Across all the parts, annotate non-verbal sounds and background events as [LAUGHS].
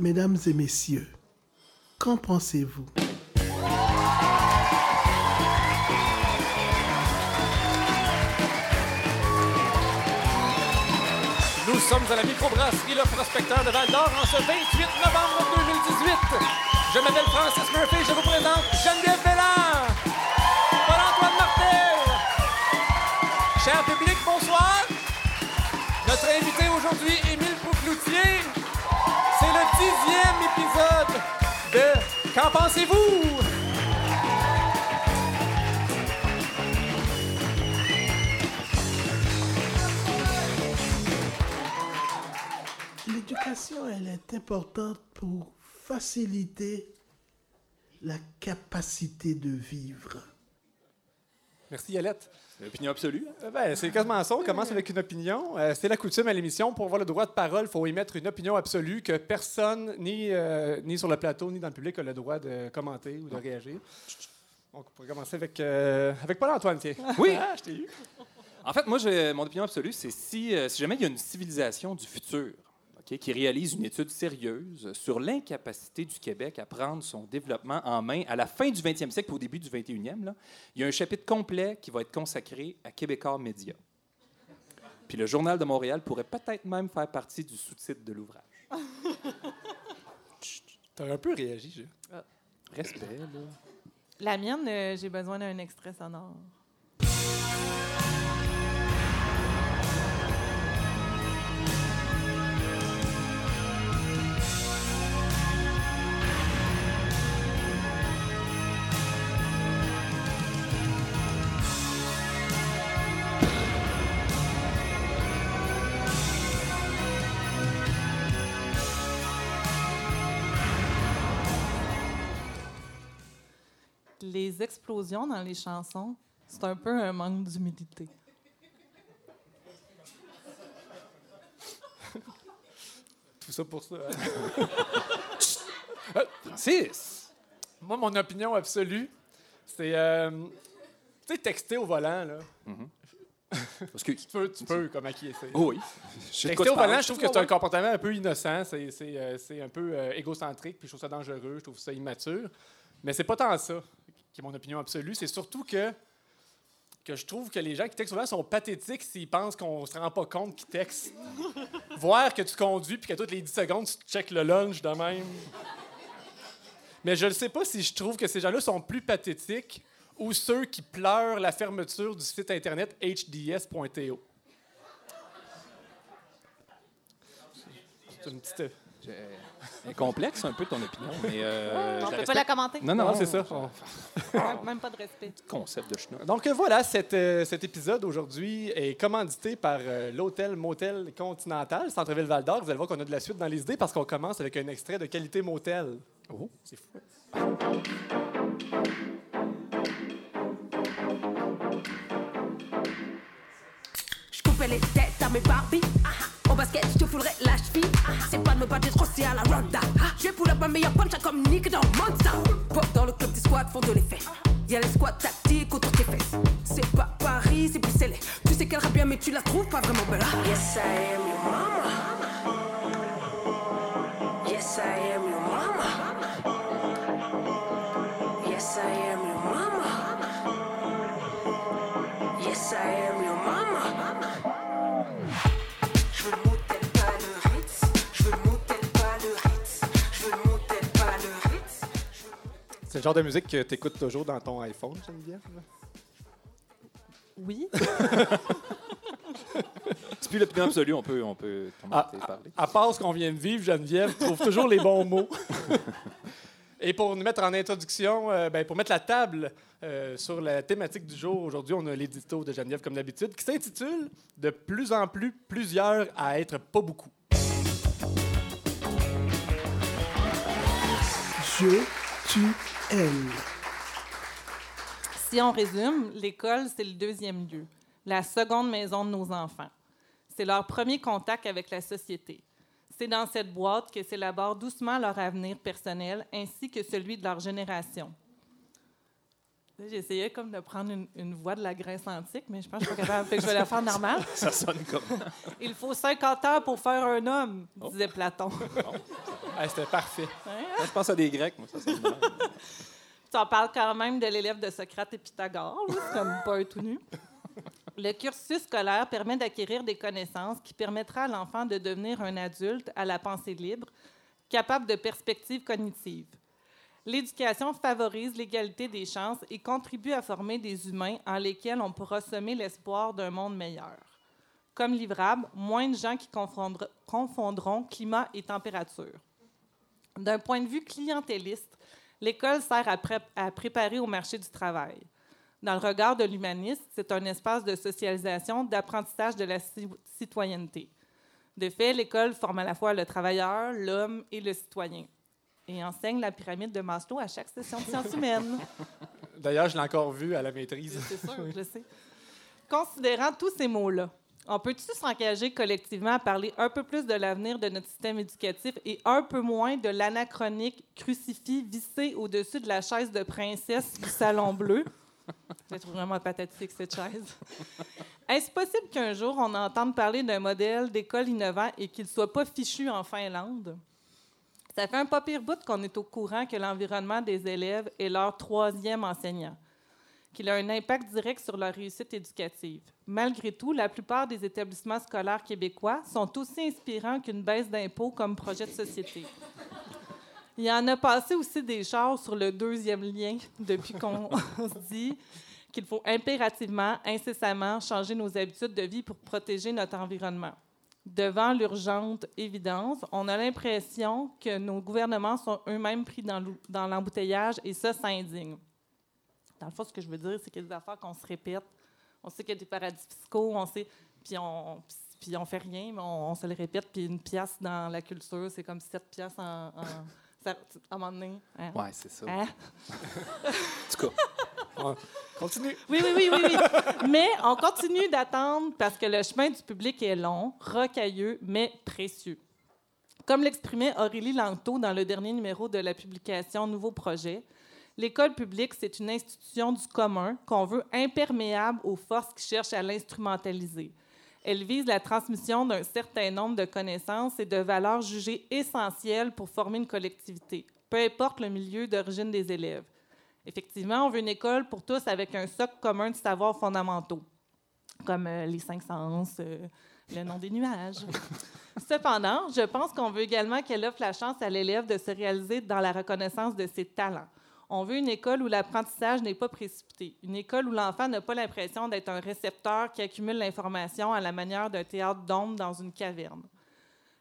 Mesdames et messieurs, qu'en pensez-vous? Nous sommes à la microbrasserie Le Prospecteur de Val d'Or en ce 28 novembre 2018. Je m'appelle Francis Murphy, je vous présente Geneviève Bellard, Paul-Antoine Martel. Cher public, bonsoir. Notre invité aujourd'hui, Émile Boucloutier. Dixième épisode de Qu'en pensez-vous? L'éducation, elle est importante pour faciliter la capacité de vivre. Merci, Yolette. L'opinion absolue. Euh, Ben, c'est quasiment ça. On commence avec une opinion. Euh, c'est la coutume à l'émission. Pour avoir le droit de parole, il faut émettre une opinion absolue que personne, ni, euh, ni sur le plateau, ni dans le public, a le droit de commenter ou de réagir. Donc, on pourrait commencer avec, euh, avec Paul-Antoine, tiens. [LAUGHS] Oui. Ah, je t'ai eu. En fait, moi, mon opinion absolue, c'est si, si jamais il y a une civilisation du futur qui réalise une étude sérieuse sur l'incapacité du Québec à prendre son développement en main à la fin du 20e siècle, au début du 21e, là, il y a un chapitre complet qui va être consacré à Québécois Média. Puis le Journal de Montréal pourrait peut-être même faire partie du sous-titre de l'ouvrage. T'as un peu réagi, Gilles. Respect, là. La mienne, euh, j'ai besoin d'un extrait sonore. Les explosions dans les chansons, c'est un peu un manque d'humilité. Tout ça pour ça. hein? [LAUGHS] Six. Moi, mon opinion absolue, c'est. euh, tu sais, texter au volant, là. Parce que. Tu peux, tu peux, comme acquiescer. Oh oui. Je Texter au volant, je trouve que c'est un comportement un peu innocent, c'est, c'est, euh, c'est un peu euh, égocentrique, puis je trouve ça dangereux, je trouve ça immature. Mais c'est pas tant ça qui est mon opinion absolue, c'est surtout que, que je trouve que les gens qui textent souvent sont pathétiques s'ils pensent qu'on se rend pas compte qu'ils textent. [LAUGHS] Voir que tu conduis, puis qu'à toutes les 10 secondes, tu checkes le lunch de même. Mais je ne sais pas si je trouve que ces gens-là sont plus pathétiques ou ceux qui pleurent la fermeture du site internet hds.to. C'est une petite. C'est complexe un peu ton opinion, mais euh, je On la peut pas la commenter? Non, non, Non, c'est ça. Même- [LAUGHS] Même pas de respect. Concept de schnock. Donc euh, voilà, cet, euh, cet épisode aujourd'hui est commandité par euh, l'hôtel Motel Continental, Centre-Ville Val-d'Or. Vous allez voir qu'on a de la suite dans les idées parce qu'on commence avec un extrait de Qualité Motel. Oh, c'est fou. Je coupais les têtes à mes Barbie. Basket, je te foulerais la cheville. C'est pas de me battre trop, c'est à la ronda. Je pull up un meilleur punch comme Nick dans Monster. Pop dans le club des squats font de l'effet. Y'a les squats tactiques autour tes fesses. C'est pas Paris, c'est Bruxelles. Tu sais qu'elle rappe bien, mais tu la trouves pas vraiment belle. Ah. Yes, I am your mama. Yes, I am your mama. Yes, I am your mama. Yes, I am your mama. C'est le genre de musique que tu écoutes toujours dans ton iPhone, Geneviève? Oui. [LAUGHS] C'est plus l'opinion absolue, on peut, on peut Ah, commenter, parler. À part ce qu'on vient de vivre, Geneviève trouve toujours les bons mots. [LAUGHS] Et pour nous mettre en introduction, euh, ben, pour mettre la table euh, sur la thématique du jour, aujourd'hui, on a l'édito de Geneviève, comme d'habitude, qui s'intitule De plus en plus, plusieurs à être pas beaucoup. Je, tu. Si on résume, l'école, c'est le deuxième lieu, la seconde maison de nos enfants. C'est leur premier contact avec la société. C'est dans cette boîte que s'élabore doucement leur avenir personnel ainsi que celui de leur génération. J'essayais comme de prendre une, une voix de la Grèce antique, mais je pense que je suis pas capable. Fait que je vais la faire normale. [LAUGHS] Ça sonne comme. [LAUGHS] Il faut 50 ans pour faire un homme, disait Platon. [LAUGHS] Ah, C'était parfait. Moi, je pense à des Grecs, moi, ça. Tu en parles quand même de l'élève de Socrate et Pythagore, c'est comme pas un tout nu. Le cursus scolaire permet d'acquérir des connaissances qui permettra à l'enfant de devenir un adulte à la pensée libre, capable de perspectives cognitives. L'éducation favorise l'égalité des chances et contribue à former des humains en lesquels on pourra semer l'espoir d'un monde meilleur. Comme livrable, moins de gens qui confondront climat et température. D'un point de vue clientéliste, l'école sert à, pré- à préparer au marché du travail. Dans le regard de l'humaniste, c'est un espace de socialisation, d'apprentissage de la ci- citoyenneté. De fait, l'école forme à la fois le travailleur, l'homme et le citoyen et enseigne la pyramide de Maslow à chaque session de sciences humaines. [LAUGHS] D'ailleurs, je l'ai encore vu à la maîtrise. C'est sûr, [LAUGHS] je sais. Considérant tous ces mots-là, on peut-tu s'engager collectivement à parler un peu plus de l'avenir de notre système éducatif et un peu moins de l'anachronique crucifix vissé au-dessus de la chaise de princesse du Salon Bleu? [LAUGHS] Trouve vraiment pathétique, cette chaise. Est-ce possible qu'un jour, on entende parler d'un modèle d'école innovant et qu'il ne soit pas fichu en Finlande? Ça fait un pas pire bout qu'on est au courant que l'environnement des élèves est leur troisième enseignant qu'il a un impact direct sur leur réussite éducative. Malgré tout, la plupart des établissements scolaires québécois sont aussi inspirants qu'une baisse d'impôts comme projet de société. Il y en a passé aussi des chars sur le deuxième lien depuis qu'on se [LAUGHS] dit qu'il faut impérativement, incessamment changer nos habitudes de vie pour protéger notre environnement. Devant l'urgente évidence, on a l'impression que nos gouvernements sont eux-mêmes pris dans l'embouteillage et ça, ça indigne. Dans le fond, ce que je veux dire, c'est qu'il y a des affaires qu'on se répète. On sait qu'il y a des paradis fiscaux, on sait, puis on, puis on fait rien, mais on, on se le répète. Puis une pièce dans la culture, c'est comme sept pièces en, en ça- à un moment donné. hein? Ouais, c'est ça. Hein? En tout cas, Oui, oui, oui, oui, oui. Mais on continue d'attendre parce que le chemin du public est long, rocailleux, mais précieux. Comme l'exprimait Aurélie Lanto dans le dernier numéro de la publication Nouveau projet, l'école publique, c'est une institution du commun qu'on veut imperméable aux forces qui cherchent à l'instrumentaliser. Elle vise la transmission d'un certain nombre de connaissances et de valeurs jugées essentielles pour former une collectivité, peu importe le milieu d'origine des élèves. Effectivement, on veut une école pour tous avec un socle commun de savoirs fondamentaux, comme euh, les cinq sens, euh, le nom des nuages. [LAUGHS] Cependant, je pense qu'on veut également qu'elle offre la chance à l'élève de se réaliser dans la reconnaissance de ses talents. On veut une école où l'apprentissage n'est pas précipité, une école où l'enfant n'a pas l'impression d'être un récepteur qui accumule l'information à la manière d'un théâtre d'ombre dans une caverne.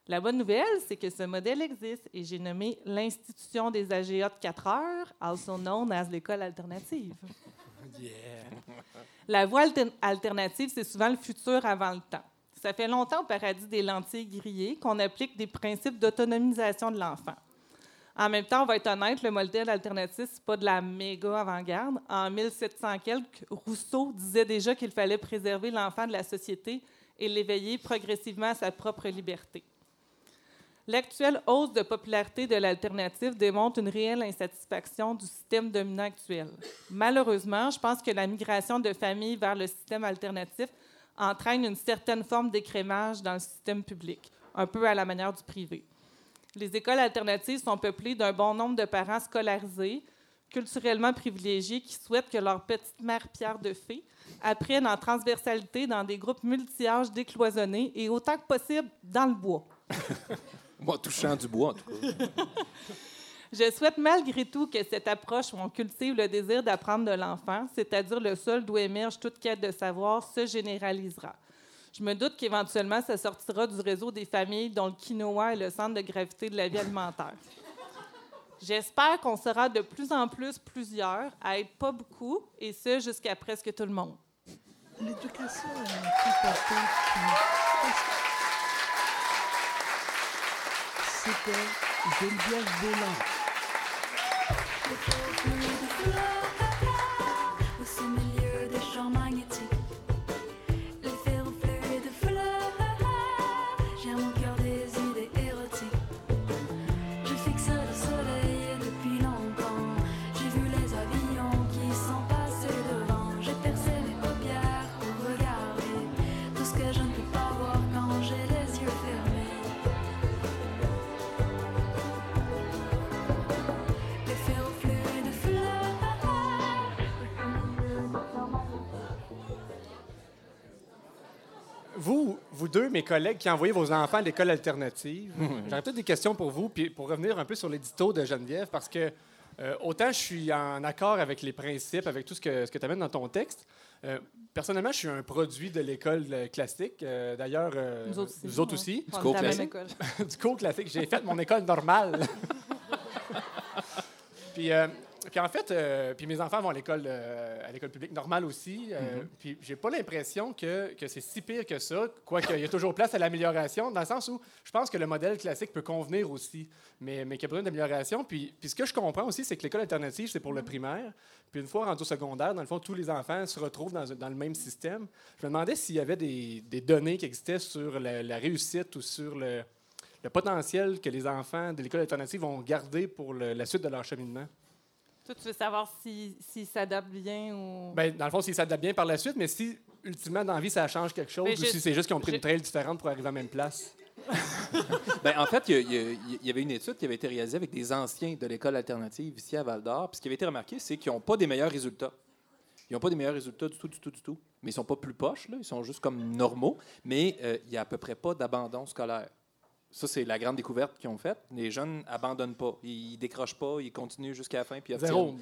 La bonne nouvelle, c'est que ce modèle existe et j'ai nommé l'Institution des AGA de 4 heures, also known as l'école alternative. [LAUGHS] La voie alter- alternative, c'est souvent le futur avant le temps. Ça fait longtemps au paradis des lentilles grillées qu'on applique des principes d'autonomisation de l'enfant. En même temps, on va être honnête, le modèle alternatif, c'est pas de la méga avant-garde. En 1700 quelques, Rousseau disait déjà qu'il fallait préserver l'enfant de la société et l'éveiller progressivement à sa propre liberté. L'actuelle hausse de popularité de l'alternative démontre une réelle insatisfaction du système dominant actuel. Malheureusement, je pense que la migration de familles vers le système alternatif entraîne une certaine forme d'écrémage dans le système public, un peu à la manière du privé. Les écoles alternatives sont peuplées d'un bon nombre de parents scolarisés, culturellement privilégiés, qui souhaitent que leur petite mère Pierre de Fée apprenne en transversalité dans des groupes multi-âges décloisonnés et autant que possible dans le bois. [LAUGHS] moi, touchant du bois, en tout cas. [LAUGHS] Je souhaite malgré tout que cette approche où on cultive le désir d'apprendre de l'enfant, c'est-à-dire le sol d'où émerge toute quête de savoir, se généralisera. Je me doute qu'éventuellement, ça sortira du réseau des familles dont le quinoa est le centre de gravité de la vie alimentaire. J'espère qu'on sera de plus en plus plusieurs à être pas beaucoup, et ce jusqu'à presque tout le monde. L'éducation est importante. C'était Geneviève Volant. Collègues qui envoyaient vos enfants à l'école alternative. J'aurais peut-être des questions pour vous, puis pour revenir un peu sur l'édito de Geneviève, parce que euh, autant je suis en accord avec les principes, avec tout ce que, ce que tu amènes dans ton texte. euh, personnellement, je suis un produit de l'école euh, classique. Euh, D'ailleurs, euh, Nous autres aussi. autres ouais. On cours classique. [LAUGHS] du cours classique. J'ai fait mon école normale. [LAUGHS] puis, euh, puis en fait, euh, puis mes enfants vont à l'école euh, à l'école publique normale aussi. euh, Puis j'ai pas l'impression que, que c'est si pire que ça, quoique il y a toujours place à l'amélioration, dans le sens où je pense que le modèle classique peut convenir aussi, mais, mais qu'il y a besoin d'amélioration. Puis, puis ce que je comprends aussi, c'est que l'école alternative, c'est pour le primaire. Puis une fois rendu au secondaire, dans le fond, tous les enfants se retrouvent dans, dans le même système. Je me demandais s'il y avait des, des données qui existaient sur la, la réussite ou sur le, le potentiel que les enfants de l'école alternative vont garder pour le- la suite de leur cheminement. Toi, tu veux savoir s'ils si, s'ils s'adaptent bien ou? Ben, dans le fond, s'ils s'adaptent bien par la suite, mais si, ultimement, dans la vie, ça change quelque chose, Ben, ou si c'est juste qu'ils ont pris une trail différente pour arriver à la même place. [LAUGHS] Ben, en fait, il y, avait une étude qui avait été réalisée avec des anciens de l'école alternative ici à Val d'Or. Puis ce qui avait été remarqué, c'est qu'ils n'ont pas des meilleurs résultats. Ils n'ont pas des meilleurs résultats du tout, du tout, du tout. Mais ils sont pas plus poches, là. ils sont juste comme normaux. Mais euh, il n'y a à peu près pas d'abandon scolaire. Ça, c'est la grande découverte qu'ils ont faite. Les jeunes abandonnent pas. Ils, décrochent pas, ils continuent jusqu'à la fin. Puis obtiennent- Zéro.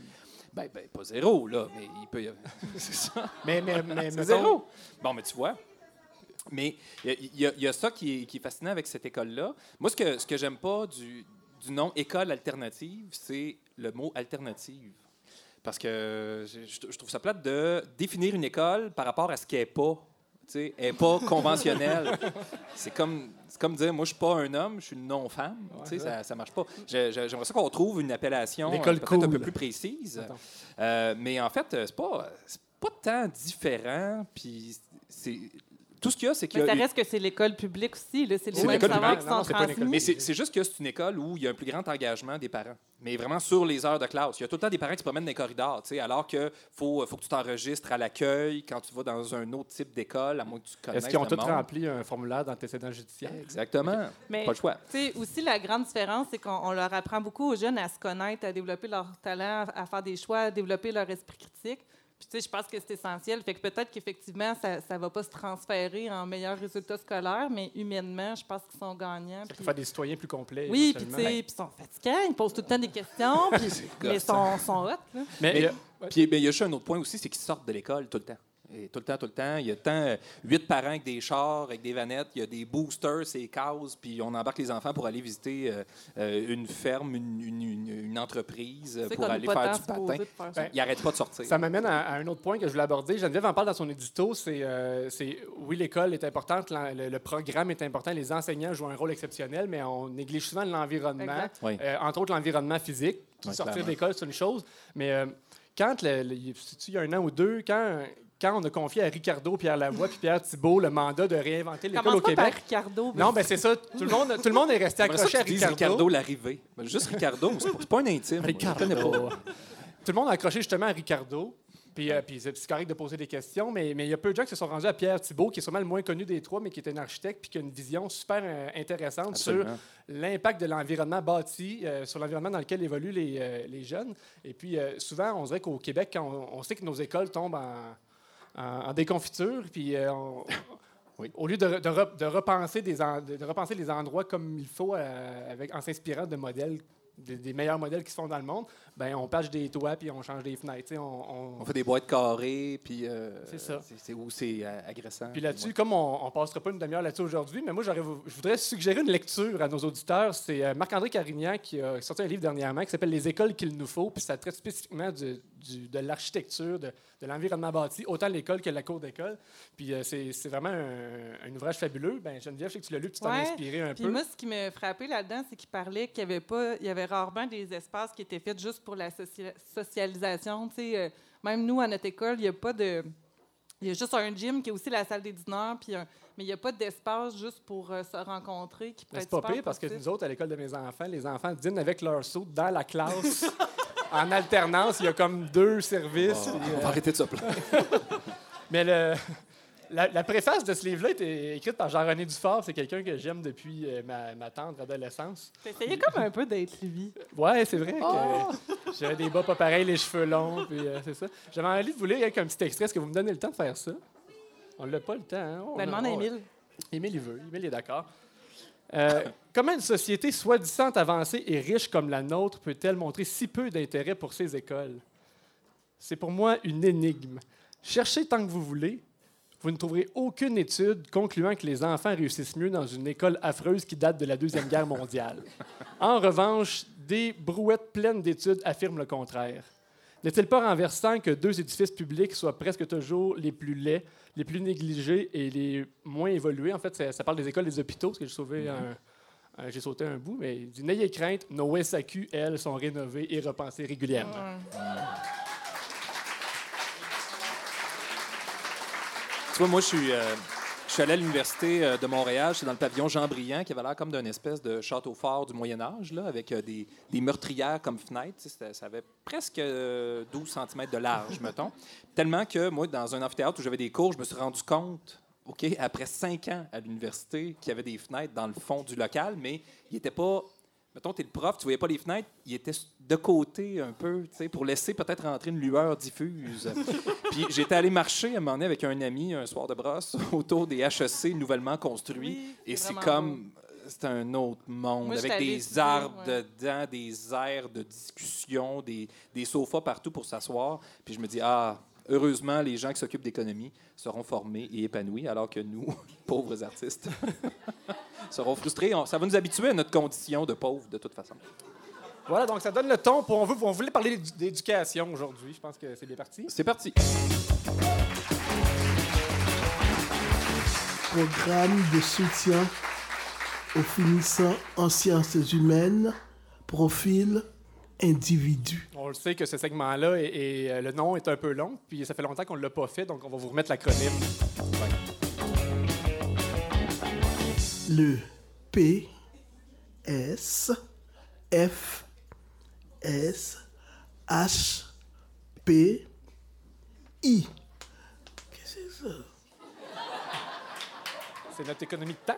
Ben, ben, pas zéro, là, mais il peut y avoir. [LAUGHS] c'est ça. Mais, mais, mais C'est zéro. Bon, mais tu vois. Mais il y, y a- il y a ça qui est, qui est fascinant avec cette école-là. Moi, ce que, ce que j'aime pas du, du nom école alternative, c'est le mot alternative. Parce que je trouve ça plate de définir une école par rapport à ce qu'elle n'est pas. Sais, elle n'est pas [LAUGHS] conventionnelle. c'est comme, comme dire, moi, je suis pas un homme, je suis une non-femme. Tu sais, ça, ça marche pas. J'aimerais ça qu'on trouve une appellation euh, peut-être un peu plus précise. Euh, mais en fait, euh, c'est pas, pas tant différent. Puis c'est tout ce qu'il y a, c'est qu'il y Mais a ça reste que c'est l'école publique aussi. là. C'est les C'est mêmes l'école savoirs publique. qui sont transmis. mais c'est juste que c'est une école où il y a un plus grand engagement des parents. Mais vraiment sur les heures de classe. Il y a tout le temps des parents qui se promènent dans les corridors, tu sais, alors que faut, faut que tu t'enregistres à l'accueil quand tu vas dans un autre type d'école, à moins que tu connaisses Est-ce qu'ils ont tous rempli un formulaire d'antécédent judiciaire? Exactement. Mais Pas le choix. tu sais, aussi, la grande différence, c'est qu'on on leur apprend beaucoup aux jeunes à se connaître, à développer leur talent, à faire des choix, à développer leur esprit critique. Puis, tu sais, je pense que c'est essentiel. Fait que peut-être qu'effectivement, ça ne va pas se transférer en meilleurs résultats scolaires, mais humainement, je pense qu'ils sont gagnants. Ça peut Puis- faire des citoyens plus complets. oui, puis tu sais, ils sont fatigants, ils posent tout le temps des questions, [LAUGHS] puis mais ils sont, sont hot. Là. Mais, il y a juste un autre point aussi, c'est qu'ils sortent de l'école tout le temps. Et tout le temps, tout le temps. Il y a tant euh, huit parents avec des chars, avec des vanettes, il y a des boosters, c'est cases, puis on embarque les enfants pour aller visiter euh, euh, une ferme, une, une- une- une entreprise, pour aller faire du patin. de faire. Ben, Ils n'arrêtent pas de sortir. Ça m'amène à, à un autre point que je voulais aborder. Geneviève en parle dans son édito. C'est, euh, c'est oui, l'école est importante, le, le programme est important, les enseignants jouent un rôle exceptionnel, mais on néglige souvent l'environnement. Oui. Euh, entre autres l'environnement physique. Ouais, Sortir clairement. d'école, c'est une chose, mais euh, quand, le, le- il il y a un an ou deux, quand, quand on a confié à Ricardo, Pierre Lavoie puis Pierre Thibault le mandat de réinventer l'école au pas Québec. par Ricardo. Non, ben c'est ça. Tout le monde, tout le monde est resté ça accroché à Ricardo. Ricardo l'arrivée. Ben, juste Ricardo, c'est pas, un intime. connais pas. Tout le monde a accroché justement à Ricardo. Puis, euh, puis c'est correct de poser des questions, mais mais il y a peu de gens qui se sont rendus à Pierre Thibault, qui est sûrement le moins connu des trois, mais qui est un architecte, puis qui a une vision super euh, intéressante sur l'impact de l'environnement bâti, euh, sur l'environnement dans lequel évoluent les, euh, les jeunes. Et puis, euh, souvent, on dirait qu'au Québec, quand on, on sait que nos écoles tombent en, en- en déconfiture, puis euh, on- au lieu de, de re- de repenser des en- de, de repenser les endroits comme il faut, euh, avec, en s'inspirant de modèles, des, des meilleurs modèles qui se font dans le monde, ben on patche des toits puis on change des fenêtres. On, on- On fait des boîtes carrées, puis. euh, C'est ça. C'est où c'est agressant. Puis là-dessus, comme on ne passera pas une demi-heure là-dessus aujourd'hui, mais moi, je voudrais suggérer une lecture à nos auditeurs. C'est Marc-André Carignan qui a sorti un livre dernièrement qui s'appelle Les écoles qu'il nous faut. Puis ça traite spécifiquement du- du- de l'architecture, de, de l'environnement bâti, autant l'école que la cour d'école. Puis euh, c'est, c'est vraiment un, un ouvrage fabuleux. Ben, Geneviève, je sais que tu l'as lu, tu t'en as Ouais. inspiré un Puis peu. moi, ce qui m'a frappé là-dedans, c'est qu'il parlait qu'il y avait pas, il y avait rarement des espaces qui étaient faits juste pour la socia- socialisation. Tu sais, euh, même nous à notre école, il n'y a pas de, il y a juste un gym qui est aussi la salle des dîners, puis un- mais il n'y a pas d'espace juste pour euh, se rencontrer qui peut Mais être c'est pas pire parce que nous autres, à l'école de mes enfants, les enfants dînent avec leur saut dans la classe. [LAUGHS] en alternance, il y a comme deux services. On va euh, arrêter de se plaindre. [LAUGHS] Mais le, la, la préface de ce livre-là était écrite par Jean-René Dufort. C'est quelqu'un que j'aime depuis euh, ma, ma tendre adolescence. T'essayais comme un peu d'être lui. Ouais, c'est vrai que j'avais des bas pas pareils, les cheveux longs, puis euh, c'est ça. J'avais envie de vous lire avec un petit extrait. Est-ce que vous me donnez le temps de faire ça? On l'a pas le temps. Hein? On Ben, a- demande à Émile. Émile, il veut. Émile est d'accord. Euh, comment une société soi-disant avancée et riche comme la nôtre peut-elle montrer si peu d'intérêt pour ses écoles? C'est pour moi une énigme. Cherchez tant que vous voulez, vous ne trouverez aucune étude concluant que les enfants réussissent mieux dans une école affreuse qui date de la Deuxième Guerre mondiale. En revanche, des brouettes pleines d'études affirment le contraire. N'est-il pas renversant que deux édifices publics soient presque toujours les plus laids, les plus négligés et les moins évolués? En fait, ça, ça parle des écoles des hôpitaux, parce que j'ai sauvé un- un- j'ai sauté un bout, mais il dit N'ayez crainte, nos SAQ, elles, sont rénovées et repensées régulièrement. Tu vois, moi, je suis, euh, suis allé à l'Université euh, de Montréal. J'étais dans le pavillon Jean-Briand, qui avait l'air comme d'une espèce de château fort du Moyen-Âge, avec euh, des, meurtrières comme fenêtres. Ça avait presque euh, 12 cm de large, mettons. [LAUGHS] Tellement que, moi, dans un amphithéâtre où j'avais des cours, je me suis rendu compte, OK, après cinq ans à l'université, qu'il y avait des fenêtres dans le fond du local, mais il n'était pas. Mettons, tu es le prof, tu voyais pas les fenêtres, il était de côté un peu, tu sais, pour laisser peut-être rentrer une lueur diffuse. [LAUGHS] Puis j'étais allé marcher à un moment donné avec un ami un soir de brosse [LAUGHS] autour des HEC nouvellement construits. Oui, et c'est comme. C'est un autre monde, Moi, avec des arbres ouais. dedans, des aires de discussion, des, des sofas partout pour s'asseoir. Puis je me dis, ah, heureusement, les gens qui s'occupent d'économie seront formés et épanouis, alors que nous, [LAUGHS] pauvres artistes, [LAUGHS] serons frustrés. On- ça va nous habituer à notre condition de pauvre, de toute façon. Voilà, donc ça donne le ton. Pour, on, veut- on voulait parler d'édu- d'éducation aujourd'hui. Je pense que c'est bien parti. C'est parti. Programme de soutien aux finissants en sciences humaines, profil individu. On le sait que ce segment-là, est- est- euh, le nom est un peu long, puis ça fait longtemps qu'on ne l'a pas fait, donc on va vous remettre l'acronyme. Le P S F S H P I. Qu'est-ce que c'est ça? C'est notre économie de temps.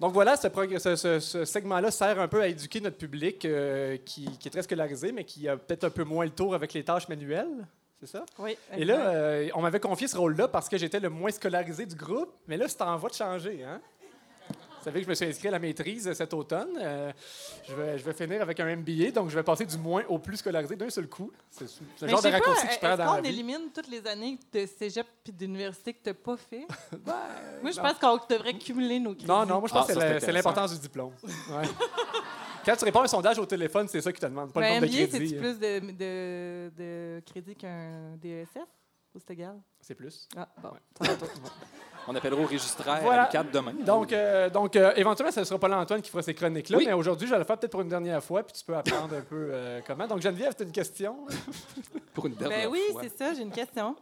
Donc voilà, ce, segment-là sert un peu à éduquer notre public euh, qui, qui est très scolarisé, mais qui a peut-être un peu moins le tour avec les tâches manuelles. C'est ça? Oui. Et là, euh, on m'avait confié ce rôle-là parce que j'étais le moins scolarisé du groupe, mais là, c'est en voie de changer. Hein? Vous savez que je me suis inscrit à la maîtrise cet automne. Euh, je, vais, je vais finir avec un MBA, donc je vais passer du moins au plus scolarisé d'un seul coup. C'est c'est le genre de pas, raccourci que je prends est-ce dans la vie. élimine toutes les années de cégep puis d'université que tu n'as pas fait? [LAUGHS] Moi, je non. pense qu'on devrait cumuler nos crédits. Non, non, moi, je pense Ah, que c'est c'est c'est l'importance du diplôme. [LAUGHS] Ouais. Quand tu réponds à un sondage au téléphone, c'est ça qu'ils te demandent, pas Mais le nombre de MBA, crédits. c'est-tu plus de, de, de crédits qu'un DESS? Ou c'est égal? C'est plus. Ah, bon. Ouais. [LAUGHS] On appellera au registraire Voilà. à l'UQAD demain. Donc, euh, donc euh, éventuellement, ce ne sera pas l'Antoine qui fera ces chroniques-là, Oui. mais aujourd'hui, je vais le faire peut-être pour une dernière fois, puis tu peux apprendre un peu euh, comment. Donc, Geneviève, tu as une question? [LAUGHS] pour une dernière Ben oui, fois. c'est ça, j'ai une question.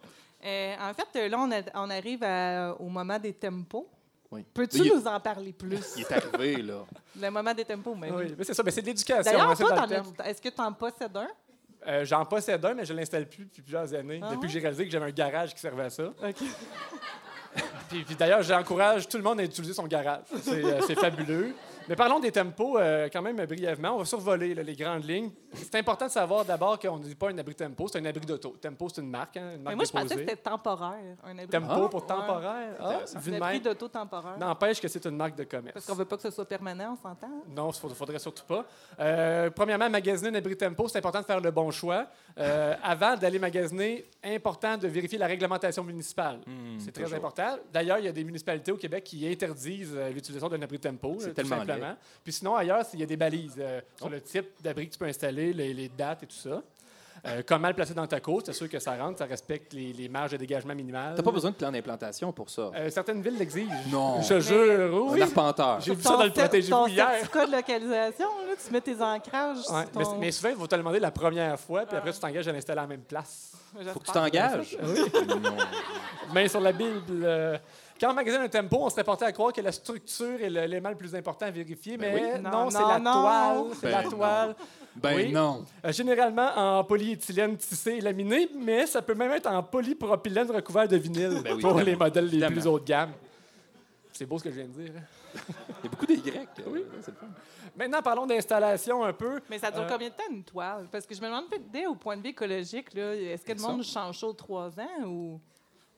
Euh, en fait, là, on, a- on arrive à- au moment des tempos. Oui. Peux-tu Il- nous en parler plus? Il est arrivé, là. [LAUGHS] Le moment des tempos, mais oui. Oui, mais c'est ça, mais c'est de l'éducation. D'ailleurs, toi, est-ce que tu en possèdes un? Euh, J'en possède un, mais je ne l'installe plus depuis plusieurs années, Ah depuis ouais? que j'ai réalisé que j'avais un garage qui servait à ça. OK. [LAUGHS] Puis, puis d'ailleurs, j'encourage tout le monde à utiliser son garage. C'est euh, c'est fabuleux. Mais parlons des tempos euh, quand même brièvement. On va survoler là, les grandes lignes. C'est important de savoir d'abord qu'on ne dit pas un abri tempo, c'est un abri d'auto. Tempo, c'est une marque, hein, une Mais marque moi, je pensais que déposée. c'était temporaire, un abri. Tempo Ah, pour ouais. temporaire. Ah, Un abri d'auto temporaire. N'empêche que c'est une marque de commerce. Parce qu'on veut pas que ce soit permanent, on s'entend? Non, il ne faudrait surtout pas. Euh, premièrement, magasiner un abri tempo, c'est important de faire le bon choix. Euh, avant d'aller magasiner, important de vérifier la réglementation municipale. Hmm, c'est très toujours. important. D'ailleurs, il y a des municipalités au Québec qui interdisent euh, l'utilisation d'un abri tempo, C'est tellement Puis sinon, ailleurs, il y a des balises euh, sur le type d'abri que tu peux installer, les, les dates et tout ça. Euh, comment le placer dans ta cour, c'est sûr que ça rentre, ça respecte les, les marges de dégagement minimales. T'as pas besoin de plan d'implantation pour ça. Euh, certaines villes l'exigent. Non. [LAUGHS] Je jure, oui. Un arpenteur. J'ai vu ça dans le protégez-vous ton hier. certificat de localisation, là, tu mets tes ancrages. Ouais, mais, ton- mais souvent, ils vont te le demander la première fois, puis après, tu t'engages à l'installer à la même place. Faut que tu t'engages. [LAUGHS] Non. Main sur la Bible. euh, Quand on magasine un tempo, on serait porté à croire que la structure est l'élément le plus important à vérifier, mais Ben oui. non, Non, c'est la toile. C'est Ben la non. toile. Ben Oui. non. Euh, généralement en polyéthylène tissé et laminé, mais ça peut même être en polypropylène recouvert de vinyle Ben oui, pour les modèles les plus haut de gamme. C'est beau ce que je viens de dire. hein? Il y a beaucoup des Grecs. Oui. C'est le fun. Maintenant, parlons d'installation un peu. Mais ça dure Euh, combien de temps une toile? Parce que je me demande, dès au point de vue écologique, là, est-ce que le monde change chaud trois ans ou?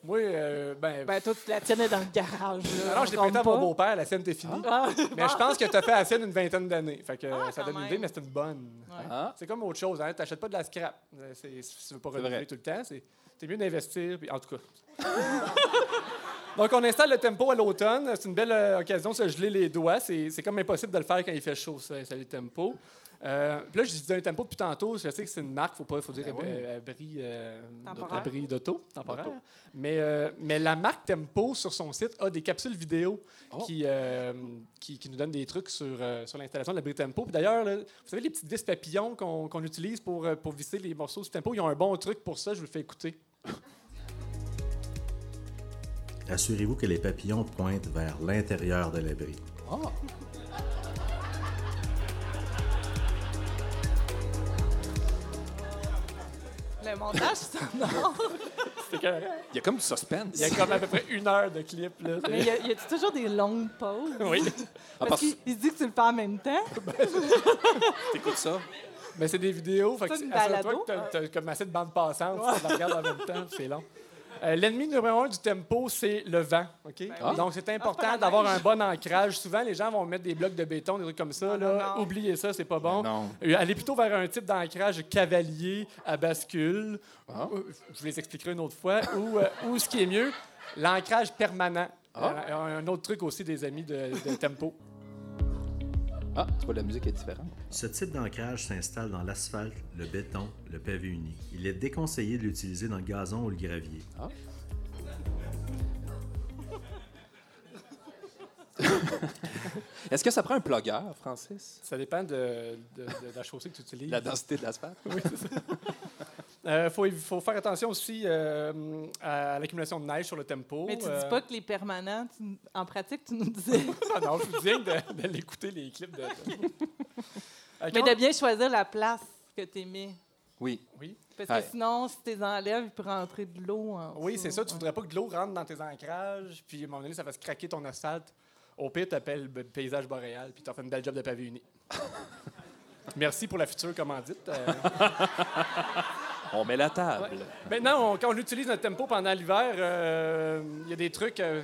Moi, euh, ben. Ben, toi, tu la tienais dans le garage. là. alors, je l'ai prêté à mon beau-père, la scène était finie. Ah, Mais je pense que tu as fait la sienne une vingtaine d'années. Fait que Ah, ça quand donne une idée, mais c'est une bonne. Ah, C'est comme autre chose, hein. Tu n'achètes pas de la scrap. Euh, c'est- Si tu veux pas renouveler tout le temps, c'est mieux d'investir. puis- En tout cas. [LAUGHS] Donc, on installe le tempo à l'automne. C'est une belle euh, occasion de se geler les doigts. C'est c'est comme impossible de le faire quand il fait chaud, ça, installer le tempo. Euh, puis là, je disais un tempo depuis tantôt. Je sais que c'est une marque, faut pas, faut dire Ben oui. euh, abri, euh, abri d'auto, temporaire. Mais, euh, mais la marque Tempo sur son site a des capsules vidéo Oh. qui, euh, qui, qui nous donnent des trucs sur, euh, sur l'installation de l'abri Tempo. Puis d'ailleurs, vous savez, les petites vis papillons qu'on qu'on utilise pour, pour visser les morceaux du Tempo, ils ont un bon truc pour ça. Je vous le fais écouter. Assurez-vous que les papillons pointent vers l'intérieur de l'abri. ah. Le montage sonore. Il y a comme du suspense. Il y a comme à peu près une heure de clip. Là. Mais y a- y a-tu toujours des longues pauses? Oui. Ah, Parce parce qu'il il se dit que tu le fais en même temps. [LAUGHS] t'écoutes ça? Mais c'est des vidéos. Fait que C'est une c'est- assure-toi que t'as- t'as comme assez de bandes passantes. Tu la regardes en même temps. C'est long. Euh, L'ennemi numéro un du tempo, c'est le vent. ok? Ah. Donc, c'est pas important d'avoir un bon ancrage. Souvent, les gens vont mettre des blocs de béton, des trucs comme ça. Ah, là. non, non. Oubliez ça, c'est pas bon. Non. Euh, Allez plutôt vers un type d'ancrage cavalier à bascule. Ah. Euh, Je vous les expliquerai une autre fois. ou, euh, ou ce qui est mieux, l'ancrage permanent. Ah. Euh, un autre truc aussi des amis de, de tempo. Ah, tu vois, la musique est différente. Ce type d'ancrage s'installe dans l'asphalte, le béton, le pavé uni. Il est déconseillé de l'utiliser dans le gazon ou le gravier. [LAUGHS] Est-ce que ça prend un plugueur, Francis? Ça dépend de, de- de la chaussée que tu utilises. La densité de l'asphalte? Il Euh, faut, faut faire attention aussi euh, à l'accumulation de neige sur le tempo. Mais tu Euh, dis pas que les permanents, tu- en pratique, tu nous disais. [LAUGHS] Ah non, je vous dis de, de l'écouter, les clips de. [LAUGHS] Euh, Mais de bien choisir la place que tu mets. Oui. Oui, Parce Ouais. que sinon, si tu les enlèves, il peut rentrer de l'eau en oui c'est ça. Tu Ouais. voudrais pas que de l'eau rentre dans tes ancrages, puis à un moment donné, ça fasse craquer ton asphalte. Au pire, tu appelles le paysage boréal, puis tu fait une belle job de pavé uni. [LAUGHS] Merci pour la future commandite. Euh, On met la table. Maintenant, on- quand on utilise notre tempo pendant l'hiver, euh, il y a des trucs, euh,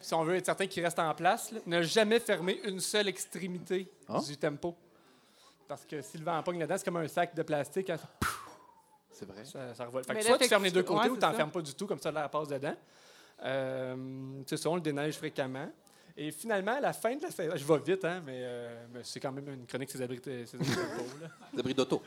si on veut être certain qu'ils restent en place. là. Ne jamais fermer une seule extrémité Ah. du tempo. Parce que si le vent pogne là-dedans, c'est comme un sac de plastique, hein, C'est vrai. ça, ça revole. Fait que soit tu fermes les deux côtés ouais, ou tu c'est n'en ça. fermes pas du tout, comme ça l'air passe dedans. Euh, c'est ça, on le déneige fréquemment. Et finalement, à la fin de la saison, je vais vite, hein, mais, euh, mais c'est quand même une chronique ces [LAUGHS] abris d'auto.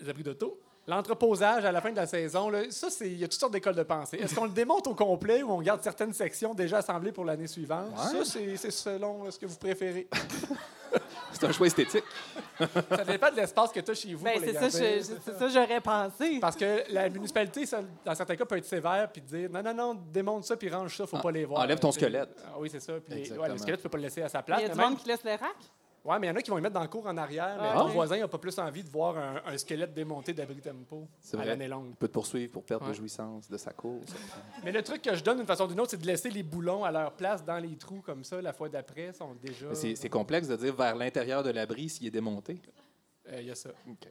les abris d'auto. L'entreposage à la fin de la saison, là, ça, c'est, il y a toutes sortes d'écoles de pensée. Est-ce qu'on le démonte au complet ou on garde certaines sections déjà assemblées pour l'année suivante? Ouais. Ça, c'est, selon euh, ce que vous préférez. [LAUGHS] C'est un choix esthétique. ça dépend de l'espace que tu as chez vous. Ben, les c'est ça, ça, j'aurais pensé. Parce que la municipalité, ça, dans certains cas, peut être sévère puis dire non, non, non, démonte ça puis range ça, faut Ah, pas les voir. enlève ton squelette. Ah oui, c'est ça. Puis, Exactement. ouais, le squelette, tu peux pas le laisser à sa Il place. y a du même- monde qui laisse le rack? Ouais, mais il y en a qui vont le mettre dans le cours en arrière. Mais Ah, ton ok. voisin n'a pas plus envie de voir un, un squelette démonté d'abri tempo C'est à l'année longue. Il peut te poursuivre pour perdre Ouais. de jouissance de sa course. [LAUGHS] Mais le truc que je donne d'une façon ou d'une autre, c'est de laisser les boulons à leur place dans les trous comme ça. La fois d'après, sont déjà. C'est complexe de dire vers l'intérieur de l'abri s'il est démonté. Euh, Il y a ça. OK.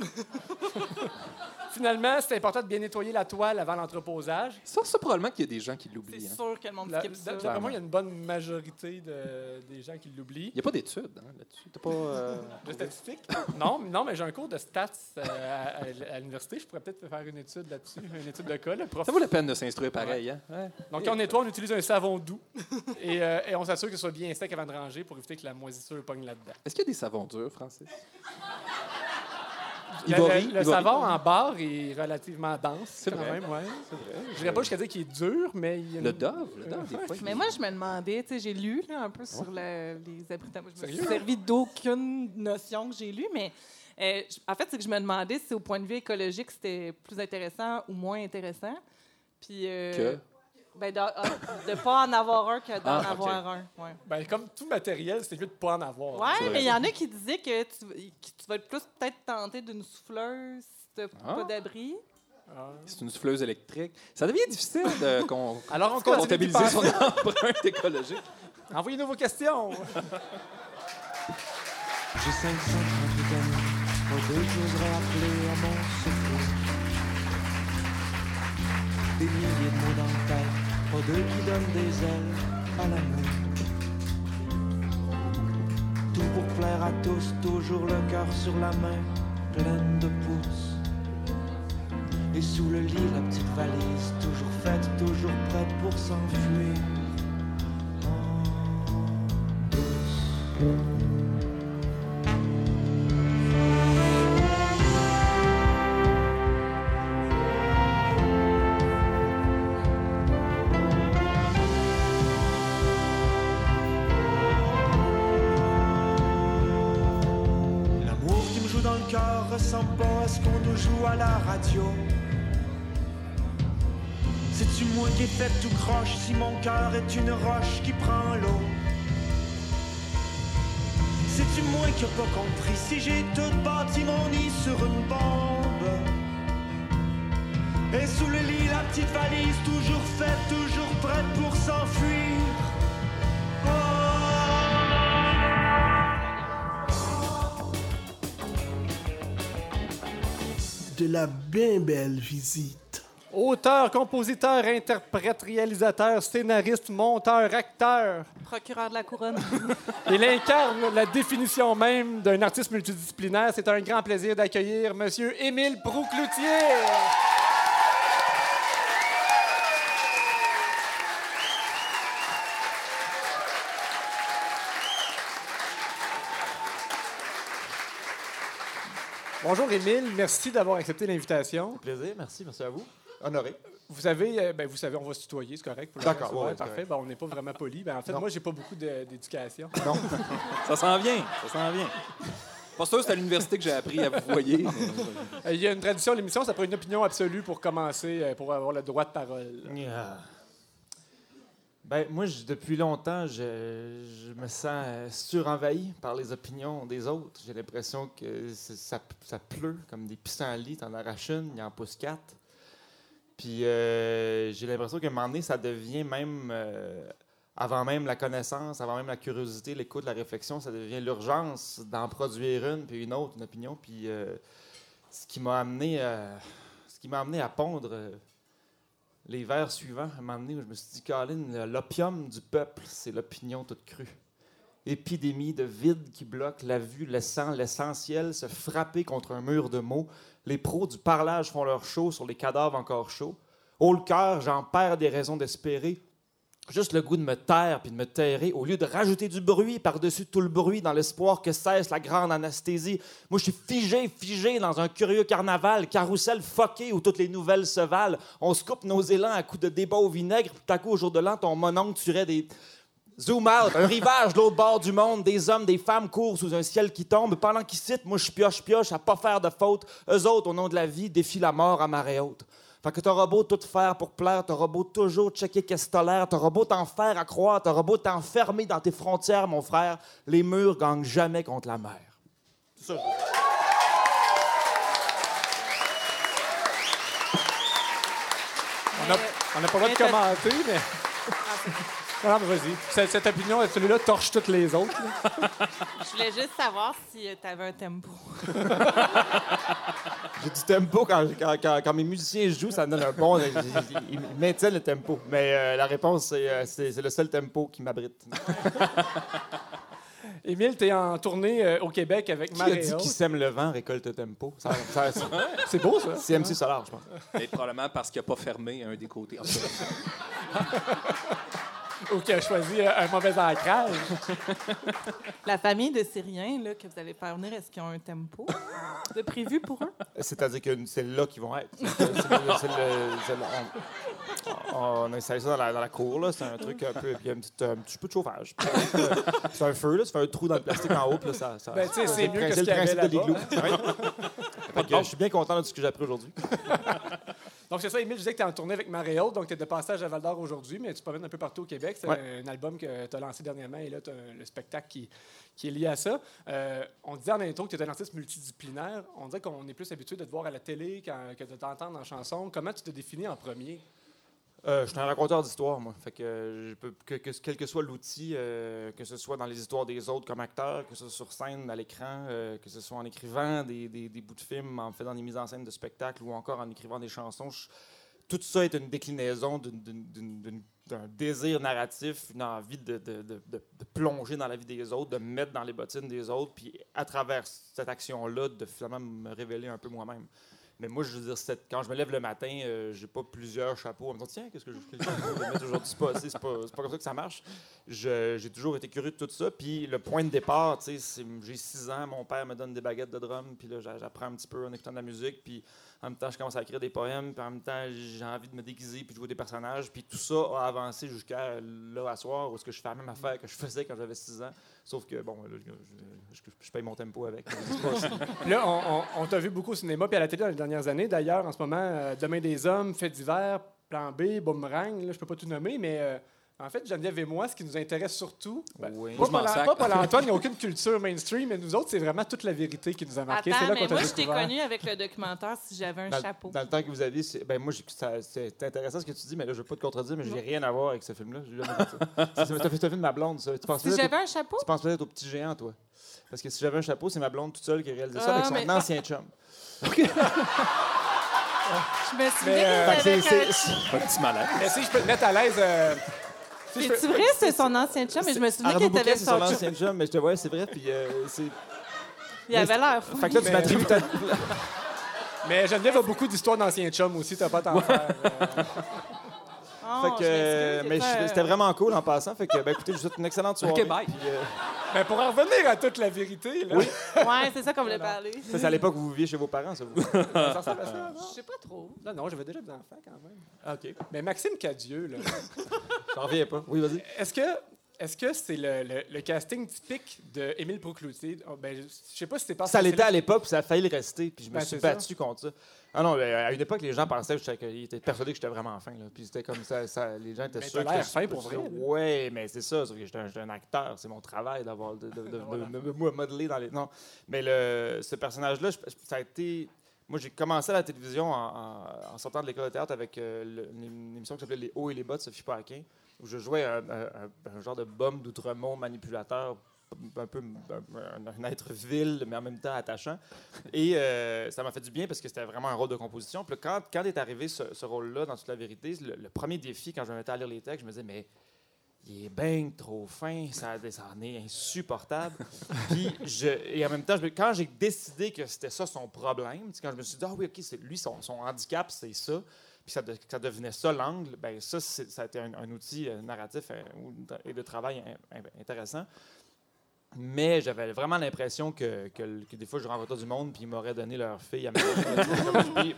Ouais. [LAUGHS] Finalement, c'est important de bien nettoyer la toile avant l'entreposage. Ça, c'est probablement qu'il y a des gens qui C'est l'oublient. hein. sûr que le monde skip ça. D'après moi, il y a une bonne majorité de- des gens qui l'oublient. Il n'y a pas d'études hein, là-dessus. T'as pas. euh, [LAUGHS] De statistiques? non, non, mais j'ai un cours de stats euh, à, à- à l'université. Je pourrais peut-être faire une étude là-dessus, une étude de cas. Le prof. Ça vaut la peine de s'instruire pareil. Hein? Ouais. Donc, quand on nettoie, on utilise un savon doux [LAUGHS] et, euh, et on s'assure que ce soit bien sec avant de ranger pour éviter que la moisissure pogne là-dedans. Est-ce qu'il y a des savons durs, Francis? Le, Ivory, le- le Ivory. savon en barre est relativement dense. C'est quand vrai. même, ouais. Je dirais pas jusqu'à dire qu'il est dur, mais il y a une- Le Dove? Le Dove, des fois, Mais moi, je me demandais, tu sais, j'ai lu là, un peu sur le- les abris tempo. Je me suis servi d'aucune notion que j'ai lue, mais euh, je- en fait, c'est que je me demandais si au point de vue écologique, c'était plus intéressant ou moins intéressant. Puis, euh, Que? Ben, de, ah, de pas en avoir un que d'en Ah, avoir un. Ouais. Ben, comme tout matériel, c'est mieux de pas en avoir. Vrai. mais il y en a qui disaient que tu, que tu vas être plus peut-être tenté d'une souffleuse si t'as Ah. pas d'abri. Ah. C'est une souffleuse électrique. Ça devient difficile de [LAUGHS] Alors, on comptabiliser son empreinte écologique. Envoyez-nous vos questions. J'ai 538 amis, pour que j'oserais appeler à mon secours. des milliers de mots dans le pas deux qui donnent des ailes à l'amour. Tout pour plaire à tous, toujours le cœur sur la main, pleine de pouces. Et sous le lit, la petite valise, toujours faite, toujours prête pour s'enfuir. Fait tout croche si mon cœur est une roche qui prend l'eau? C'est-tu moi qui ai pas compris? Si j'ai tout bâti mon nid sur une bombe? Et sous le lit, la petite valise, toujours faite, toujours prête pour s'enfuir. De la bien belle visite. Auteur, compositeur, interprète, réalisateur, scénariste, monteur, acteur. Procureur de la couronne. [LAUGHS] Il incarne la définition même d'un artiste multidisciplinaire. C'est un grand plaisir d'accueillir Monsieur Émile Proucloutier. Bonjour Émile, merci d'avoir accepté l'invitation. Plaisir, merci, merci à vous. Honoré. Vous savez, euh, ben, vous savez, on va se tutoyer, c'est correct? D'accord, reste? ouais, ouais, parfait. Ben, on n'est pas vraiment poli. Ben, en fait, Non. moi, j'ai pas beaucoup d'éducation. [LAUGHS] Non. Ça s'en vient, ça s'en vient. Pas sûr, c'est à l'université que j'ai appris à vous voyer. [LAUGHS] Euh, Il y a une tradition à l'émission, ça prend une opinion absolue pour commencer, euh, pour avoir le droit de parole. Ben, moi, je- depuis longtemps, je, je me sens surenvahi par les opinions des autres. J'ai l'impression que ça pleut comme des pissenlits. T'en arraches une, il en pousse quatre. Puis euh, j'ai l'impression qu'à un moment donné, ça devient même, euh, avant même la connaissance, avant même la curiosité, l'écoute, la réflexion, ça devient l'urgence d'en produire une, puis une autre, une opinion. Puis euh, ce qui m'a amené, ce qui m'a amené à pondre les vers suivants, à un moment donné, où je me suis dit, Colin, l'opium du peuple, c'est l'opinion toute crue. Épidémie de vide qui bloque la vue, laissant l'essentiel se frapper contre un mur de mots. Les pros du parlage font leur show sur les cadavres encore chauds. Haut le cœur, j'en perds des raisons d'espérer. Juste le goût de me taire puis de me terrer, au lieu de rajouter du bruit par-dessus tout le bruit dans l'espoir que cesse la grande anesthésie. Moi, je suis figé, figé dans un curieux carnaval, carrousel foqué où toutes les nouvelles se valent. On se coupe nos élans à coups de débat au vinaigre, puis tout à coup, au jour de l'an, ton mononcle tuerait des. Zoom out, un rivage de l'autre bord du monde, des hommes, des femmes courent sous un ciel qui tombe. Pendant qu'ils citent, moi je pioche, pioche à pas faire de faute. Eux autres, au nom de la vie, défient la mort à marée haute. Fait que t'auras beau tout faire pour plaire, t'auras beau toujours checker qu'est-ce que t'as l'air, t'auras beau t'en faire à croire, t'auras beau t'enfermer dans tes frontières, mon frère, les murs gagnent jamais contre la mer. C'est ça. On n'a pas le droit de commenter, mais. Non, mais vas-y. Cette, cette opinion, celui-là torche toutes les autres. là. Je voulais juste savoir si tu avais un tempo. [LAUGHS] J'ai du tempo quand, quand, quand- quand mes musiciens jouent, ça me donne un bon. Ils, ils- ils maintiennent le tempo. Mais euh, la réponse, c'est, euh, c'est, c'est le seul tempo qui m'abrite. [LAUGHS] Émile, tu es en tournée euh, au Québec avec Qui a dit Haute. qui sème le vent récolte le tempo? Ça, ça- c'est- [LAUGHS] C'est beau, ça. c'est MC Solar, je pense. Mais probablement parce qu'il n'a pas fermé un des côtés. En tout cas, Ou qui a choisi euh, un mauvais ancrage. [LAUGHS] La famille de Syriens là, que vous allez faire venir, est-ce qu'ils ont un tempo de prévu pour eux? C'est-à-dire que c'est là qu'ils vont être. C'est le- c'est le- c'est le- on, on a installé ça dans la, dans la cour, là. C'est un truc un peu. Puis il y a un petit, un petit peu de chauffage. C'est un feu, là. Fait un trou dans le plastique en haut, puis là, ça. ça Ben, tu c'est le mieux que ce qu'il y avait le principe de l'igloo. [LAUGHS] Que, je suis bien content de ce que j'ai appris aujourd'hui. [LAUGHS] Donc, c'est ça, Émile, je disais que tu es en tournée avec Haute, donc tu es de passage à Val d'Or aujourd'hui, mais tu te promènes un peu partout au Québec. C'est Ouais. un album que tu as lancé dernièrement et là, tu as le spectacle qui, qui est lié à ça. Euh, on disait en intro que tu es un artiste multidisciplinaire. On dirait qu'on est plus habitué de te voir à la télé que de t'entendre en chanson. Comment tu te définis en premier? Euh, je suis un raconteur d'histoire, moi. Fait que, euh, que, que- quel que soit l'outil, euh, que ce soit dans les histoires des autres comme acteur, que ce soit sur scène, à l'écran, que ce soit en écrivant des, des- des bouts de films, en faisant des mises en scène de spectacles ou encore en écrivant des chansons, tout ça est une déclinaison d'un désir narratif, une envie de- de- de plonger dans la vie des autres, de me mettre dans les bottines des autres, puis à travers cette action-là, de finalement me révéler un peu moi-même. Mais moi, je veux dire, quand je me lève le matin, euh, j'ai pas plusieurs chapeaux en me disant tiens, qu'est-ce que je vais mettre aujourd'hui C'est pas, c'est pas, comme ça que ça marche. J'ai toujours été curieux de tout ça. Puis le point de départ, tu sais, j'ai 6 ans, mon père me donne des baguettes de drum, puis là, j'a- j'apprends un petit peu en écoutant de la musique, puis en même temps, je commence à écrire des poèmes, puis en même temps, j'ai envie de me déguiser, puis de jouer des personnages, puis tout ça a avancé jusqu'à là, à soir, où est-ce que je fais la même affaire que je faisais quand j'avais 6 ans, sauf que, bon, là, je, je- je- je paye mon tempo avec. [LAUGHS] Là, on, on- on t'a vu beaucoup au cinéma puis à la télé dans les dernières années. D'ailleurs, en ce moment, euh, Demain des hommes, Fête d'hiver, Plan B, Boomerang, là, je peux pas tout nommer, mais euh, en fait, Geneviève et moi, ce qui nous intéresse surtout, ben, Oui. pas, je m'en Paul- pas Paul-Antoine, [LAUGHS] il n'y a aucune culture mainstream, mais nous autres, c'est vraiment toute la vérité qui nous a marqué. C'est Attends, là mais moi, je t'ai connu avec le documentaire si j'avais un dans, chapeau. dans le temps que vous aviez, c'est- ben moi, c'est intéressant ce que tu dis, mais là, je veux pas te contredire, mais je n'ai rien à voir avec ce film-là. [LAUGHS] C'est- fait, fait de ma blonde, ça. Tu penses Si peut-être j'avais un chapeau? au- tu penses peut-être au petit géant, toi. Parce que si j'avais un chapeau, c'est ma blonde toute seule qui a réalisé ça Ah, avec son mais- ancien chum. [LAUGHS] Je me souviens Mais, euh, que c'était un... petit malade. Mais si je peux te mettre à l'aise. C'est vrai, c'est son ancien chum, mais je me souviens qu'il c'est son son chum. ancien chum, mais je te vois, c'est vrai. Puis euh, c'est. Il avait l'air fou. Fait que là, tu Mais- m'attribues peut-être. [LAUGHS] Mais Geneviève a beaucoup d'histoires d'anciens chums aussi, t'as pas à t'en faire. euh. Oh, Fait que, je euh, m'excuse, mais c'était vraiment cool en passant. Fait que, ben, écoutez, je vous souhaite une excellente soirée. Ok, bye. Puis, euh, Mais pour en revenir à toute la vérité, là, Oui. Ouais, c'est ça qu'on voulait parler. ça, c'est à l'époque où vous viviez chez vos parents, ça vous. ça ressemble à ça, non? [LAUGHS] Je sais pas trop. Non, non, j'avais déjà des enfants quand même. Ah, OK. Mais Maxime Cadieux, là, [LAUGHS] J'en reviens pas. Oui, vas-y. est-ce que est-ce que c'est le, le- le casting typique de Émile Procloutier? Oh, ben, je sais pas si c'est pas Ça l'était à l'époque, puis ça a failli le rester, puis je me Ben, suis ça. battu contre ça. Ah non, à une époque, les gens pensaient j'étais- qu'ils étaient persuadés que j'étais vraiment fin. Là. Puis c'était comme ça, ça- les gens étaient Mais sûrs que fin pour vrai. Ouais, mais c'est ça, sauf que j'étais un, j'étais un acteur, c'est mon travail d'avoir de, de, de- [LAUGHS] de- de me modeler dans les. Non, mais le, ce personnage-là, ça a été. Moi, j'ai commencé à la télévision en, en- en sortant de l'école de théâtre avec euh, le- une, émission qui s'appelait Les hauts et les bas de Sophie Paquin, où je jouais un, un- un genre de bum d'outremont manipulateur, un peu un, être vil, mais en même temps attachant. Et euh, ça m'a fait du bien parce que c'était vraiment un rôle de composition. Puis quand, quand est arrivé ce, ce rôle-là dans toute la vérité, le, le premier défi, quand je me mettais à lire les textes, je me disais, mais il est bien trop fin, ça, ça en est insupportable. [LAUGHS] Puis, je, et en même temps, je quand j'ai décidé que c'était ça son problème, quand je me suis dit, ah oui, OK, c'est lui, son, son handicap, c'est ça, puis ça, de- ça devenait ça l'angle, ben ça, ça a été un, un outil euh, narratif euh, et de travail in- in- intéressant. Mais j'avais vraiment l'impression que, que, que des fois, je rencontrais du monde puis ils m'auraient donné leur fille à me [LAUGHS] Mais-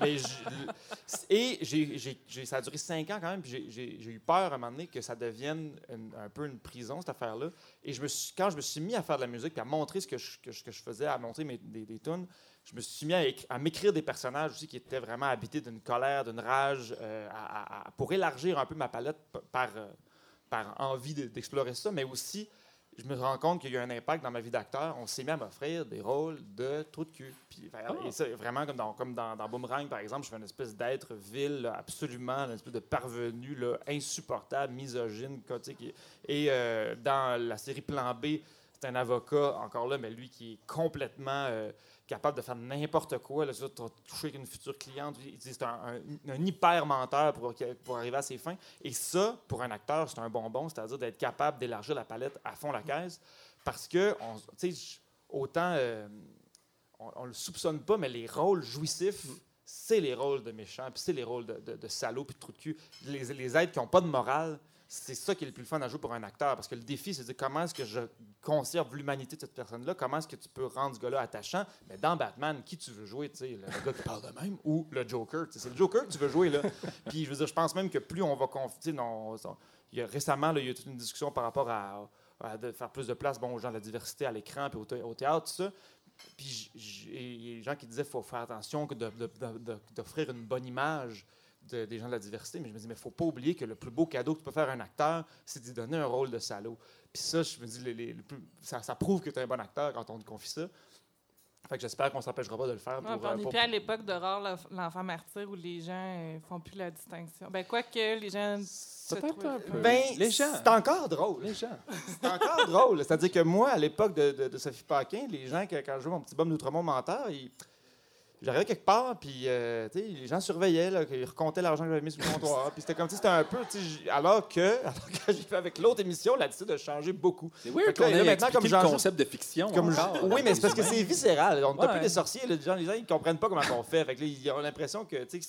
Et j'ai, ça a duré cinq ans quand même, puis j'ai, eu peur à un moment donné que ça devienne une- un peu une prison, cette affaire-là. Et je me suis, quand je me suis mis à faire de la musique, puis à montrer ce que je, que je, que je faisais, à montrer mes, des, des tunes, je me suis mis à, éc- à m'écrire des personnages aussi qui étaient vraiment habités d'une colère, d'une rage, euh, à- à- à- pour élargir un peu ma palette par, euh, par envie de- d'explorer ça, mais aussi je me rends compte qu'il y a eu un impact dans ma vie d'acteur. On s'est mis à m'offrir des rôles de trou de cul. Puis, et ça, vraiment, comme dans, comme dans, dans Boomerang, par exemple, je fais une espèce d'être vil, là, absolument, une espèce de parvenu, là, insupportable, misogyne, Et euh, dans la série Plan B, c'est un avocat, encore là, mais lui qui est complètement euh, capable de faire n'importe quoi. Là, tu vas toucher avec une future cliente. C'est un, un- un hyper menteur pour, pour arriver à ses fins. Et ça, pour un acteur, c'est un bonbon, c'est-à-dire d'être capable d'élargir la palette à fond la caisse. Parce que, on- autant, euh, on, ne le soupçonne pas, mais les rôles jouissifs, c'est les rôles de méchants, puis c'est les rôles de, de, de salauds, puis de trous de cul. Les, les êtres qui n'ont pas de morale, c'est ça qui est le plus fun à jouer pour un acteur. Parce que le défi, c'est de dire comment est-ce que je conserve l'humanité de cette personne-là, comment est-ce que tu peux rendre ce gars-là attachant? Mais dans Batman, qui tu veux jouer, tu sais, le gars qui parle de même ou le Joker? C'est le Joker que tu veux jouer, là. [LAUGHS] Puis je veux dire, je pense même que plus on va confier, non, on- il y a, récemment, là, il y a eu toute une discussion par rapport à, à de faire plus de place bon, aux gens de la diversité à l'écran puis au, thé- au théâtre, tout ça. Puis il y a des gens qui disaient qu'il faut faire attention que de- de- de- de- d'offrir une bonne image de- des gens de la diversité. Mais je me dis, mais il ne faut pas oublier que le plus beau cadeau que tu peux faire à un acteur, c'est d'y donner un rôle de salaud. Puis ça, je me dis, les- les- le plus- ça, ça prouve que tu es un bon acteur quand on te confie ça. Fait que j'espère qu'on ne s'empêchera pas de le faire. Pour, puis on euh, n'est plus à l'époque l'enf- l'enfant martyr, où les gens euh, font plus la distinction. Ben, quoi que les gens. se Peut-être trouvent- un peu. Ben, Les gens. c'est encore drôle. Les gens. [LAUGHS] C'est encore drôle. C'est-à-dire que moi, à l'époque de, de- de Sophie Paquin, les gens, que- quand je jouais mon petit bum d'Outremont menteur, ils, J'arrivais quelque part, puis euh, les gens surveillaient, là, qu'ils recomptaient l'argent que j'avais mis sur le comptoir. Puis c'était comme, sais, c'était un peu, alors que, [LAUGHS] alors que j'ai fait avec l'autre émission, l'attitude a changé beaucoup. C'est weird qu'on ait maintenant, comme le concept de fiction. Comme encore. je- Oui, mais c'est parce que c'est viscéral. On Ouais. plus des sorciers. là. Les gens, les gens, ils comprennent pas comment on fait. Fait que là, ils ont l'impression que c'est-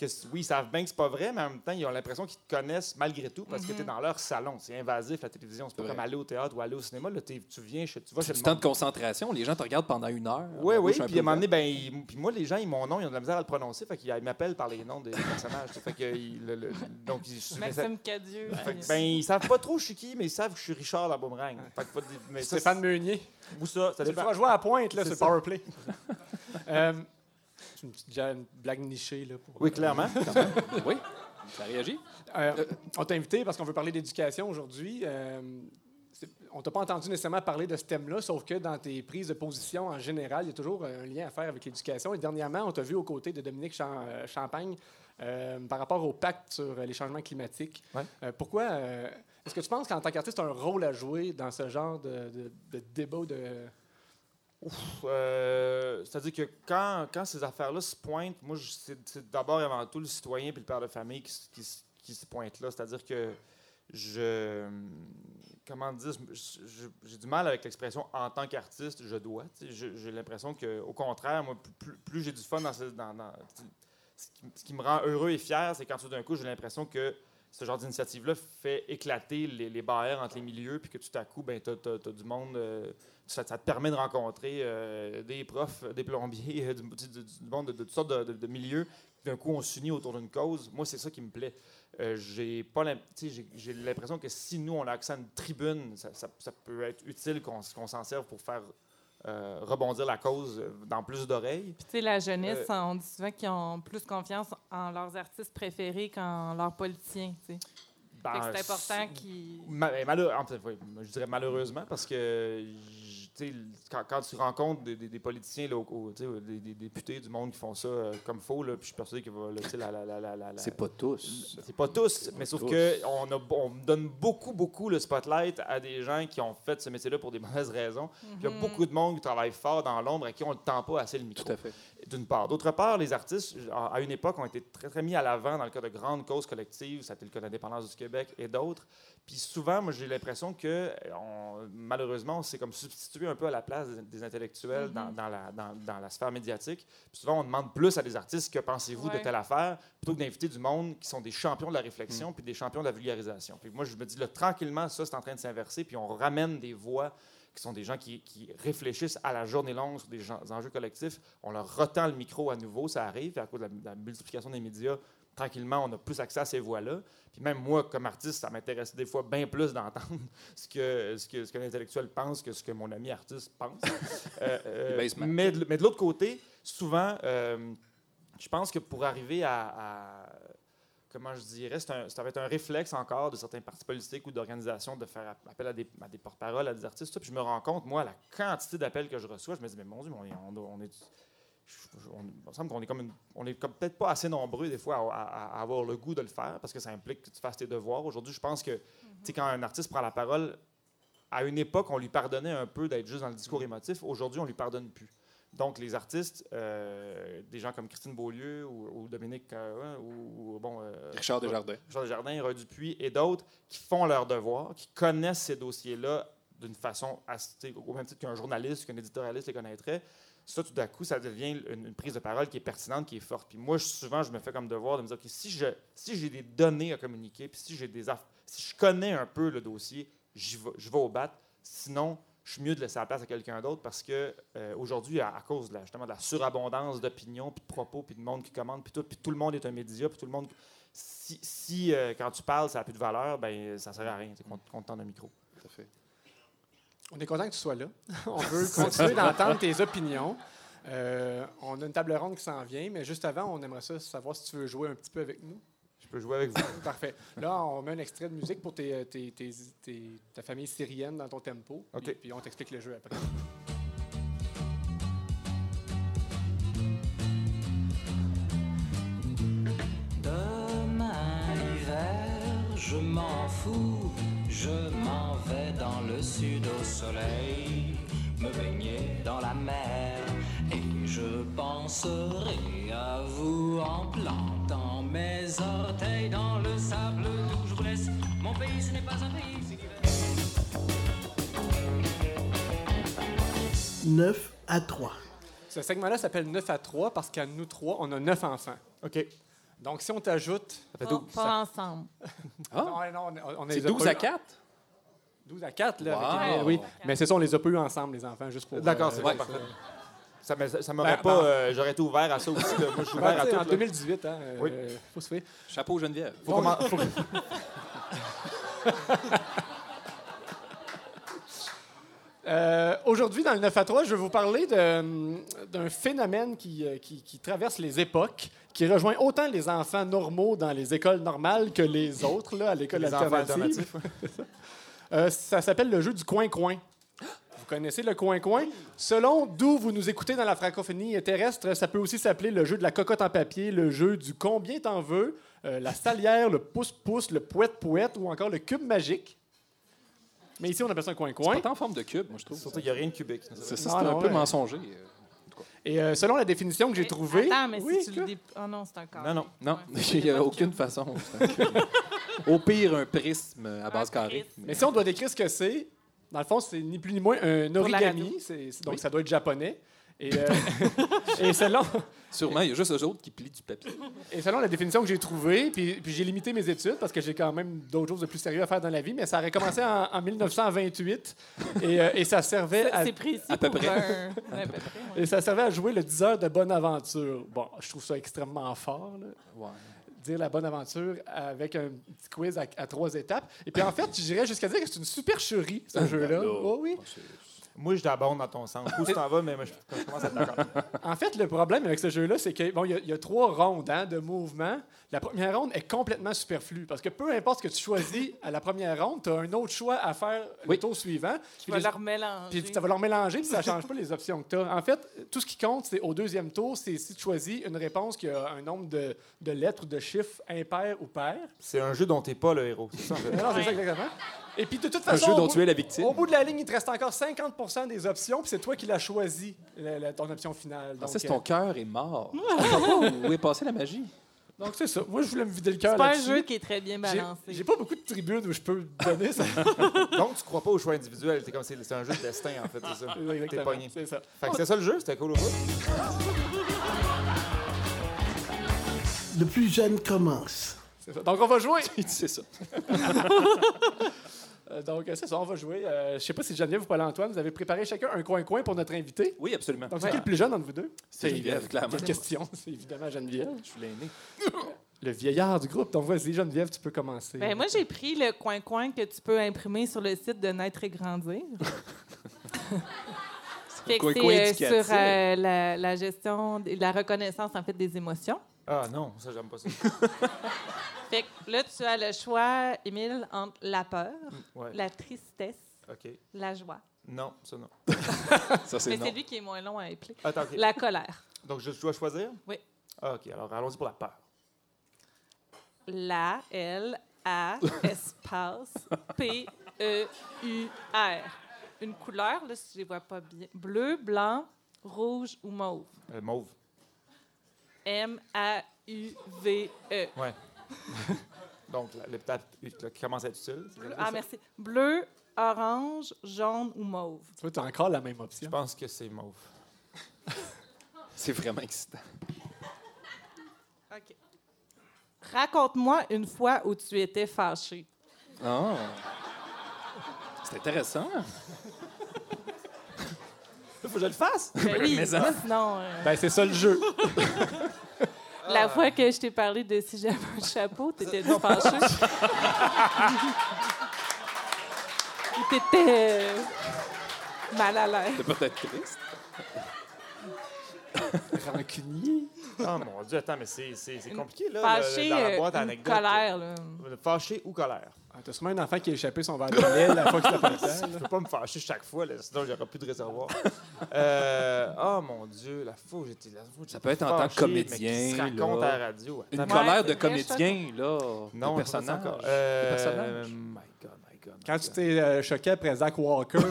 que oui, ils savent bien que c'est pas vrai, mais en même temps, ils ont l'impression qu'ils te connaissent malgré tout parce que tu es dans leur salon. C'est invasif, la télévision. C'est pas comme aller au théâtre ou aller au cinéma. Là, tu viens, chez- tu vas chez C'est le du temps de concentration. Les gens te regardent pendant une heure. Oui, oui. Puis à un moment donné, ben, ils- puis moi, les gens, ils m'ont nom, ils ont de la misère à le prononcer. Fait qu'ils ils m'appellent par les noms des personnages. fait que, ils- le- le- donc, ils- Maxime Cadieux. fait ben, ils savent pas trop je suis qui, mais ils savent que je suis Richard la Boomerang. Fait que mais ça, Stéphane Meunier. Ou ça, ça Tu feras jouer à la pointe, là, C'est. Powerplay. [LAUGHS] euh, c'est une petite une blague nichée, là. Pour, Oui, clairement. [LAUGHS] Oui, ça réagit. Euh, on t'a invité parce qu'on veut parler d'éducation aujourd'hui. Euh, on t'a pas entendu nécessairement parler de ce thème-là, sauf que dans tes prises de position en général, il y a toujours un lien à faire avec l'éducation. Et dernièrement, on t'a vu aux côtés de Dominique Cham- euh, Champagne euh, par rapport au pacte sur euh, les changements climatiques. Ouais. Euh, pourquoi euh, est-ce que tu penses qu'en tant qu'artiste, tu as un rôle à jouer dans ce genre de, de- de débat de Euh, C'est-à-dire que quand, quand ces affaires-là se pointent, moi, c'est d'abord et avant tout le citoyen puis le père de famille qui, qui qui se pointe là. C'est-à-dire que je. Comment dire J'ai du mal avec l'expression en tant qu'artiste, je dois. J'ai l'impression que, au contraire, moi, plus, j'ai du fun dans ce. Dans, dans- ce, qui, ce qui me rend heureux et fier, c'est quand tout d'un coup, j'ai l'impression que ce genre d'initiative-là fait éclater les, barrières entre les milieux, puis que tout à coup, ben, tu as, du monde. euh, ça, te permet de rencontrer euh, des profs, des plombiers, euh, du, monde de, toutes sortes de, de- de milieux. Puis D'un coup, on s'unit autour d'une cause. Moi, c'est ça qui me plaît. Euh, j'ai pas j'ai l'impression que si nous, on a accès à une tribune, ça, peut être utile qu'on s'en serve pour faire euh, rebondir la cause euh, dans plus d'oreilles. Puis, tu sais, la jeunesse, Euh, on dit souvent qu'ils ont plus confiance en leurs artistes préférés qu'en leurs politiciens. tu sais. Ben, c'est important qu'ils. Ben, malheur- en fait, oui, je dirais malheureusement parce que quand, quand tu rencontres des, des- des politiciens locaux, des, des députés du monde qui font ça euh, comme faux, là, puis je suis persuadé que sais, la, la, la, la, la- C'est pas tous. c'est pas tous, mais sauf tous. que on, donne beaucoup, beaucoup le spotlight à des gens qui ont fait ce métier-là pour des [LAUGHS] mauvaises raisons. Il y a Mhm. beaucoup de monde qui travaille fort dans l'ombre et qui on ne tend pas assez le micro Tout à fait. d'une part. D'autre part, les artistes, à à une époque, ont été très, très mis à l'avant dans le cas de grandes causes collectives. Ça a été le cas de l'indépendance du Québec et d'autres. Puis souvent, moi, j'ai l'impression que, on- malheureusement, on s'est comme substitué un peu à la place des, intellectuels dans, dans la, dans, dans la sphère médiatique. Puis souvent, on demande plus à des artistes que pensez-vous de telle affaire, plutôt que d'inviter du monde qui sont des champions de la réflexion puis des champions de la vulgarisation. Puis moi, je me dis, là, tranquillement, ça, c'est en train de s'inverser. Puis on ramène des voix qui sont des gens qui, qui réfléchissent à la journée longue sur des, gens- des enjeux collectifs. On leur retend le micro à nouveau, ça arrive, à cause de la, de la multiplication des médias. Tranquillement, on a plus accès à ces voix-là. Puis même moi, comme artiste, ça m'intéresse des fois bien plus d'entendre [LAUGHS] ce que, ce que, ce que l'intellectuel pense que ce que mon ami artiste pense. Euh, euh, mais, de, mais de l'autre côté, souvent, euh, je pense que pour arriver à, à- comment je dirais, un- ça va être un réflexe encore de certains partis politiques ou d'organisations de faire appel à des, à des porte-paroles, à des artistes. Puis je me rends compte, moi, la quantité d'appels que je reçois, je me dis, mais mon Dieu, on est, on, on est on, il me semble qu'on est comme une- on est comme peut-être pas assez nombreux des fois à, à- à avoir le goût de le faire parce que ça implique que tu fasses tes devoirs. Aujourd'hui, je pense que sais, quand un artiste prend la parole, à une époque, on lui pardonnait un peu d'être juste dans le discours émotif. Aujourd'hui, on lui pardonne plus. Donc, les artistes, euh, des gens comme Christine Beaulieu ou, ou Dominique euh, ou, ou, bon, euh, Richard Desjardins. Richard Desjardins, Roy Dupuis et d'autres qui font leur devoir, qui connaissent ces dossiers-là d'une façon assez, au même titre qu'un journaliste, qu'un éditorialiste les connaîtrait. Ça, tout d'un coup, ça devient une, prise de parole qui est pertinente, qui est forte. Puis moi, souvent, je me fais comme devoir de me dire que si je si j'ai des données à communiquer, puis si j'ai des si je connais un peu le dossier, je vais au bat. Sinon, je suis mieux de laisser la place à quelqu'un d'autre parce que euh, aujourd'hui, à, cause justement de la surabondance d'opinions, puis de propos, puis de monde qui commande, puis tout, puis tout le monde est un média, puis tout le monde. Si, si, euh, quand tu parles, ça n'a plus de valeur, ben ça ne sert à rien tu tende un micro. Tout à fait. On est content que tu sois là. [LAUGHS] On veut continuer d'entendre tes opinions. Euh, on a une table ronde qui s'en vient, mais juste avant, on aimerait ça savoir si tu veux jouer un petit peu avec nous. Je peux jouer avec vous. [LAUGHS] Parfait. Là, on met un extrait de musique pour tes, tes- tes- tes- ta famille syrienne dans ton tempo. OK. Puis, puis on t'explique le jeu après. Demain hiver, je m'en fous, je m'en vais dans le sud au soleil, me baigner dans la mer, et je pense penserai à vous en plantant mes orteils dans le sable d'où je vous laisse. Mon pays, ce n'est pas un pays, c'est l'hiver. 9 à 3. Ce segment-là s'appelle 9 à 3 parce qu'à nous trois, on a 9 enfants. OK? Donc, si on t'ajoute. Ça fait Pas, 12. pas ensemble. [LAUGHS] Ah? Non, non, on, on C'est les a 12 pas à eu- 4? 12 à 4, là. Wow. avec oui. Mais c'est ça, on les a pas eu ensemble, les enfants, juste pour. D'accord, euh, c'est ouais, bon, parfait. Ça ça m'aurait Ben, pas. ben- euh, J'aurais été ouvert à ça aussi. là. Moi, je suis Ouais, ouvert à tu sais, tout. en là. 2018, hein, euh, Oui. faut se faire. Chapeau Geneviève. Faut commen- faut- [LAUGHS] [LAUGHS] Euh, Aujourd'hui, dans le 9 à 3, je vais vous parler de- d'un phénomène qui, euh, qui- qui traverse les époques, qui rejoint autant les enfants normaux dans les écoles normales que les autres, là, à l'école alternative. alternatifs. [LAUGHS] Euh, ça s'appelle le jeu du coin-coin. Vous connaissez le coin-coin? Selon d'où vous nous écoutez dans la francophonie terrestre, ça peut aussi s'appeler le jeu de la cocotte en papier, le jeu du combien t'en veux, euh, la salière, le pouce-pouce, le poète-poète ou encore le cube magique. Mais ici, on appelle ça un C'est coin-coin. pas tant en forme de cube, moi, je trouve. Surtout, il n'y a rien de cubique. C'est ça, Ah, c'est un non, peu ouais. mensonger. Et euh, selon la définition que j'ai trouvée. Attends, mais Oui, si tu quoi? le dé... Oh non, c'est un corps. Non, non. Non, Ouais. [LAUGHS] il n'y a aucune façon. Au pire, un prisme à base carrée. Mais si on doit décrire ce que c'est, dans le fond, c'est ni plus ni moins un origami. c'est- donc, ça doit être japonais. Et, euh, [LAUGHS] et selon, Sûrement, il y a juste eux autres qui plient du papier. Et selon la définition que j'ai trouvée, puis, puis j'ai limité mes études parce que j'ai quand même d'autres choses de plus sérieux à faire dans la vie, mais ça aurait commencé en, en 1928 et, euh, et ça servait C'est à, c'est précis à peu près. un- à peu près, ouais. et ça servait à jouer le 10 heures de bonne aventure. Bon, je trouve ça extrêmement fort, là, Ouais. dire la bonne aventure avec un petit quiz à, à trois étapes. Et puis en fait, j'irais jusqu'à dire que c'est une supercherie, ce jeu-là. Oh oui. Moi, je t'abonde dans ton sens. Où tu t'en vas, mais moi, je, je commence à être d'accord. En fait, le problème avec ce jeu-là, c'est qu'il bon, il y, a- y a trois rondes hein, de mouvement. La première ronde est complètement superflue parce que peu importe ce que tu choisis à la première ronde, tu as un autre choix à faire le Oui. tour suivant. Tu Puis vas les- leur mélanger. puis ça va leur mélanger, puis ça change pas les options que tu as. En fait, tout ce qui compte, c'est au deuxième tour, c'est si tu choisis une réponse qui a un nombre de, de lettres ou de chiffres impair ou pair. C'est un jeu dont t'es pas le héros. C'est ça, en fait. Non, c'est ça exactement. Et puis de toute Un façon, jeu au dont bout- tu es la victime. au bout de la ligne, il te reste encore 50% des options, puis c'est toi qui l'as choisi, la- la- ton option finale. Ah, Donc, ça, c'est euh, ton cœur est mort. Je pas où est passée la magie? donc c'est ça. Moi, je voulais me vider le cœur C'est pas un jeu qui est très bien balancé. J'ai pas beaucoup de tribunes où je peux donner ça. [LAUGHS] Donc, tu crois pas au choix individuel. T'es comme, c'est c'est un jeu de destin, en fait. C'est ça. T'es pogné. C'est ça. Fait que c'est ça le jeu? C'était cool au bout? Le plus jeune commence. C'est ça. Donc, on va jouer. [LAUGHS] c'est ça. [LAUGHS] Euh, donc, euh, c'est ça, on va jouer. Euh, je sais pas si Geneviève ou Paul-Antoine, vous avez préparé chacun un coin-coin pour notre invité. Oui, absolument. Donc, c'est qui le plus jeune entre vous deux? C'est Geneviève, clairement. Quelle question? [LAUGHS] C'est évidemment Geneviève. Je suis l'aîné. [LAUGHS] Le vieillard du groupe. Donc, vas-y, Geneviève, tu peux commencer. Ben, moi, j'ai pris le coin-coin que tu peux imprimer sur le site de Naître et Grandir. [LAUGHS] C'est euh, éducatif. sur euh, la, la gestion, et la reconnaissance en fait des émotions. Ah non, ça, j'aime pas ça. [LAUGHS] Fait que là, tu as le choix, Émile, entre la peur, Ouais. la tristesse, la joie. Non, ça, non. [LAUGHS] Ça, c'est Mais non. c'est lui qui est moins long à appeler. Attends, OK. La colère. Donc, je dois choisir? Oui. Ah, OK. Alors, allons-y pour la peur. La, L, A, espace, [LAUGHS] P, E, U, R. Une couleur, là, si je ne vois pas bien. Bleu, blanc, rouge ou mauve? Euh, mauve. M, A, U, V, E. Ouais. [LAUGHS] Donc, la- là, qui commence à être utile. Ah, ça? merci. Bleu, orange, jaune ou mauve? Tu vois, tu as encore la même Je option. pense que c'est mauve. [LAUGHS] C'est vraiment excitant. OK. Raconte-moi une fois où tu étais fâché. Ah. C'est intéressant. Faut que je le fasse? [LAUGHS] Ben oui, mais ça. sinon, euh, Ben, c'est ça le jeu. [LAUGHS] la fois que je t'ai parlé de si j'avais un chapeau, t'étais-tu fâché? Ou [LAUGHS] t'étais euh, mal à l'aise? C'est peut-être triste. Rancunier. Oh mon Dieu, attends, mais c'est c'est- c'est Une compliqué, là, Fâché, le- dans la euh, boîte anecdotes. colère, là. Fâché ou colère? Ah, T'as sûrement un enfant qui a échappé son verre de lait la fois que c'était pas. Je peux pas me fâcher chaque fois, là, sinon j'aurais plus de réservoir. Euh, oh mon Dieu, la fois où j'étais Ça peut être en tant que fâché, mais qui comédien, se raconte là. à la radio. Une colère de comédien, là. Non, de personnage. encore. De Euh, personnage. my God, my God. my Quand God. tu t'es euh, choqué après Zach Walker. [LAUGHS]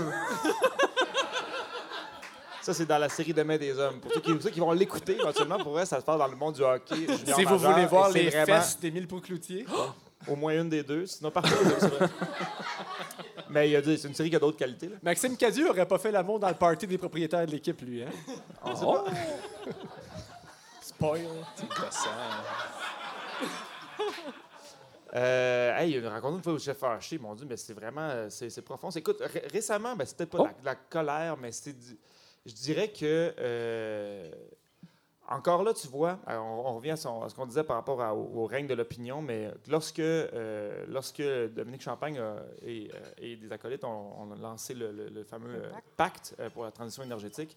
Ça, c'est dans la série Demain des hommes. Pour ceux qui, ceux qui vont l'écouter, éventuellement, pour vrai, ça se passe dans le monde du hockey. [LAUGHS] Si vous voulez voir les vraiment fesses d'Émile Poucloutier. [GASPS] [GASPS] Au moins une des deux. Sinon, partout. [LAUGHS] Mais il a dit, c'est une série qui a d'autres qualités. Là. Maxime Cadieux n'aurait pas fait l'amour dans le party des propriétaires de l'équipe, lui. Hein? Oh! [LAUGHS] Spoil. Euh, hey, il a raconté une fois où j'étais fâché. Mon Dieu, mais c'est vraiment euh, c'est, c'est profond. Écoute, ré- récemment, ben, c'était pas Oh. de la, colère, mais du- je dirais que euh, encore là, tu vois, euh, on, on revient à, son- à ce qu'on disait par rapport à- au, au règne de l'opinion, mais lorsque, euh, lorsque Dominique Champagne euh, et, et des acolytes ont, ont lancé le, le- le fameux pacte. pour la transition énergétique,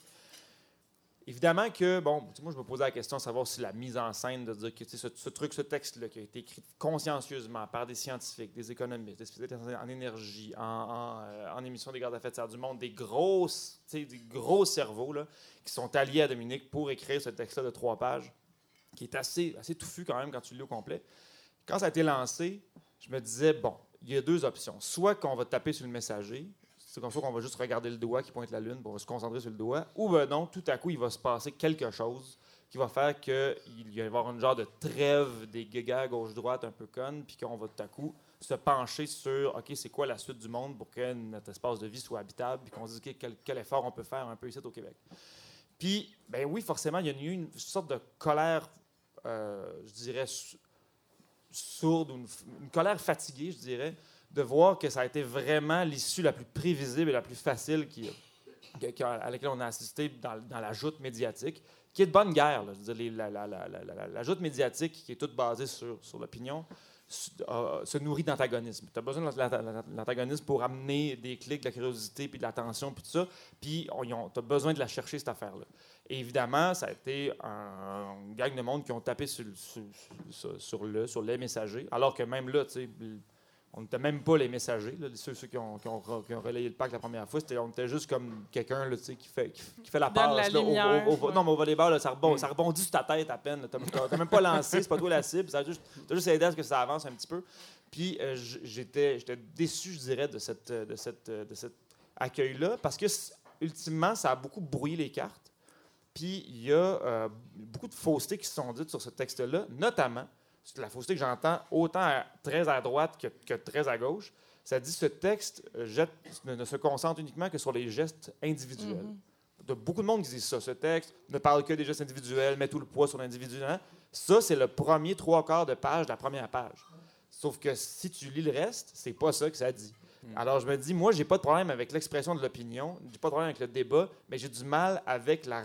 Évidemment que, bon, moi, je me posais la question de savoir si la mise en scène, de dire que ce, ce truc, ce texte-là, qui a été écrit consciencieusement par des scientifiques, des économistes, des spécialistes en énergie, en, en, euh, émission des gaz à effet du monde, des grosses, des gros cerveaux là, qui sont alliés à Dominique pour écrire ce texte-là de trois pages, qui est assez, assez touffu quand même quand tu le lis au complet. Quand ça a été lancé, je me disais, bon, il y a deux options. Soit qu'on va taper sur le messager, c'est comme ça qu'on va juste regarder le doigt qui pointe la lune pour se concentrer sur le doigt, ou ben non, tout à coup, il va se passer quelque chose qui va faire qu'il va y avoir une genre de trêve des guégas gauche-droite un peu conne, puis qu'on va tout à coup se pencher sur, OK, c'est quoi la suite du monde pour que notre espace de vie soit habitable, puis qu'on se dise OK, quel, effort on peut faire un peu ici au Québec. Puis, ben oui, forcément, il y a eu une sorte de colère, euh, je dirais, sou- sourde, ou une, une colère fatiguée, je dirais, de voir que ça a été vraiment l'issue la plus prévisible et la plus facile à laquelle on a assisté dans, la joute médiatique, qui est de bonne guerre. là. Je veux dire, la, la- la- la- joute médiatique, qui est toute basée sur, sur l'opinion, se nourrit d'antagonisme. Tu as besoin de l'anta- l'anta- l'antagonisme pour amener des clics, de la curiosité, puis de l'attention, puis tout ça. Puis tu as besoin de la chercher, cette affaire-là. Et évidemment, ça a été un, une gang de monde qui ont tapé sur- sur le, sur les messagers, alors que même là, tu sais, on n'était même pas les messagers, là, ceux, ceux qui, ont, qui, ont, re- qui ont relayé le pack la première fois. C'était, on était juste comme quelqu'un là, tu qui, fait, qui, qui fait la passe. au- lumière, au- au- ouais. Non, mais au volleyball, là, ça, rebond- ça rebondit sur ta tête à peine. Tu n'as même pas lancé, c'est pas toi la cible. Ça a juste, aidé à ce que ça avance un petit peu. Puis euh, j'étais, j'étais déçu, je dirais, de, cette, euh, de, cette, euh, de cet accueil-là, parce que, ultimement, ça a beaucoup brouillé les cartes. Puis il y a euh, beaucoup de faussetés qui se sont dites sur ce texte-là, notamment la fausseté que j'entends autant à- très à droite que, que très à gauche. Ça dit ce texte euh, jette- ne, ne se concentre uniquement que sur les gestes individuels. De beaucoup de monde qui dit ça. Ce texte ne parle que des gestes individuels, met tout le poids sur l'individu. hein. Ça, c'est le premier trois quarts de page de la première page. Sauf que si tu lis le reste, c'est pas ça que ça dit. Alors je me dis, moi, j'ai pas de problème avec l'expression de l'opinion, j'ai pas de problème avec le débat, mais j'ai du mal avec la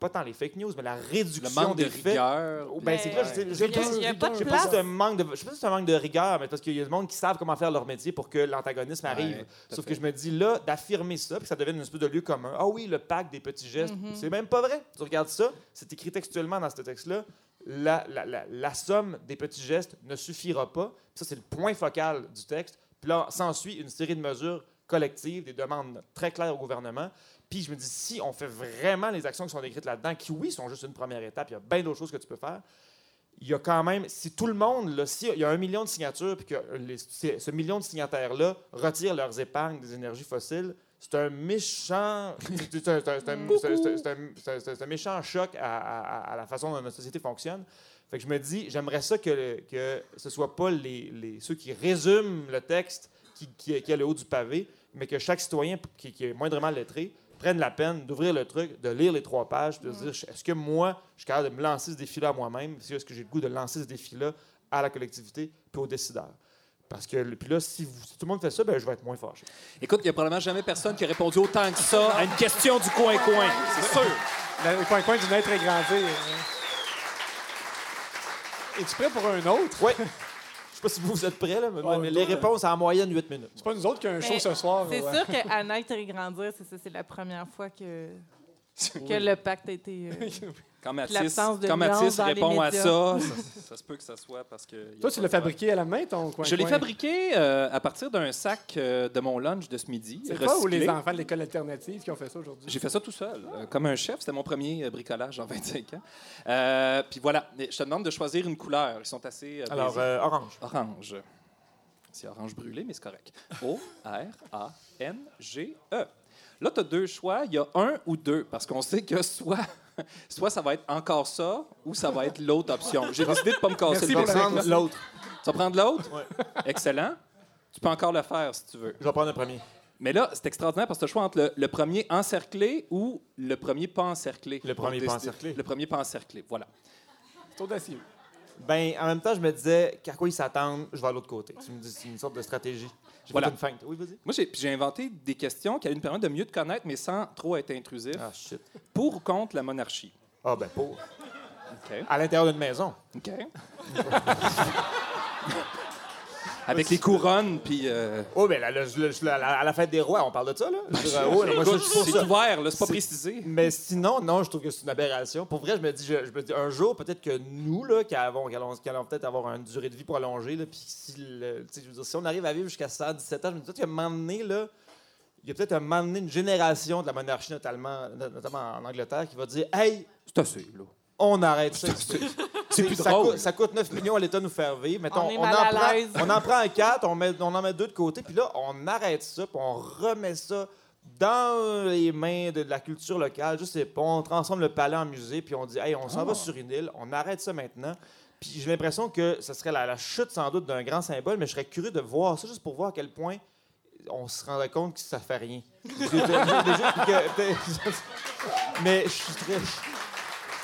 pas tant les fake news, mais la réduction Le manque de des faits. rigueur. Oh, ben, c'est que là, je sais- je sais Il y a- pas si- il y a pas de je sais pas place. si c'est un manque de, je sais pas si c'est un manque de rigueur, mais parce qu'il y a du monde qui savent comment faire leur métier pour que l'antagonisme arrive. Ouais, Sauf fait. que je me dis là, d'affirmer ça, puis que ça devienne une espèce de lieu commun. Ah oui, le pacte des petits gestes, c'est même pas vrai. Tu regardes ça, c'est écrit textuellement dans ce texte-là. La, la- la- la somme des petits gestes ne suffira pas. Ça, c'est le point focal du texte. Puis là, s'ensuit une série de mesures collectives, des demandes très claires au gouvernement. Puis je me dis, si on fait vraiment les actions qui sont décrites là-dedans, qui, oui, sont juste une première étape, il y a bien d'autres choses que tu peux faire, il y a quand même, si tout le monde, là, si il y a un million de signatures, puis que ce million de signataires-là retirent leurs épargnes des énergies fossiles, c'est un méchant, choc à, la façon dont notre société fonctionne. Fait que je me dis, j'aimerais ça que, que ce soit pas ceux qui résument le texte qui, qui, qui est le haut du pavé, mais que chaque citoyen qui est moindrement lettré prenne la peine d'ouvrir le truc, de lire les trois pages, de se dire est-ce que moi, je suis capable de me lancer ce défi-là à moi-même? Est-ce que j'ai le goût de lancer ce défi-là à la collectivité puis aux décideurs Parce que puis là, si, vous- si tout le monde fait ça, ben, je vais être moins fâché. Écoute, il n'y a probablement jamais personne qui a répondu autant que ça à une question du coin-coin. C'est sûr. Le coin-coin du naître et grandir. Es-tu prêt pour un autre? Oui. [LAUGHS] Je sais pas si vous, vous êtes prêts, là, mais, Oh, mais les réponses en moyenne 8 minutes. C'est pas nous autres qui avons un show ce soir. C'est ouais. sûr qu'à naître [LAUGHS] et grandir, c'est ça, c'est la première fois que, que le pacte a été. euh, [LAUGHS] Quand Mathis, l'absence de quand Mathis répond à ça, [LAUGHS] ça, ça se peut que ça soit parce que. Toi, tu l'as fabriqué à la main, ton coin Je l'ai fabriqué euh, à partir d'un sac euh, de mon lunch de ce midi. C'est toi ou les enfants de l'école alternative qui ont fait ça aujourd'hui? J'ai fait ça tout seul, euh, comme un chef. C'était mon premier euh, bricolage en [LAUGHS] 25 ans. Euh, puis voilà, je te demande de choisir une couleur. Ils sont assez. euh, Alors, euh, orange. Orange. C'est orange brûlé, mais c'est correct. O-R-A-N-G-E. E. Là, tu as deux choix. Il y a un ou deux, parce qu'on sait que soit, [LAUGHS] soit ça va être encore ça, ou ça va être l'autre option. J'ai décidé de ne pas me casser Merci le pour. Prendre l'autre. Tu vas prendre l'autre? Excellent. Tu peux encore le faire si tu veux. Je vais prendre le premier. Mais là, c'est extraordinaire parce que tu as le choix entre le, le premier encerclé ou le premier pas encerclé. Le premier pas encerclé. Le premier pas encerclé, voilà. C'est audacieux. Ben, en même temps, je me disais qu'à quoi ils s'attendent, je vais à l'autre côté. Tu me dis, c'est une sorte de stratégie. J'ai Voilà. fait une feinte. Oui, vas-y. Moi, j'ai inventé des questions qui allaient nous permettre de mieux te connaître, mais sans trop être intrusif. Ah, shit. Pour ou contre la monarchie? Ah, ben, pour. OK. À l'intérieur d'une maison. OK. [LAUGHS] Avec les couronnes, puis... euh, Oh, ben, la- à la fête des rois, on parle de ça, là? Oh, pour c'est ouvert, là, c'est pas précisé. Mais sinon, non, je trouve que c'est une aberration. Pour vrai, je me dis, je, je me dis un jour, peut-être que nous, là, qui, avons, qui allons, qui allons peut-être avoir une durée de vie pour allonger, là, puis si, le- tu sais, je veux dire, si on arrive à vivre jusqu'à 117 ans, je me dis peut-être qu'à un moment donné, là, il y a peut-être un moment donné une génération de la monarchie, notamment, notamment en Angleterre, qui va dire Hey, C'est assez, là. on arrête ça. [LAUGHS] C'est plus ça, drôle. coûte, ça coûte 9 millions à l'État de nous faire vivre. Mettons, On est en mal à prend, on en prend un 4, on, met, on en met deux de côté, puis là, on arrête ça, puis on remet ça dans les mains de, la culture locale. Je sais pas, on transforme le palais en musée, puis on dit, hey, on s'en va sur une île, on arrête ça maintenant. Puis j'ai l'impression que ce serait la, la chute sans doute d'un grand symbole, mais je serais curieux de voir ça juste pour voir à quel point on se rendrait compte que ça fait rien. Mais je suis très.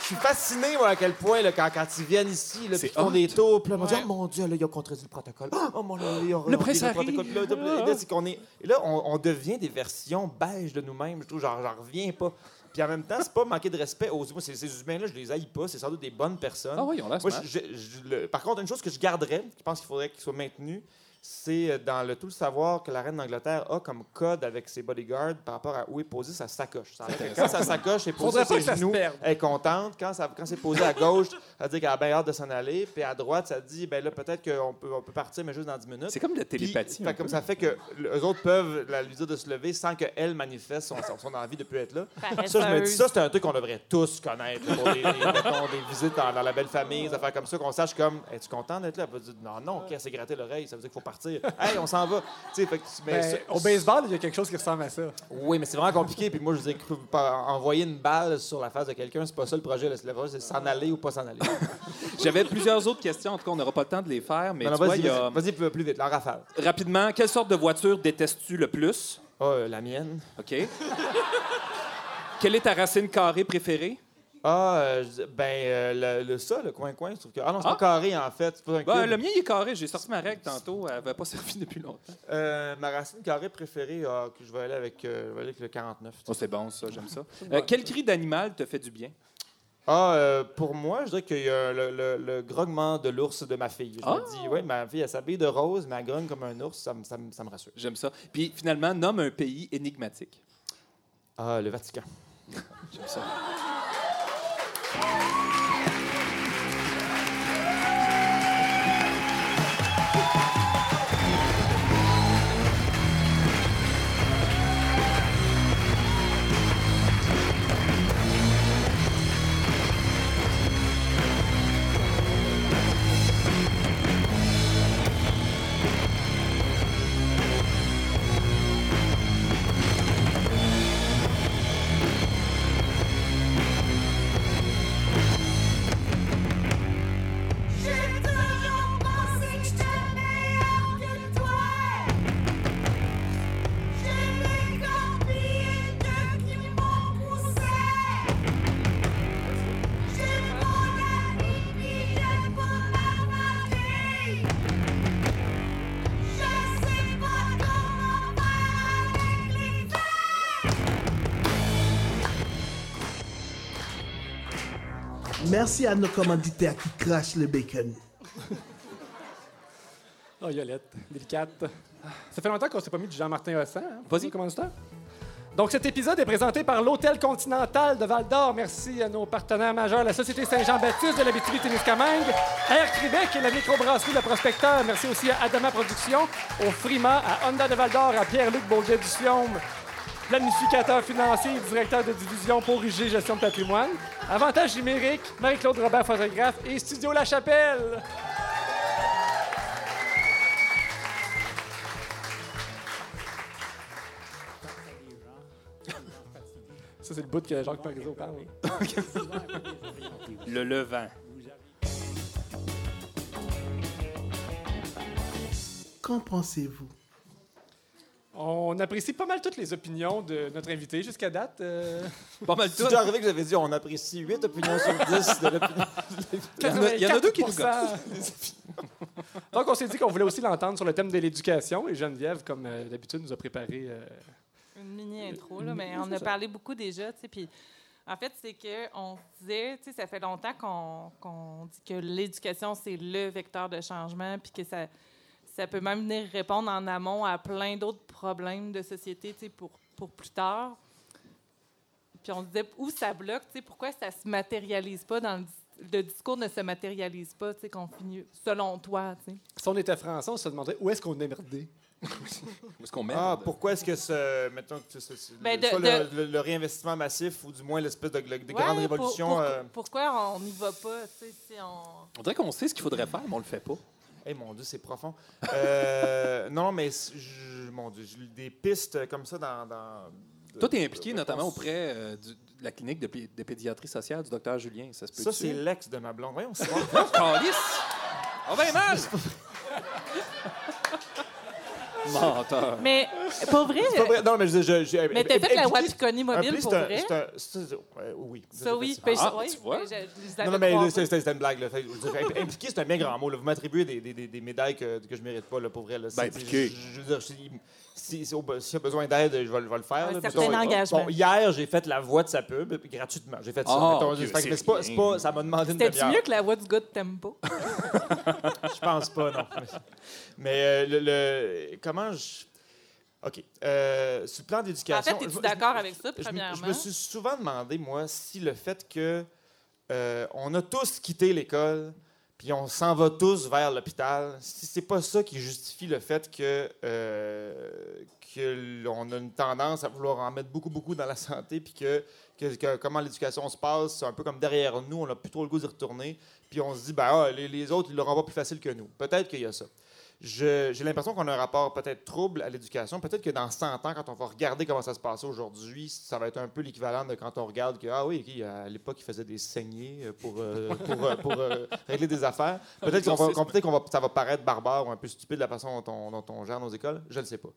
Je suis fasciné, moi, à quel point, là, quand, quand ils viennent ici, là, puis ils font des tours, puis là, on dit, oh mon Dieu, là, ils ont contredit le protocole. Oh mon Dieu, ils ont Le prince Harry. protocole. Là, puis là, c'est qu'on est... Et là, on, on devient des versions beige de nous-mêmes. Je trouve, genre, j'en reviens pas. Puis en même temps, c'est pas manquer de respect aux moi, ces, ces humains-là, je les haïs pas. C'est sans doute des bonnes personnes. Ah oui, on l'a Moi, je- je- je- le- par contre, une chose que je garderais, je pense qu'il faudrait qu'il soit maintenu, c'est euh, dans le tout le savoir que la reine d'Angleterre a comme code avec ses bodyguards par rapport à où est posée sa sacoche. Ça que Quand sa sacoche est posée sur ses genoux, elle est contente. Quand, ça, quand c'est posé à gauche, ça veut dire qu'elle a bien hâte de s'en aller. Puis à droite, ça dit, ben là, peut-être qu'on peut, on peut partir, mais juste dans 10 minutes. C'est comme de la Puis, télépathie. fait comme ça fait que les autres peuvent la- lui dire de se lever sans qu'elle manifeste son, son, envie de plus être là. Ça, je me dis, ça, c'est un truc qu'on devrait tous connaître là, pour des, des- mettons, des visites dans, dans la belle famille, des affaires comme ça, qu'on sache comme, es-tu content d'être là? Elle va dire, non, non, qu'elle s'est gratté l'oreille, ça veut dire qu'il faut partir. [LAUGHS] Hey, on s'en va. Tu sais, fait que- mais Ben, ça- au baseball, il y a quelque chose qui ressemble à ça. oui, mais c'est vraiment compliqué. Puis moi, je pas envoyer une balle sur la face de quelqu'un, c'est pas ça le projet. Le projet, c'est s'en aller ou pas s'en aller. [LAUGHS] J'avais plusieurs autres questions. En tout cas, on n'aura pas le temps de les faire, mais vas-y, a... vas-y, vas-y plus, vite, la rafale. Rapidement, quelle sorte de voiture détestes-tu le plus? Ah, euh, la mienne. OK. Quelle est ta racine carrée préférée? Ah, euh, je dis- ben, euh, le, le- ça, le coin-coin, je trouve que. Ah non, c'est Ah. pas carré, en fait. C'est pas un Ben, cube. le mien, il est carré. J'ai sorti ma règle tantôt. Elle n'avait pas [LAUGHS] servi depuis longtemps. Euh, ma racine carrée préférée, ah, que je vais aller avec, euh, je vais aller avec le 49. Oh, c'est bon, ça. J'aime ça. [LAUGHS] Euh, quel cri d'animal te fait du bien? Ah, euh, pour moi, je dirais qu'il y a le, le- le grognement de l'ours de ma fille. Je Ah! me dis, oui, ma fille, elle s'habille de rose, mais elle grogne comme un ours, ça, me- ça me- ça me rassure. J'aime ça. Puis finalement, nomme un pays énigmatique. Ah, le Vatican. J'aime ça. J'ai [LAUGHS] Merci à nos commanditaires qui crachent le bacon. Oh, Yolette, délicate. Ça fait longtemps qu'on s'est pas mis du Jean-Martin Hossan. Hein, Vas-y. commanditaire. Donc, cet épisode est présenté par l'Hôtel Continental de Val-d'Or. Merci à nos partenaires majeurs, la Société Saint-Jean-Baptiste de l'Abitibi-Témiscamingue, Air Québec et la microbrasserie Le Prospecteur. Merci aussi à Adama Productions, au Frima, à Honda de Val-d'Or, à Pierre-Luc Beaulieu du Fiaume, planificateur financier et directeur de division pour IG Gestion de patrimoine, Avantage numérique, Marie-Claude Robert, photographe et Studio La Chapelle. [LAUGHS] c'est le bout que Jacques Parizeau parle. Le levant. Qu'en pensez-vous? On apprécie pas mal toutes les opinions de notre invité jusqu'à date. euh, [LAUGHS] Pas mal C'est tout. déjà arrivé que j'avais dit on apprécie 8 opinions sur 10 de l'opinion. [LAUGHS] Il y en a- il y en a deux qui nous 84%. Donc, on s'est dit qu'on voulait aussi l'entendre sur le thème de l'éducation. Et Geneviève, comme euh, d'habitude, nous a préparé. euh, Une mini intro, là, mais on c'est a parlé beaucoup déjà, tu sais, puis en fait, c'est qu'on se disait, tu sais, ça fait longtemps qu'on qu'on dit que l'éducation, c'est le vecteur de changement, puis que ça, ça peut même venir répondre en amont à plein d'autres problèmes de société, tu sais, pour, pour plus tard. Puis on se disait, où ça bloque, tu sais, pourquoi ça se matérialise pas dans le, le discours ne se matérialise pas, tu sais, qu'on finit, selon toi, tu sais? Si on était français, on se demanderait où est-ce qu'on est merdé? Où est-ce qu'on met? Ah, pourquoi est-ce que ce. Mettons que ce- ce- Ben, soit de- le, de- le- le réinvestissement massif ou du moins l'espèce de, de Ouais, grande pour- révolution. pour- euh, Pourquoi on n'y va pas, tu sais, si on... On dirait qu'on sait ce qu'il faudrait faire, mais on le fait pas. Eh mon Dieu, c'est profond. Euh, non, mais je- mon Dieu, j'ai des pistes comme ça dans. dans de- Toi, tu es impliqué de- notamment auprès euh, du- de la clinique de, pé- de pédiatrie sociale du docteur Julien. Ça se peut Ça, c'est l'ex de ma blonde. Voyons, c'est [LAUGHS] bon. On va mal! [LAUGHS] Menteur. Mais pour vrai, C'est pas vrai. Non, mais je. je, je mais t'as fait la Wapikoni mobile pour vrai? oui. Ça, oui. c'est Ah, tu vois? Non, mais c'était une blague. Impliqué, c'est un bien grand mot. Vous m'attribuez des, des, des, des médailles que, que je mérite pas, là, pour vrai. Ben, impliqué. Si, si, a besoin d'aide, je vais, je vais le faire. Un là. certain Mettons, engagement. Bon, hier, j'ai fait la voix de sa pub gratuitement. J'ai fait ça. Ah, Mettons, ok, fait mais c'est pas, pas, ça m'a demandé une C'était-tu demi-heure. mieux que la voix du gars de Tempo? [LAUGHS] Je pense pas, non. Mais euh, le, le- comment je. OK. Euh, sur le plan En d'éducation. fait, es-tu je- d'accord avec ça, je, me- premièrement? je me suis souvent demandé, moi, si le fait que euh, on a tous quitté l'école, puis on s'en va tous vers l'hôpital, si c'est pas ça qui justifie le fait que, euh, l'on a une tendance à vouloir en mettre beaucoup, beaucoup dans la santé, puis que, que- comment l'éducation se passe, c'est un peu comme derrière nous, on n'a plus trop le goût d'y retourner, puis on se dit, ben, ah, les, les autres, ils l'auront pas plus facile que nous. Peut-être qu'il y a ça. J'ai l'impression qu'on a un rapport peut-être trouble à l'éducation. Peut-être que dans 100 ans, quand on va regarder comment ça se passe aujourd'hui, ça va être un peu l'équivalent de quand on regarde que, ah oui, à l'époque, ils faisaient des saignées pour, euh, [LAUGHS] pour, euh, pour, euh, régler des affaires. Peut-être qu'on va, peut-être qu'on va, ça va paraître barbare ou un peu stupide la façon dont on, dont on gère nos écoles. Je ne sais pas.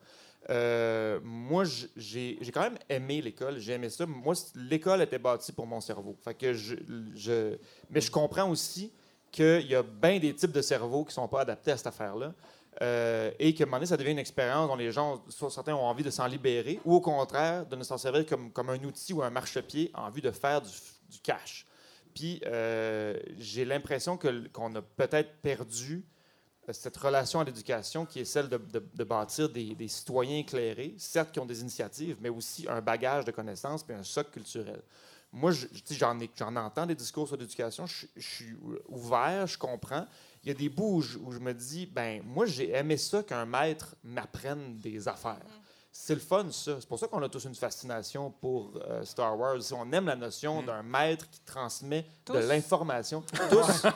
Euh, moi, j'ai quand même aimé l'école. J'ai aimé ça. Moi, l'école était bâtie pour mon cerveau. Fait que je, je, mais je comprends aussi qu'il y a bien des types de cerveaux qui ne sont pas adaptés à cette affaire-là. Euh, et qu'à un moment donné, ça devient une expérience dont les gens, soit certains ont envie de s'en libérer, ou au contraire, de ne s'en servir comme, comme un outil ou un marchepied en vue de faire du, cash. Puis euh, j'ai l'impression qu'on a peut-être perdu euh, cette relation à l'éducation qui est celle de, bâtir des, des citoyens éclairés, certes qui ont des initiatives, mais aussi un bagage de connaissances puis un socle culturel. Moi, je- j'en entends des discours sur l'éducation, je, je suis ouvert, je comprends. Il y a des bouts où je, où je me dis, ben moi, j'ai aimé ça qu'un maître m'apprenne des affaires. C'est le fun, ça. C'est pour ça qu'on a tous une fascination pour euh, Star Wars. On aime la notion d'un maître qui transmet de l'information. Tous. [LAUGHS]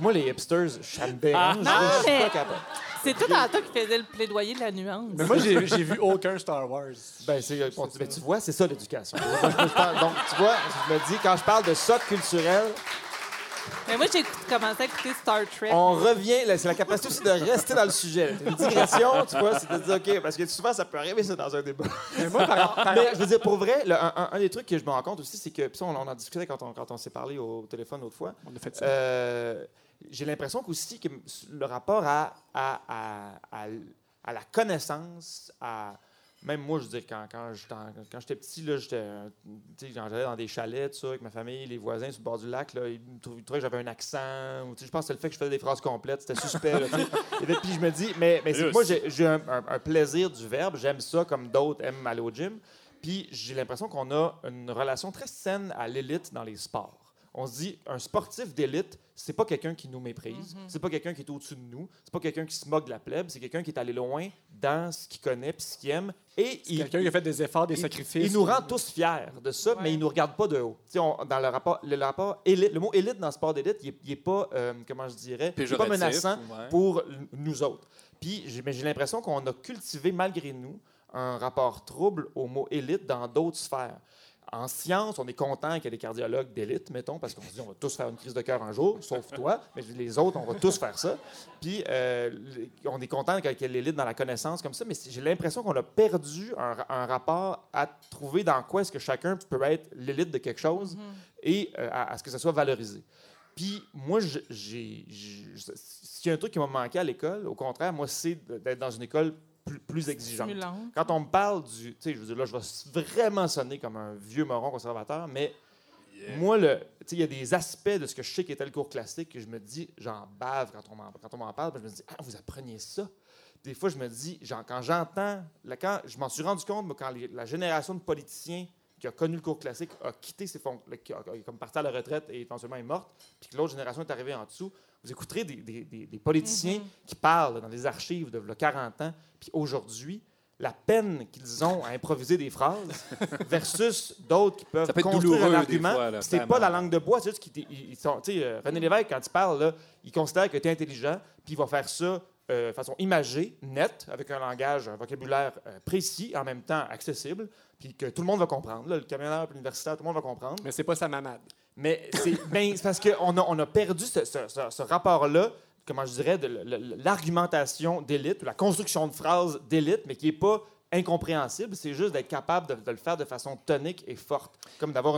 Moi, les hipsters, ça me dérange. non, je suis mais- pas capable. C'est tout en toi qui faisait le plaidoyer de la nuance. Mais moi, j'ai vu aucun Star Wars. Ben, c'est, bon, tu, ben, tu vois, c'est ça l'éducation. Donc, tu vois, je me dis, quand je parle de socle culturel, Mais moi, j'ai commencé à écouter Star Trek. on revient, c'est la capacité aussi de rester dans le sujet. Une digression, tu vois, c'est de dire, OK, parce que souvent, ça peut arriver, ça, dans un débat. Mais moi, par, par- Mais je veux dire, pour vrai, le- un, un- un des trucs que je me rends compte aussi, c'est que, puis ça, on, on en discutait quand on, quand on s'est parlé au téléphone l'autre fois, on a fait ça. euh, j'ai l'impression qu'aussi que le rapport à, à, à, à- à la connaissance, à même moi, je veux dire, quand, quand j'étais en- quand j'étais petit, là, quand j'allais dans des chalets, tout ça, avec ma famille, les voisins sur le bord du lac, là, ils me trouvaient, que j'avais un accent. Ou, je pense que c'était le fait que je faisais des phrases complètes. C'était suspect. là. [LAUGHS] Et puis je me dis, mais, c'est- moi, j'ai, j'ai un, un- un plaisir du verbe. J'aime ça comme d'autres aiment aller au gym. Puis j'ai l'impression qu'on a une relation très saine à l'élite dans les sports. On se dit, un sportif d'élite, c'est pas quelqu'un qui nous méprise, c'est pas quelqu'un qui est au-dessus de nous, c'est pas quelqu'un qui se moque de la plèbe, c'est quelqu'un qui est allé loin dans ce qu'il connaît puis ce qu'il aime. Et il, Quelqu'un qui a fait des efforts, des il- sacrifices. il nous rend tous fiers de ça, mais il nous regarde pas de haut. Tu sais, on- dans le rapport, le, rapport élite, le mot élite dans le sport d'élite, il, est- il est pas, euh, comment je dirais, il est pas menaçant ouais. pour nous autres. Puis j'ai l'impression qu'on a cultivé malgré nous un rapport trouble au mot élite dans d'autres sphères. En science, on est content qu'il y ait des cardiologues d'élite, mettons, parce qu'on se dit on va tous faire une crise de cœur un jour, sauf toi, mais les autres, on va tous faire ça. Puis euh, on est content qu'il y ait l'élite dans la connaissance comme ça, mais j'ai l'impression qu'on a perdu un, ra- un rapport à trouver dans quoi est-ce que chacun peut être l'élite de quelque chose et euh, à, à ce que ça soit valorisé. Puis moi, j'ai- s'il y a un truc qui m'a manqué à l'école, au contraire, moi, c'est d'être dans une école plus, plus exigeante. Quand on me parle du. Tu sais, je veux dire, là, je vais vraiment sonner comme un vieux moron conservateur, mais moi, le, tu sais, il y a des aspects de ce que je sais qu'était le cours classique que je me dis, j'en bave quand on m'en, quand on m'en parle, puis je me dis, ah, vous appreniez ça? Des fois, je me dis, genre, quand j'entends, là, quand je m'en suis rendu compte, moi, quand les- la génération de politiciens qui a connu le cours classique a quitté ses fonctions, qui a, comme parti à la retraite et éventuellement est morte, puis que l'autre génération est arrivée en dessous, vous écouterez des, des- des- des politiciens qui parlent dans des archives de v'là 40 ans, puis aujourd'hui, la peine qu'ils ont à improviser des phrases [LAUGHS] versus d'autres qui peuvent Ça peut être construire un argument. c'est pas la langue de bois, c'est juste qu'ils ils- ils sont. tu sais, euh, René Lévesque, quand il parle, là, il considère que tu es intelligent, puis il va faire ça euh, façon imagée, nette, avec un langage, un vocabulaire euh, précis, en même temps accessible, puis que tout le monde va comprendre. là, le camionneur, l'universitaire, tout le monde va comprendre. Mais c'est pas sa mamade. Mais c'est [LAUGHS] ben, parce qu'on a, on a perdu ce, ce- ce- ce rapport-là, comment je dirais, de l'argumentation d'élite, ou la construction de phrases d'élite, mais qui n'est pas incompréhensible. C'est juste d'être capable de, le faire de façon tonique et forte. Comme d'avoir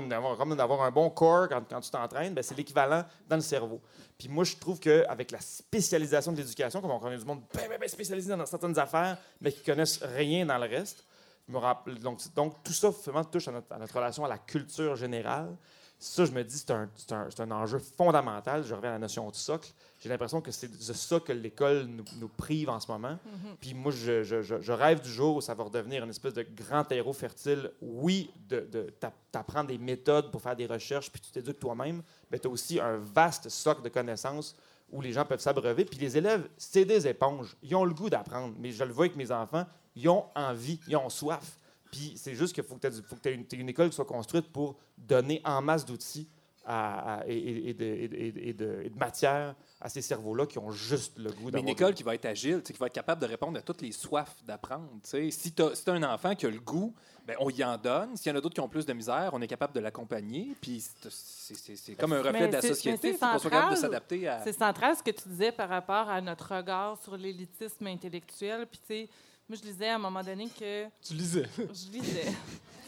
un bon corps quand, tu t'entraînes, ben, c'est l'équivalent dans le cerveau. Puis moi, je trouve qu'avec la spécialisation de l'éducation, comme on connaît du monde ben, ben spécialisé dans certaines affaires, mais qui connaissent rien dans le reste, me rappelle- donc, donc, tout ça vraiment touche à notre, à notre relation à la culture générale. Ça, je me dis, c'est un, enjeu fondamental. Je reviens à la notion de socle. J'ai l'impression que c'est de ça que l'école nous, nous prive en ce moment. Puis moi, je, je- je- je rêve du jour où ça va redevenir une espèce de grand terreau fertile. Oui, de, de t'a- t'apprends des méthodes pour faire des recherches, puis tu t'éduques toi-même, mais tu as aussi un vaste socle de connaissances où les gens peuvent s'abreuver. Puis les élèves, c'est des éponges. Ils ont le goût d'apprendre. Mais je le vois avec mes enfants, ils ont envie, ils ont soif. Puis c'est juste qu'il faut que tu aies une, t'aies une école qui soit construite pour donner en masse d'outils à- à- et, et- et de, et de- et de- et de matière à ces cerveaux-là qui ont juste le goût Mais une école qui va être agile, qui va être capable de répondre à toutes les soifs d'apprendre. tu. Si tu as, un enfant qui a le goût, ben, on y en donne. S'il y en a d'autres qui ont plus de misère, on est capable de l'accompagner. Puis c'est- comme un reflet Mais de la société. c'est Il faut qu'on soit capable de central. s'adapter à. C'est central ce que tu disais par rapport à notre regard sur l'élitisme intellectuel. Puis, tu sais, moi, je disais à un moment donné que. Tu lisais. Je lisais. [LAUGHS]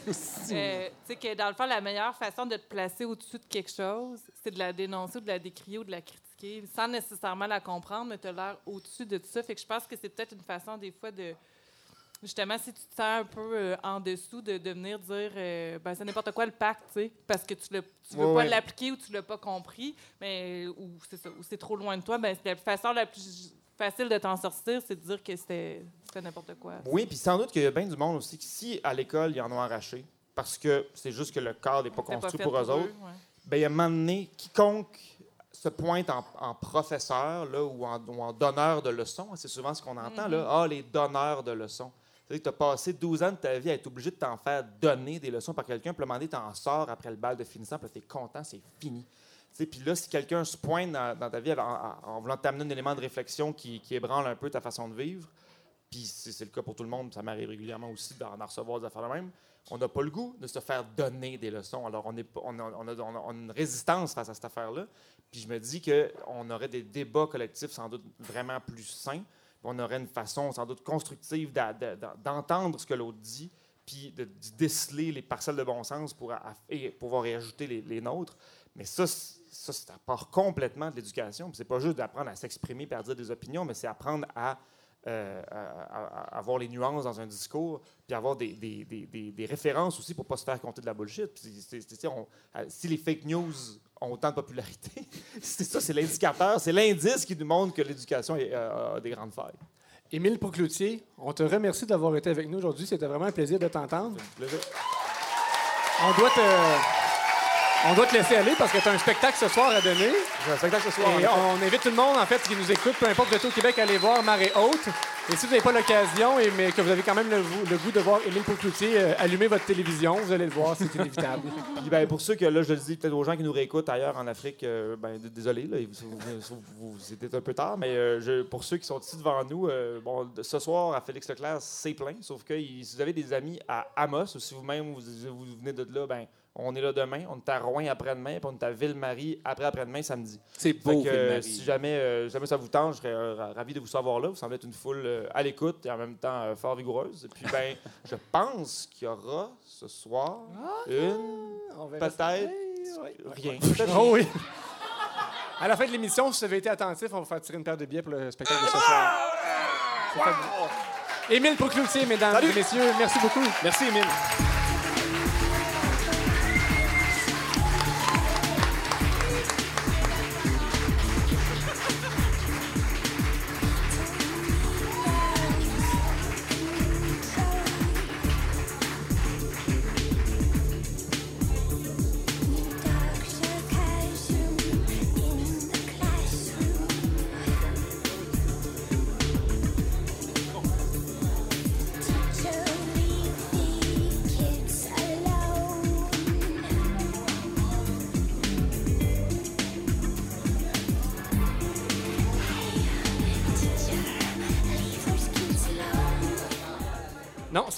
Euh, tu sais, que dans le fond, la meilleure façon de te placer au-dessus de quelque chose, c'est de la dénoncer ou de la décrier ou de la critiquer, sans nécessairement la comprendre, mais tu as l'air au-dessus de tout ça. Fait que je pense que c'est peut-être une façon, des fois, de. Justement, si tu te sens un peu euh, en dessous, de, de venir dire, euh, ben, c'est n'importe quoi le pacte, tu sais, parce que tu ne veux Ouais, pas ouais. l'appliquer ou tu l'as pas compris, mais ou c'est ça, ou c'est trop loin de toi, ben, c'est la façon la plus facile de t'en sortir, c'est de dire que c'était n'importe quoi. Oui, puis sans doute qu'il y a bien du monde aussi qui, si à l'école, ils en ont arraché, parce que c'est juste que le cadre n'est pas construit pour, eux autres, ouais. ben, il y a un moment donné, quiconque se pointe en, en professeur là, ou, en, ou en donneur de leçons, hein, c'est souvent ce qu'on entend, là, ah, les donneurs de leçons. C'est-à-dire que tu as passé 12 ans de ta vie à être obligé de t'en faire donner des leçons par quelqu'un, puis un moment donné, t'en sors après le bal de finissant, puis tu es content, c'est fini. Puis là, si quelqu'un se pointe dans, ta vie en, voulant t'amener un élément de réflexion qui, ébranle un peu ta façon de vivre, puis c'est le cas pour tout le monde, ça m'arrive régulièrement aussi d'en recevoir des affaires de même, on n'a pas le goût de se faire donner des leçons. Alors, on, a, une résistance face à cette affaire-là. Puis je me dis qu'on aurait des débats collectifs sans doute vraiment plus sains. On aurait une façon sans doute constructive d'entendre ce que l'autre dit, puis de, déceler les parcelles de bon sens pour pouvoir y ajouter les, les nôtres. Mais ça, ça, ça part complètement de l'éducation. C'est pas juste d'apprendre à s'exprimer et à dire des opinions, mais c'est apprendre à, euh, à- à- à avoir les nuances dans un discours, puis avoir des, des- des- des- des références aussi pour pas se faire compter de la bullshit. Puis on- si les fake news ont autant de popularité, [LAUGHS] c'est ça, c'est l'indicateur, c'est l'indice qui nous montre que l'éducation euh, a des grandes failles. Émile Procloutier, on te remercie d'avoir été avec nous aujourd'hui. C'était vraiment un plaisir de t'entendre. On doit te, on doit te laisser aller parce que tu as un spectacle ce soir à donner. J'ai un spectacle ce soir. Et on invite tout le monde, en fait, qui nous écoute, peu importe le au Québec, à aller voir Marée Haute. Et si vous n'avez pas l'occasion, mais que vous avez quand même le, goût- le goût de voir Émile Poucloutier euh, allumer votre télévision, vous allez le voir, c'est inévitable. [LAUGHS] Puis, ben, pour ceux que là, je le dis peut-être aux gens qui nous réécoutent ailleurs en Afrique, euh, ben, désolé, là, vous, c'était un peu tard, mais euh, je- pour ceux qui sont ici devant nous, euh, bon, de- ce soir à Félix Leclerc, c'est plein, sauf que si vous avez des amis à Amos ou si vous-même vous, vous venez de là, ben, on est là demain, on est à Rouen après-demain, puis on est à Ville-Marie après-après-demain samedi. C'est beau, que, euh, Ville-Marie. si jamais, euh, jamais ça vous tente, je serais euh, ra- ravi de vous savoir là. Vous semblez être une foule euh, à l'écoute et en même temps euh, fort vigoureuse. Et puis, ben, [LAUGHS] je pense qu'il y aura ce soir une, On verra ça. peut-être, ouais. rien. Oh [LAUGHS] [LAUGHS] oui. À la fin de l'émission, si vous avez été attentif, on va faire tirer une paire de billets pour le spectacle de ce soir. C'est fabuleux. Émile Poucloutier, mesdames et messieurs, merci beaucoup. Merci, Émile.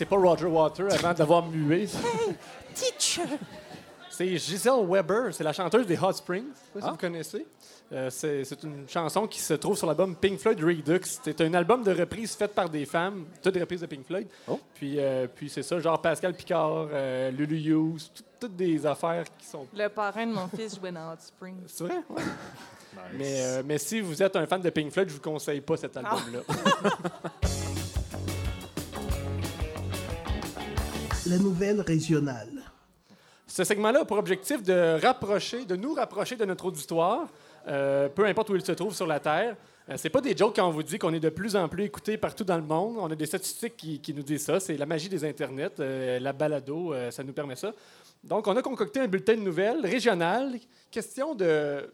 C'est pas Roger Water avant d'avoir mué. [LAUGHS] C'est Giselle Weber, c'est la chanteuse des Hot Springs, je sais pas si Ah. vous connaissez. Euh, c'est une chanson qui se trouve sur l'album Pink Floyd Redux. C'est un album de reprises faites par des femmes, toutes reprises de Pink Floyd. Oh. Puis, euh, puis c'est ça, genre Pascal Picard, euh, Lulu Hughes, tout- toutes des affaires qui sont. Le parrain de mon fils jouait dans Hot Springs. C'est vrai? Ouais. [LAUGHS] Mais, euh, mais si vous êtes un fan de Pink Floyd, je vous conseille pas cet album-là. [LAUGHS] La nouvelle régionale. Ce segment-là a pour objectif de rapprocher, de nous rapprocher de notre auditoire, euh, peu importe où il se trouve sur la Terre. Euh, c'est pas des jokes quand on vous dit qu'on est de plus en plus écouté partout dans le monde. On a des statistiques qui, nous disent ça. C'est la magie des Internets. euh, la balado, euh, ça nous permet ça. Donc, on a concocté un bulletin de nouvelles régional. Question de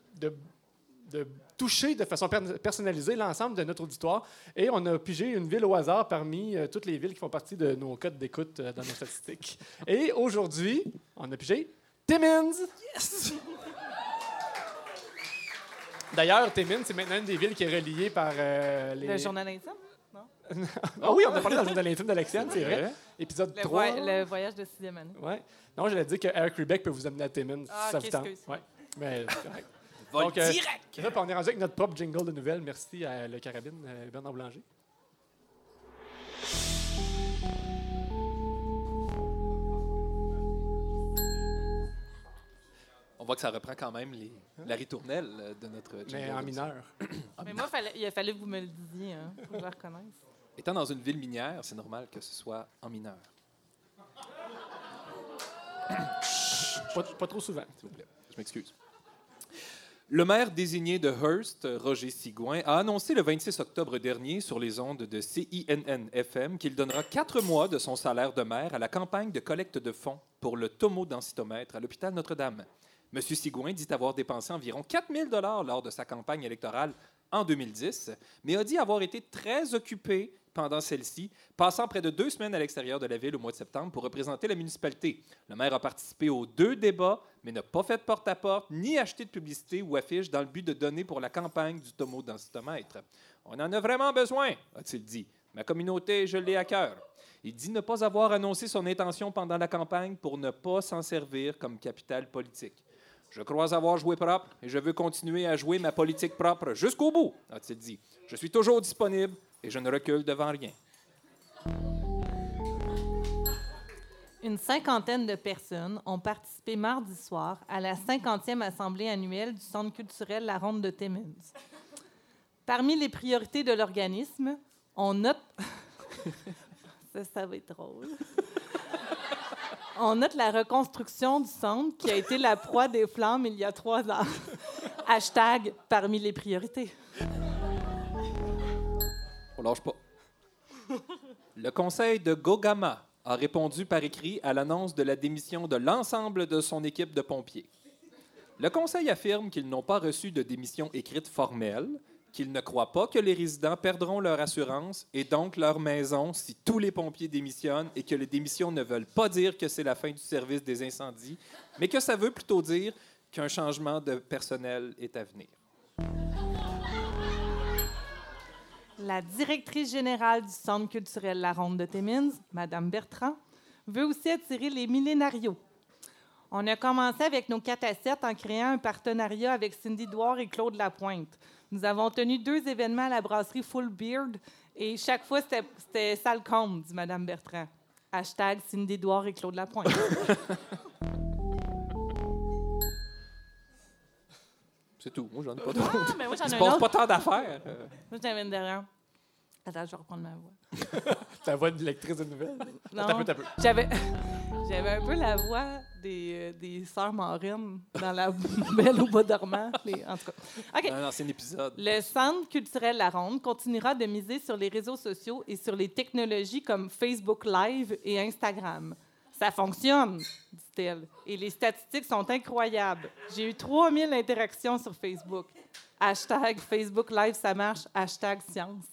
toucher de façon per- personnalisée l'ensemble de notre auditoire. Et on a pigé une ville au hasard parmi euh, toutes les villes qui font partie de nos codes d'écoute euh, dans nos statistiques. [LAUGHS] Et aujourd'hui, on a pigé Timmins. Yes! D'ailleurs, Timmins, c'est maintenant une des villes qui est reliée par euh, les... Le journal intime? [LAUGHS] Ah oui, on a parlé dans le journal intime d'Alexiane, c'est vrai. Épisode Le, 3. voy- le voyage de sixième année. Ouais. Non, j'allais dire que Eric Rebeck peut vous amener à Timmins si Ah, ça ok, vous tente. Ouais. Mais c'est correct. Vol Donc, euh, direct. puis on est rendu avec notre propre jingle de nouvelles. Merci à Le Carabine, euh, Bernard Boulanger. On voit que ça reprend quand même les- la ritournelle euh, de notre Mais jingle en de- mineur. [COUGHS] Mais moi, fallait- il a fallu que vous me le disiez, hein, pour que je le reconnaisse. Étant dans une ville minière, c'est normal que ce soit en mineur. Pas, pas trop souvent. s'il vous plaît. Je m'excuse. Le maire désigné de Hearst, Roger Sigouin, a annoncé le 26 octobre dernier sur les ondes de CINN-FM qu'il donnera quatre mois de son salaire de maire à la campagne de collecte de fonds pour le tomodensitomètre à l'hôpital Notre-Dame. M. Sigouin dit avoir dépensé environ 4 000 lors de sa campagne électorale en 2010, mais a dit avoir été très occupé pendant celle-ci, passant près de deux semaines à l'extérieur de la ville au mois de septembre pour représenter la municipalité. Le maire a participé aux deux débats, mais n'a pas fait de porte-à-porte ni acheté de publicité ou affiche dans le but de donner pour la campagne du tomodensitomètre. On en a vraiment besoin, a-t-il dit. Ma communauté, je l'ai à cœur. Il dit ne pas avoir annoncé son intention pendant la campagne pour ne pas s'en servir comme capital politique. Je crois avoir joué propre et je veux continuer à jouer ma politique propre jusqu'au bout, a-t-il dit. Je suis toujours disponible et je ne recule devant rien. Une cinquantaine de personnes ont participé mardi soir à la 50e assemblée annuelle du Centre culturel La Ronde de Timmins. Parmi les priorités de l'organisme, on note... [LAUGHS] ça, ça va être drôle. On note la reconstruction du centre qui a été la proie des flammes il y a trois ans. Hashtag parmi les priorités. Pas. [LAUGHS] Le conseil de Gogama a répondu par écrit à l'annonce de la démission de l'ensemble de son équipe de pompiers. Le conseil affirme qu'ils n'ont pas reçu de démission écrite formelle, qu'ils ne croient pas que les résidents perdront leur assurance et donc leur maison si tous les pompiers démissionnent et que les démissions ne veulent pas dire que c'est la fin du service des incendies, mais que ça veut plutôt dire qu'un changement de personnel est à venir. La directrice générale du Centre culturel La Ronde de Timmins, Mme Bertrand, veut aussi attirer les millénarios. On a commencé avec nos 4 à 7 en créant un partenariat avec Cindy Douard et Claude Lapointe. Nous avons tenu deux événements à la brasserie Full Beard et chaque fois, c'était- sale comble, dit Mme Bertrand. Hashtag Cindy Douard et Claude Lapointe. [LAUGHS] C'est tout. Moi, j'en ai pas trop. ah, mais moi, j'en [LAUGHS] ai un autre. pas tant d'affaires. Euh, Moi, j'en avais une derrière. Attends, je vais reprendre ma voix. [LAUGHS] Ta voix de lectrice de nouvelles? Non. Un peu, un peu. J'avais, [LAUGHS] j'avais un peu la voix des, euh, des sœurs marines dans la Belle au bois dormant. les- En tout cas. OK. Non, non, c'est un épisode. Le Centre culturel La Ronde continuera de miser sur les réseaux sociaux et sur les technologies comme Facebook Live et Instagram. Ça fonctionne, dit-elle. Et les statistiques sont incroyables. J'ai eu 3000 interactions sur Facebook. Hashtag Facebook Live, ça marche. Hashtag science.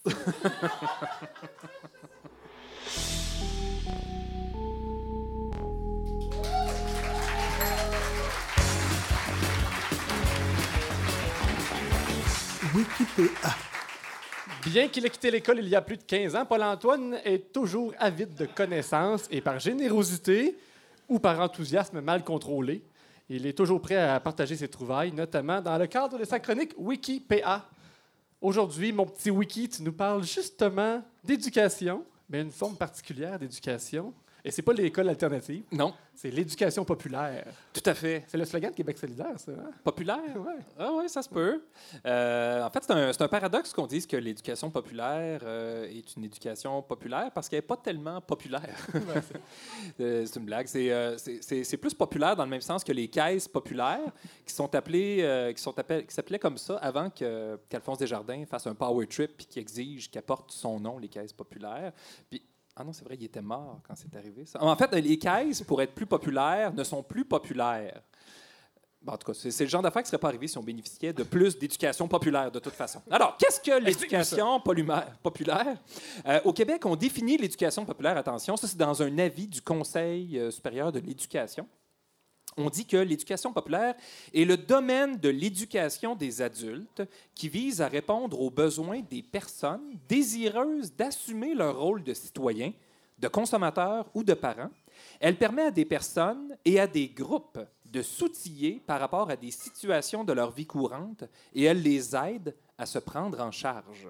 Bien qu'il ait quitté l'école il y a plus de 15 ans, Paul-Antoine est toujours avide de connaissances et par générosité ou par enthousiasme mal contrôlé, il est toujours prêt à partager ses trouvailles, notamment dans le cadre de sa chronique Wikipédia. Aujourd'hui, mon petit wiki, tu nous parles justement d'éducation, mais une forme particulière d'éducation. Et c'est pas l'école alternative, Non, c'est l'éducation populaire. tout à fait. C'est le slogan de Québec solidaire, ça. hein? Populaire? Ouais. Ah oui, ça se peut. Euh, en fait, c'est un, paradoxe qu'on dise que l'éducation populaire euh, est une éducation populaire parce qu'elle n'est pas tellement populaire. [LAUGHS] [LAUGHS] Euh, c'est une blague. C'est, euh, plus populaire dans le même sens que les caisses populaires qui sont appelées, qui sont appelées, qui s'appelaient comme ça avant qu'Alphonse Desjardins fasse un power trip puis qui exige qu'elle porte son nom, les caisses populaires. Puis ah non, c'est vrai, il était mort quand c'est arrivé. Ça. En fait, les caisses, pour être plus populaires, ne sont plus populaires. Bon, en tout cas, c'est le genre d'affaires qui ne serait pas arrivé si on bénéficiait de plus d'éducation populaire, de toute façon. Alors, qu'est-ce que l'éducation populaire? Euh, au Québec, on définit l'éducation populaire, attention, ça c'est dans un avis du Conseil euh, supérieur de l'éducation. On dit que l'éducation populaire est le domaine de l'éducation des adultes qui vise à répondre aux besoins des personnes désireuses d'assumer leur rôle de citoyen, de consommateur ou de parent. Elle permet à des personnes et à des groupes de s'outiller par rapport à des situations de leur vie courante et elle les aide à se prendre en charge.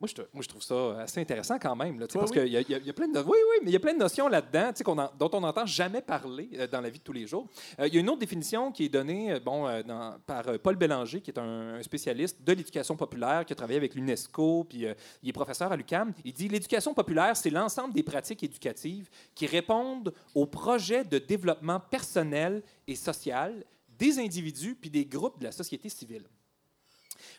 Moi je, te- moi, je trouve ça assez intéressant quand même, là, Ouais, parce oui. qu'il y, a- y y plein de, oui, oui, mais il y a plein de notions là-dedans, dont on n'entend jamais parler euh, dans la vie de tous les jours. Euh, il y a une autre définition qui est donnée euh, bon, euh, dans- par euh, Paul Bélanger, qui est un, un spécialiste de l'éducation populaire, qui a travaillé avec l'UNESCO, puis euh, il est professeur à l'UCAM. Il dit l'éducation populaire, c'est l'ensemble des pratiques éducatives qui répondent aux projets de développement personnel et social des individus puis des groupes de la société civile.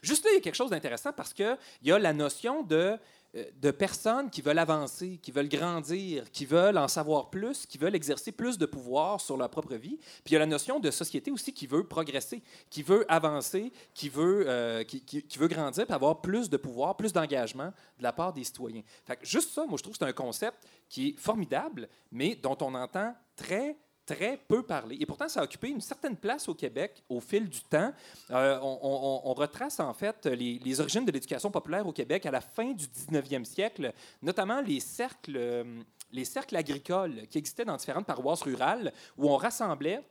Juste là, il y a quelque chose d'intéressant parce qu'il y a la notion de, euh, de personnes qui veulent avancer, qui veulent grandir, qui veulent en savoir plus, qui veulent exercer plus de pouvoir sur leur propre vie. Puis il y a la notion de société aussi qui veut progresser, qui veut avancer, qui veut, euh, qui, veut grandir, avoir plus de pouvoir, plus d'engagement de la part des citoyens. Fait juste ça, moi, je trouve que c'est un concept qui est formidable, mais dont on entend très très peu parler. Et pourtant, ça a occupé une certaine place au Québec au fil du temps. Euh, on, retrace en fait les, les origines de l'éducation populaire au Québec à la fin du 19e siècle, notamment les cercles, euh, les cercles agricoles qui existaient dans différentes paroisses rurales où on rassemblait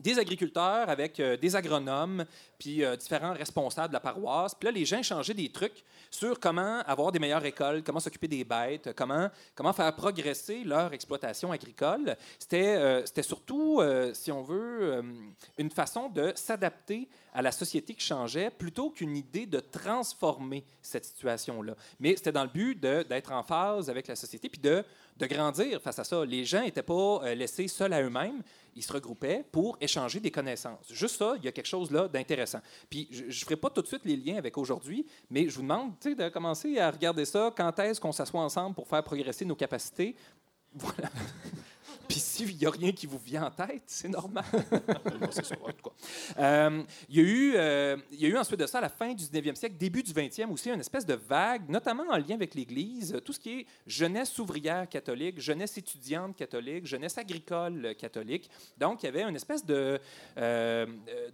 des agriculteurs avec euh, des agronomes, puis euh, différents responsables de la paroisse. Puis là, les gens échangeaient des trucs sur comment avoir des meilleures récoltes, comment s'occuper des bêtes, comment, comment faire progresser leur exploitation agricole. C'était euh, c'était surtout, si on veut, une façon de s'adapter à la société qui changeait plutôt qu'une idée de transformer cette situation-là. Mais c'était dans le but d'être en phase avec la société puis de, de grandir face à ça. Les gens n'étaient pas laissés seuls à eux-mêmes. Ils se regroupaient pour des connaissances. Juste ça, il y a quelque chose là d'intéressant. Puis je ne ferai pas tout de suite les liens avec aujourd'hui, mais je vous demande de commencer à regarder ça. Quand est-ce qu'on s'assoit ensemble pour faire progresser nos capacités? [LAUGHS] Voilà. Puis s'il n'y a rien qui vous vient en tête, c'est normal. [LAUGHS] Euh, il, y a eu, euh, y a eu ensuite de ça, à la fin du 19e siècle, début du 20e aussi, une espèce de vague, notamment en lien avec l'Église, tout ce qui est jeunesse ouvrière catholique, jeunesse étudiante catholique, jeunesse agricole catholique. Donc, il y avait une espèce de, euh,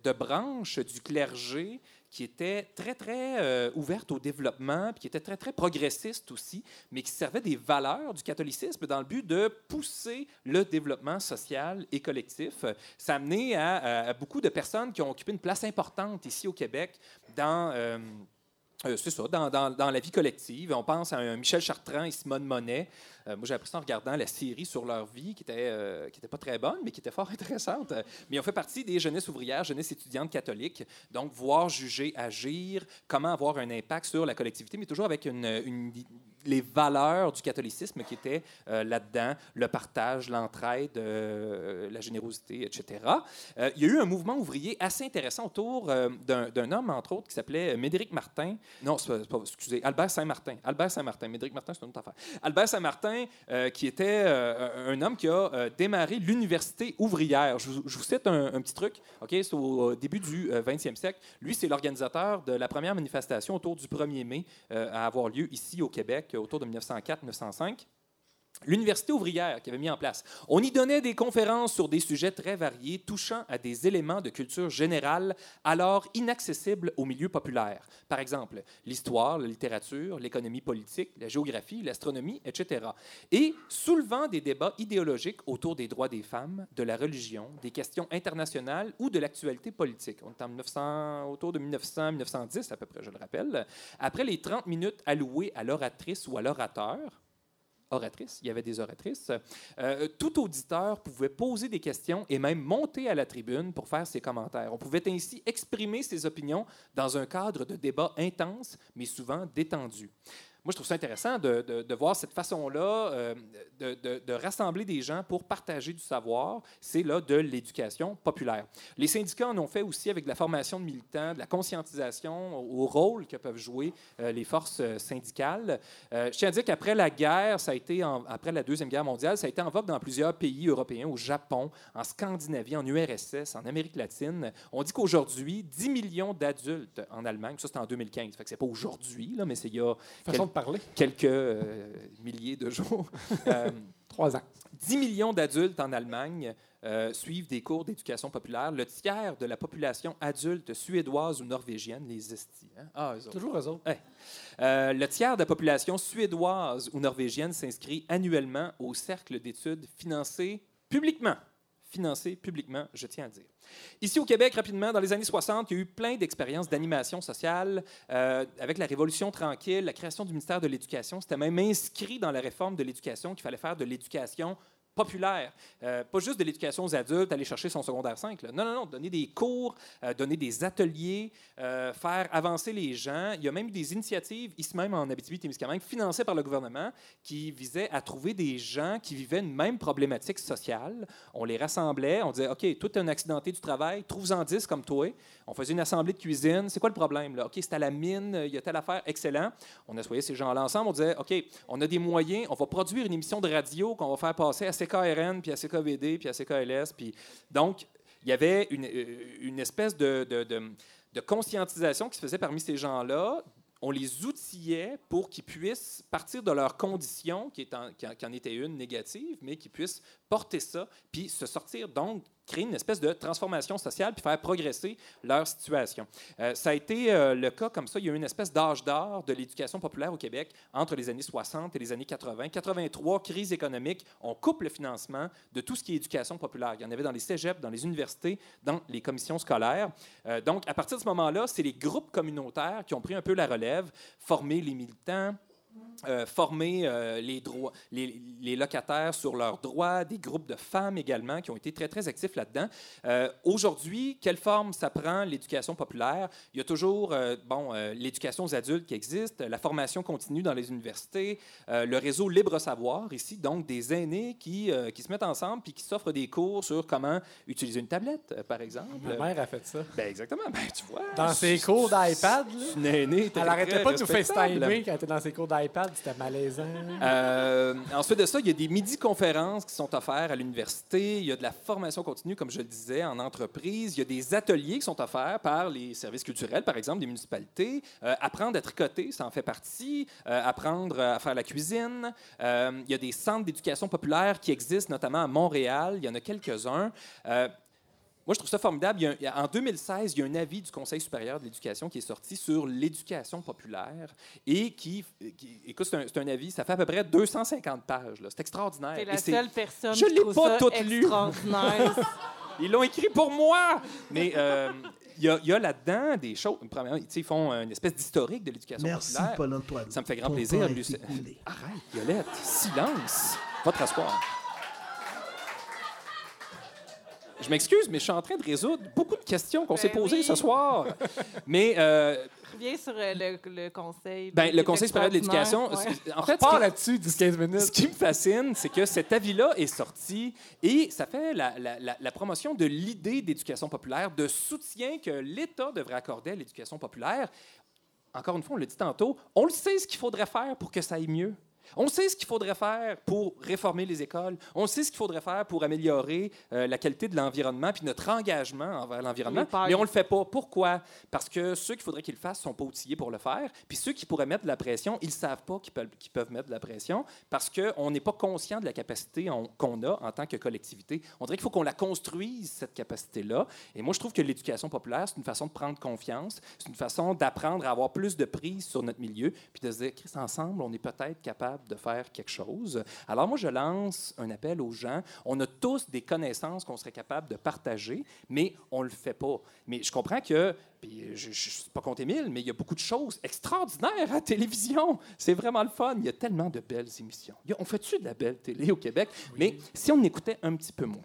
de branche du clergé qui était très, très euh, ouverte au développement, puis qui était très, très progressiste aussi, mais qui servait des valeurs du catholicisme dans le but de pousser le développement social et collectif. Ça a amené à, beaucoup de personnes qui ont occupé une place importante ici au Québec dans... euh, euh, c'est ça, dans, dans- dans la vie collective. On pense à Michel Chartrand et Simone Monet. Euh, moi, j'ai appris ça en regardant la série sur leur vie, qui était, euh, qui était pas très bonne, mais qui était fort [LAUGHS] intéressante. Mais ont fait partie des jeunesses ouvrières, jeunesses étudiantes catholiques. Donc, voir, juger, agir, comment avoir un impact sur la collectivité, mais toujours avec une- les valeurs du catholicisme qui étaient euh, là-dedans, le partage, l'entraide, euh, la générosité, etc. Euh, il y a eu un mouvement ouvrier assez intéressant autour d'un homme, entre autres, qui s'appelait Médéric Martin. Non, excusez, Albert Saint-Martin. Albert Saint-Martin. Médéric Martin, c'est une autre affaire. Albert Saint-Martin, qui était un homme qui a démarré l'université ouvrière. Je vous, cite un, petit truc. C'est au début du euh, 20e siècle. Lui, c'est l'organisateur de la première manifestation autour du 1er mai à avoir lieu ici au Québec autour de 1904-1905. L'université ouvrière qui avait mis en place. On y donnait des conférences sur des sujets très variés, touchant à des éléments de culture générale alors inaccessibles au milieu populaire. Par exemple, l'histoire, la littérature, l'économie politique, la géographie, l'astronomie, etc. Et soulevant des débats idéologiques autour des droits des femmes, de la religion, des questions internationales ou de l'actualité politique. On est en 1900, autour de 1900-1910 à peu près, je le rappelle. Après les 30 minutes allouées à l'oratrice ou à l'orateur, oratrice, il y avait des oratrices. Euh, tout auditeur pouvait poser des questions et même monter à la tribune pour faire ses commentaires. On pouvait ainsi exprimer ses opinions dans un cadre de débat intense, mais souvent détendu. Moi, je trouve ça intéressant de, de- de voir cette façon-là euh, de, de- rassembler des gens pour partager du savoir. C'est là de l'éducation populaire. Les syndicats en ont fait aussi avec de la formation de militants, de la conscientisation au rôle que peuvent jouer euh, les forces euh, syndicales. Euh, je tiens à dire qu'après la guerre, ça a été en- après la Deuxième Guerre mondiale, ça a été en vogue dans plusieurs pays européens, au Japon, en Scandinavie, en URSS, en Amérique latine. On dit qu'aujourd'hui, 10 millions d'adultes en Allemagne, ça c'est en 2015, fait que c'est pas aujourd'hui, là, mais c'est il y a Façon parler. quelques euh, milliers de jours. [LAUGHS] Euh, Trois ans. 10 millions d'adultes en Allemagne euh, suivent des cours d'éducation populaire. Le tiers de la population adulte suédoise ou norvégienne, les estis. hein? Ah, eux autres. Toujours eux autres. Euh, le tiers de la population suédoise ou norvégienne s'inscrit annuellement au cercle d'études financé publiquement. Financé publiquement, je tiens à dire. Ici au Québec, rapidement, dans les années 60, il y a eu plein d'expériences d'animation sociale euh, avec la Révolution tranquille, la création du ministère de l'Éducation. C'était même inscrit dans la réforme de l'éducation qu'il fallait faire de l'éducation populaire. Euh, pas juste de l'éducation aux adultes, aller chercher son secondaire 5. là. Non, non, non, donner des cours, euh, donner des ateliers, euh, faire avancer les gens. Il y a même eu des initiatives, ici même en Abitibi-Témiscamingue, financées par le gouvernement, qui visaient à trouver des gens qui vivaient une même problématique sociale. On les rassemblait, on disait, OK, toi, tu un accidenté du travail, trouve-en 10 comme toi. On faisait une assemblée de cuisine. C'est quoi le problème? OK, c'est à la mine, il y a telle affaire, excellent. On assoyait ces gens-là ensemble, on disait, OK, on a des moyens, on va produire une émission de radio qu'on va faire passer à CKRN, puis à CKVD, puis à CKLS. Puis... Donc, il y avait une, euh, espèce de, de- de- conscientisation qui se faisait parmi ces gens-là. On les outillait pour qu'ils puissent partir de leurs conditions, qui, est en, en- qui en était une négative, mais qu'ils puissent porter ça, puis se sortir, donc créer une espèce de transformation sociale, puis faire progresser leur situation. Euh, ça a été euh, le cas comme ça. Il y a eu une espèce d'âge d'or de l'éducation populaire au Québec entre les années 60 et les années 80. 83, crise économique, on coupe le financement de tout ce qui est éducation populaire. Il y en avait dans les cégeps, dans les universités, dans les commissions scolaires. Euh, donc, à partir de ce moment-là, c'est les groupes communautaires qui ont pris un peu la relève, former les militants, euh, former euh, les, droits, les, les locataires sur leurs droits, des groupes de femmes également qui ont été très, très actifs là-dedans. Euh, Aujourd'hui, quelle forme ça prend l'éducation populaire? Il y a toujours bon, l'éducation aux adultes qui existe, la formation continue dans les universités, le réseau Libre Savoir ici, donc des aînés qui, qui se mettent ensemble puis qui s'offrent des cours sur comment utiliser une tablette, par exemple. Ma mère a fait ça. Ben exactement, ben, tu vois. Dans ses cours d'iPad, Elle arrêtait très pas de nous. FaceTimer quand elle était dans ses cours d'iPad. l'iPad, c'était malaisant. Euh, ensuite de ça, il y a des midi-conférences qui sont offertes à l'université. Il y a de la formation continue, comme je le disais, en entreprise. Il y a des ateliers qui sont offerts par les services culturels, par exemple, des municipalités. Euh, apprendre à tricoter, ça en fait partie. Euh, apprendre à faire la cuisine. Il y a des centres d'éducation populaire qui existent, notamment à Montréal. Il y en a quelques-uns. Moi, je trouve ça formidable. Il y a un- il y a- en 2016, il y a un avis du Conseil supérieur de l'éducation qui est sorti sur l'éducation populaire et qui, qui- écoute, c'est un, c'est un avis, ça fait à peu près 250 pages. là. C'est extraordinaire. T'es Et la c'est- seule personne Je qui l'ai pas ça toute lue. extraordinaire. [LAUGHS] [LAUGHS] Ils l'ont écrit pour moi. Mais euh, il y a, il y a là-dedans des choses. Premièrement, ils font une espèce d'historique de l'éducation Merci, populaire. Paul-Antoine. Ça me fait grand Ton plaisir. Arrête, Violette. Silence. Va te Je m'excuse, mais je suis en train de résoudre beaucoup de questions qu'on s'est Ben posées oui. ce soir. Mais euh, Reviens sur euh, le, le conseil. ben, le Conseil supérieur de l'éducation. Ouais. en fait, qui- là-dessus, 10-15 minutes. ce qui me fascine, c'est que cet avis-là est sorti et ça fait la, la- la- la promotion de l'idée d'éducation populaire, de soutien que l'État devrait accorder à l'éducation populaire. Encore une fois, on l'a dit tantôt, on le sait ce qu'il faudrait faire pour que ça aille mieux. On sait ce qu'il faudrait faire pour réformer les écoles. On sait ce qu'il faudrait faire pour améliorer euh, la qualité de l'environnement puis notre engagement envers l'environnement. Mais on le fait pas. Pourquoi? Parce que ceux qu'il faudrait qu'ils le fassent sont pas outillés pour le faire. Puis ceux qui pourraient mettre de la pression, ils savent pas qu'ils peuvent, mettre de la pression parce qu'on n'est pas conscient de la capacité on- qu'on a en tant que collectivité. On dirait qu'il faut qu'on la construise, cette capacité-là. Et moi, je trouve que l'éducation populaire, c'est une façon de prendre confiance, c'est une façon d'apprendre à avoir plus de prise sur notre milieu, puis de se dire, Chris, ensemble, on est peut-être capable de faire quelque chose. Alors moi, je lance un appel aux gens. On a tous des connaissances qu'on serait capable de partager, mais on le fait pas. Mais je comprends que, puis je ne suis pas contre Émile, mais il y a beaucoup de choses extraordinaires à la télévision. C'est vraiment le fun. Il y a tellement de belles émissions. A- on fait-tu de la belle télé au Québec? Mais si on écoutait un petit peu moins,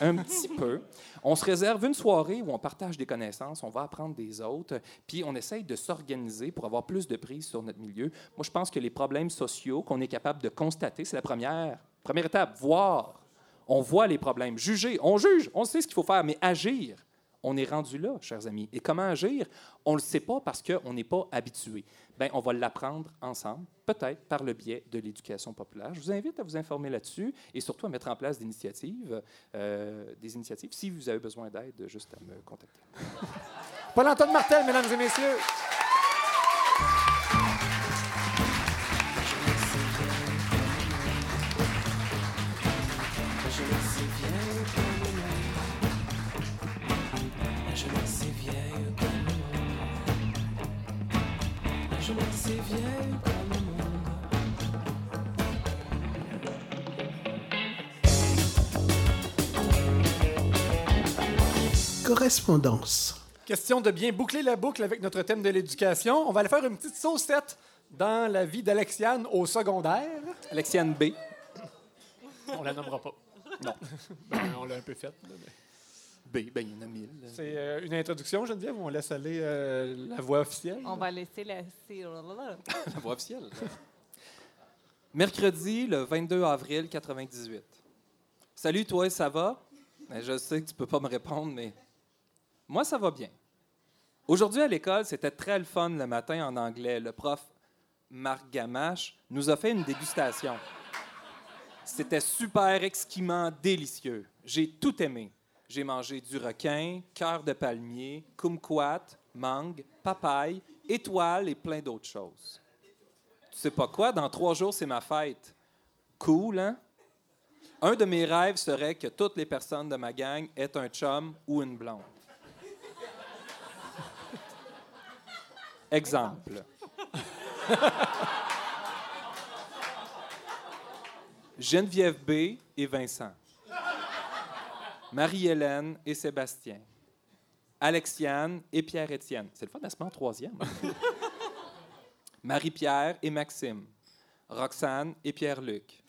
un petit peu. On se réserve une soirée où on partage des connaissances, on va apprendre des autres, puis on essaye de s'organiser pour avoir plus de prise sur notre milieu. Moi, je pense que les problèmes sociaux qu'on est capable de constater, c'est la première, première étape, voir. On voit les problèmes, juger, on juge, on sait ce qu'il faut faire, mais agir. On est rendu là, chers amis. Et comment agir? On ne le sait pas parce qu'on n'est pas habitué. Ben, on va l'apprendre ensemble, peut-être par le biais de l'éducation populaire. Je vous invite à vous informer là-dessus et surtout à mettre en place des initiatives. euh, des initiatives. Si vous avez besoin d'aide, juste à me contacter. Paul-Antoine Martel, mesdames et messieurs. Correspondance. Question de bien boucler la boucle avec notre thème de l'éducation. On va aller faire une petite saucette dans la vie d'Alexiane au secondaire. Alexiane B. On la nommera pas. Non. [LAUGHS] Ben, on l'a un peu faite. mais- B, ben, il y en a mille. C'est euh, une introduction, Geneviève, ou on laisse aller euh, la voix officielle? On va laisser la. [LAUGHS] La voix officielle. Mercredi, le 22 avril 98. Salut, toi, ça va? Ben, je sais que tu peux pas me répondre, mais moi, ça va bien. Aujourd'hui, à l'école, c'était très le fun le matin en anglais. Le prof Marc Gamache nous a fait une dégustation. C'était super exquisiment délicieux. J'ai tout aimé. J'ai mangé du requin, cœur de palmier, kumquat, mangue, papaye, étoile et plein d'autres choses. Tu sais pas quoi? Dans trois jours, c'est ma fête. Cool, hein? Un de mes rêves serait que toutes les personnes de ma gang aient un chum ou une blonde. Exemple. [LAUGHS] Geneviève B et Vincent. Marie-Hélène et Sébastien. Alexiane et Pierre-Étienne. C'est le fun, elle se met en troisième? [LAUGHS] Marie-Pierre et Maxime. Roxane et Pierre-Luc.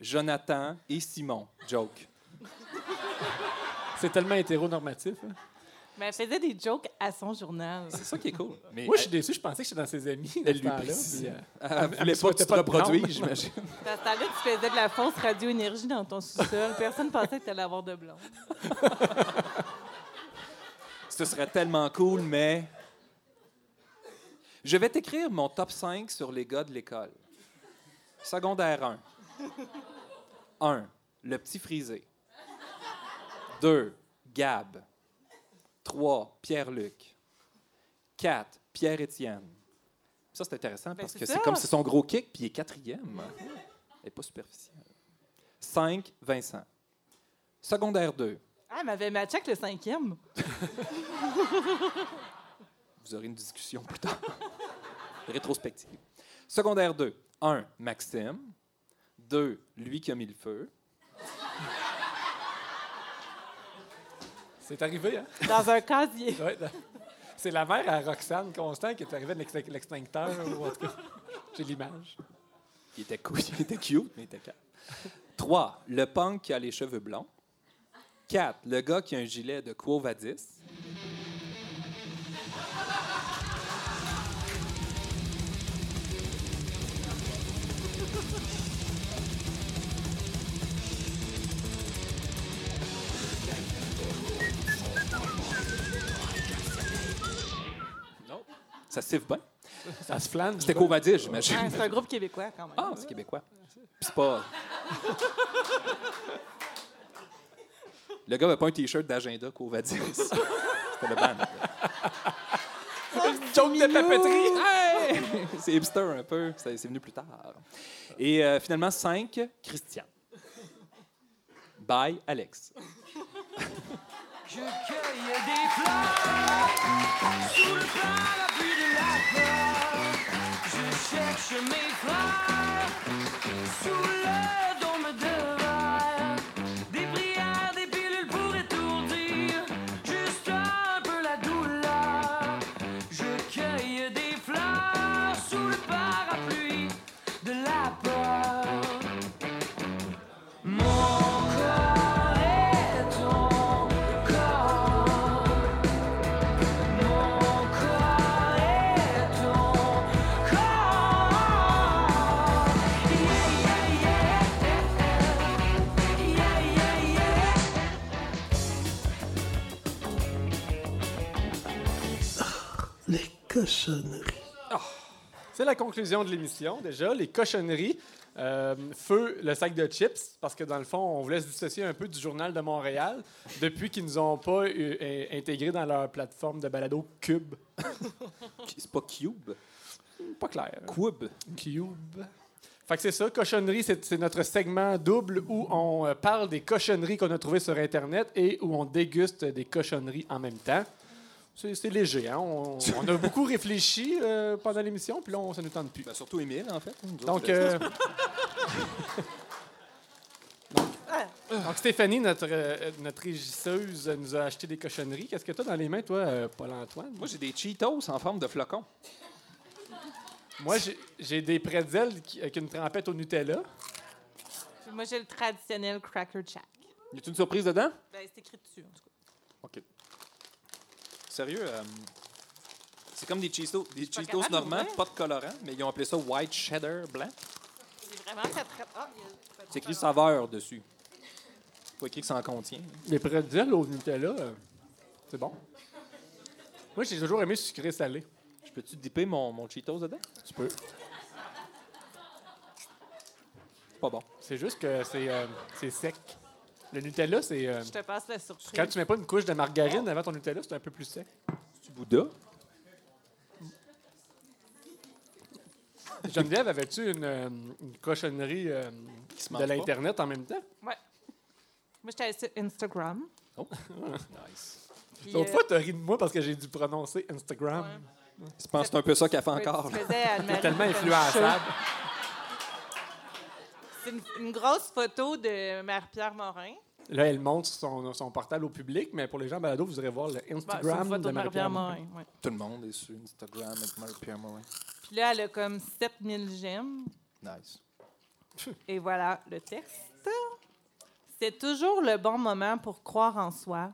Jonathan et Simon. Joke. C'est tellement hétéronormatif. hein? Mais elle faisait des jokes à son journal. C'est ça qui est cool. Mais Moi, je suis déçu. Je pensais que j'étais dans ses amis. Elle lui précise. euh, Elle voulait pas que tu te reproduises, j'imagine. À ce temps-là, tu faisais de la fausse radio-énergie dans ton sous-sol. Personne pensait que tu allais avoir de blonde. [LAUGHS] Ce serait tellement cool, mais. Je vais t'écrire mon top 5 sur les gars de l'école. Secondaire 1. 1. Le petit frisé. 2. Gab. 3. Pierre-Luc. 4. Pierre-Étienne. Ça, c'est intéressant Ben, parce que c'est comme c'est son gros kick, puis il est quatrième. Elle n'est pas superficielle. 5. Vincent. Secondaire 2. Ah, elle m'avait matché avec le cinquième. [LAUGHS] Vous aurez une discussion plus tard. [LAUGHS] Rétrospective. Secondaire 2. 1. Maxime. 2. Lui qui a mis le feu. C'est arrivé, hein? Dans un casier. [LAUGHS] Ouais, dans- C'est la mère à Roxane Constant qui est arrivée avec l'ex- l'extincteur. ou en tout cas, [LAUGHS] J'ai l'image. Il était cool, il était cute, mais il était calme. 3. Le punk qui a les cheveux blonds. 4. Le gars qui a un gilet de Quo Vadis. Ça siffle bien. [LAUGHS] Ça se flâne. C'était Quo Vadis, j'imagine. C'est un groupe québécois, quand même. Ah, c'est québécois. Puis c'est pas. Le gars avait pas un T-shirt d'agenda qu'au Vadis. [LAUGHS] C'était le band. Joke de papeterie. Hey! C'est hipster un peu. C'est c'est venu plus tard. Et euh, finalement, 5, Christian. Bye, Alex. Je cueille des fleurs sous le parapluie de la Je cherche mes frères sous le dôme de cochonneries. C'est la conclusion de l'émission, déjà. Les cochonneries. Euh, feu le sac de chips, parce que dans le fond, on voulait se dissocier un peu du Journal de Montréal depuis qu'ils nous ont pas eu- euh, intégré dans leur plateforme de balado Cube. [LAUGHS] C'est pas Cube? Pas clair. Cube. Cube. Fait que c'est ça, cochonnerie, c'est c'est notre segment double où on euh, parle des cochonneries qu'on a trouvées sur Internet et où on déguste des cochonneries en même temps. C'est léger, hein? On, [LAUGHS] on a beaucoup réfléchi euh, pendant l'émission, puis là, on, ça nous tente plus. Ben, surtout Émile, en fait. [LAUGHS] Donc, euh, euh, donc, donc, Stéphanie, notre, euh, notre régisseuse, nous a acheté des cochonneries. Qu'est-ce que tu as dans les mains, toi, euh, Paul-Antoine? moi, j'ai des Cheetos en forme de flocon. Moi, j'ai- des pretzels qui- avec une trempette au Nutella. Moi, j'ai le traditionnel Cracker Jack. Y a une surprise dedans? Ben, c'est écrit dessus, en tout cas. OK. Sérieux, euh, c'est comme des Cheetos, des pas Cheetos normands, pas de colorant, mais ils ont appelé ça white cheddar blanc. C'est vraiment très, très... Ah, C'est écrit saveur dessus. Pas écrit que ça en contient. Les pretzels au Nutella, euh, c'est bon. Moi, j'ai toujours aimé sucré-salé. Je peux-tu dipper mon, mon Cheetos dedans? Tu peux. Pas bon. C'est juste que c'est euh, c'est sec. Le Nutella, c'est. euh, Je te passe la surprise. quand tu mets pas une couche de margarine avant ton Nutella, c'est un peu plus sec. C'est Bouddha? Geneviève, avais-tu une, euh, une cochonnerie euh, se de mange pas. l'Internet en même temps? Moi, j'étais sur Instagram. [LAUGHS] Nice. puis, L'autre euh, fois, tu as ri de moi parce que j'ai dû prononcer Instagram. Ouais. Je pense que c'est un peu ça qu'elle fait ouais, encore. tu là. faisais Anne-Marie Tellement influençable. C'est une, une grosse photo de Marie-Pierre Morin. Là, elle montre son, son portable au public, mais pour les gens balado, vous irez voir le c'est Instagram une photo de Marie-Pierre Morin. ouais. Tout le monde est sur Instagram avec Marie-Pierre Morin. Puis là, elle a comme 7000 j'aime. Nice. Et voilà le texte. C'est toujours le bon moment pour croire en soi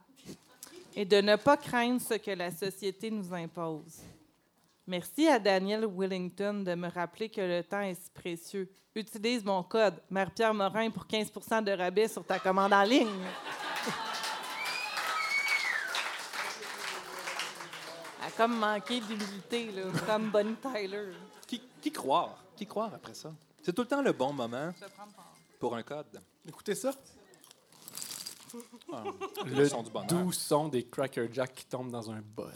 et de ne pas craindre ce que la société nous impose. Merci à Daniel Willington de me rappeler que le temps est si précieux. Utilise mon code Marie-Pierre Morin pour 15% de rabais sur ta commande en ligne. Elle a comme manqué d'humilité, là, comme Bonnie Tyler. Qui, qui croire? Qui croire après ça? C'est tout le temps le bon moment pour un code. Écoutez ça. Ah, Le son du bonheur. doux son des Cracker Jack qui tombent dans un bol.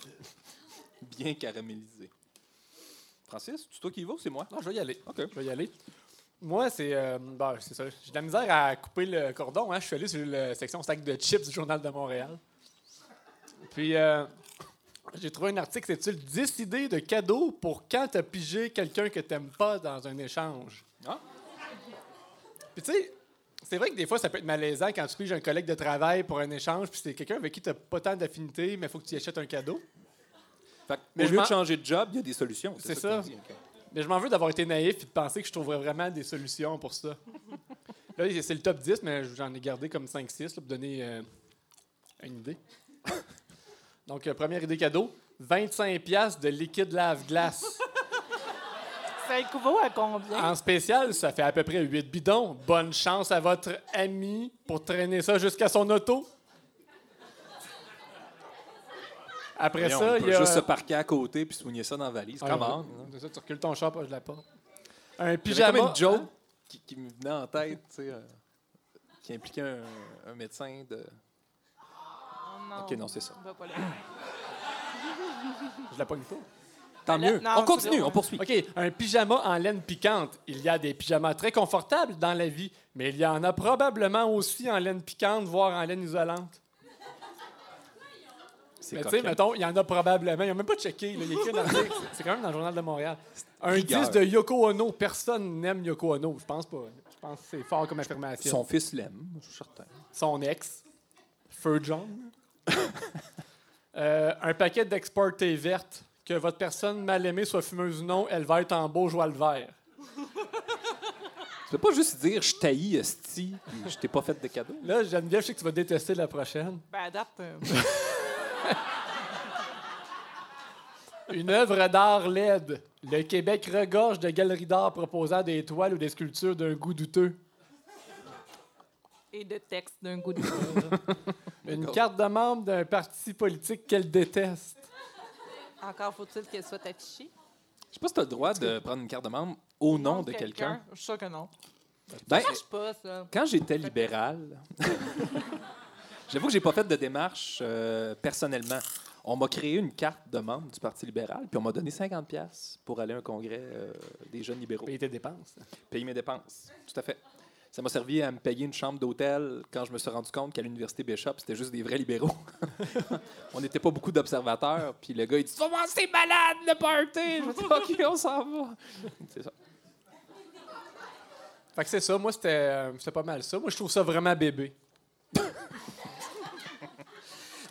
Bien caramélisé. Francis, c'est toi qui y vas ou c'est moi? Non, je vais y aller. OK. Je vais y aller. Moi, c'est. euh, bon, c'est ça. J'ai de la misère à couper le cordon. Hein. Je suis allé sur la section sac de chips du Journal de Montréal. Puis, euh, j'ai trouvé un article, c'est le 10 idées de cadeaux pour quand t'as pigé quelqu'un que t'aimes pas dans un échange? Ah. Puis, tu sais, c'est vrai que des fois, ça peut être malaisant quand tu piges un collègue de travail pour un échange, puis c'est quelqu'un avec qui t'as pas tant d'affinité, mais il faut que tu y achètes un cadeau. Fait que, Mais au je lieu de changer de job, il y a des solutions. C'est ça. Mais je m'en veux d'avoir été naïf et de penser que je trouverais vraiment des solutions pour ça. [LAUGHS] Là, c'est le top 10, mais j'en ai gardé comme 5-6 là, pour donner euh, une idée. [LAUGHS] Donc, euh, première idée cadeau 25 pièces de liquide lave-glace. [LAUGHS] Ça équivaut à combien? En spécial, ça fait à peu près 8 bidons. Bonne chance à votre ami pour traîner ça jusqu'à son auto. Après Voyons, ça, il y a... juste se parquer à côté puis soigner ça dans la valise. Ah. C'est ça, tu recules ton char proche de la porte. Un J'avais pyjama. comme une joke hein? qui, qui me venait en tête, tu sais, euh, qui impliquait un, un médecin de. Oh non. Ok, non, c'est ça. On pas. Je la pogne pas. Tant là, mieux. non, on continue, on poursuit. OK, un pyjama en laine piquante. Il y a des pyjamas très confortables dans la vie, mais il y en a probablement aussi en laine piquante, voire en laine isolante. C'est Mais tu sais, mettons, il y en a probablement. Ils n'ont même pas checké. là. Il y a écrit dans. C'est- [LAUGHS] C'est quand même dans le Journal de Montréal. Un Rigueur. 10 de Yoko Ono. Personne n'aime Yoko Ono. Je pense pas. Je pense que c'est fort comme affirmation. Son fils l'aime, je suis certain. Son ex, Fur John. [LAUGHS] Euh, un paquet d'exportés vertes. Que votre personne mal aimée soit fumeuse ou non, elle va être en beau joie le vert. Tu peux pas juste dire je taillis, esti, je t'ai pas fait de cadeau. Là, Geneviève, je sais que tu vas détester la prochaine. Ben, adapte. [LAUGHS] [LAUGHS] Une œuvre d'art LED. Le Québec regorge de galeries d'art proposant des toiles ou des sculptures d'un goût douteux. Et de texte d'un goût de. [LAUGHS] Une carte de membre d'un parti politique qu'elle déteste. Encore faut-il qu'elle soit affichée? Je sais pas si tu as le droit de prendre une carte de membre au nom de quelqu'un. Je suis sûr que non. Ben, Ça marche pas, ça. quand j'étais libéral, [LAUGHS] j'avoue que j'ai pas fait de démarche euh, personnellement. On m'a créé une carte de membre du Parti libéral, puis on m'a donné 50 pièces pour aller à un congrès euh, des jeunes libéraux. Payer tes dépenses. Payer mes dépenses. Tout à fait. Ça m'a servi à me payer une chambre d'hôtel quand je me suis rendu compte qu'à l'université Bishop, c'était juste des vrais libéraux. [LAUGHS] on n'était pas beaucoup d'observateurs. Puis le gars, il dit voir, c'est malade le party Je me dis Ok, on s'en va. C'est ça. Fait que c'est ça. Moi, c'était euh, c'était pas mal ça. Moi, je trouve ça vraiment bébé.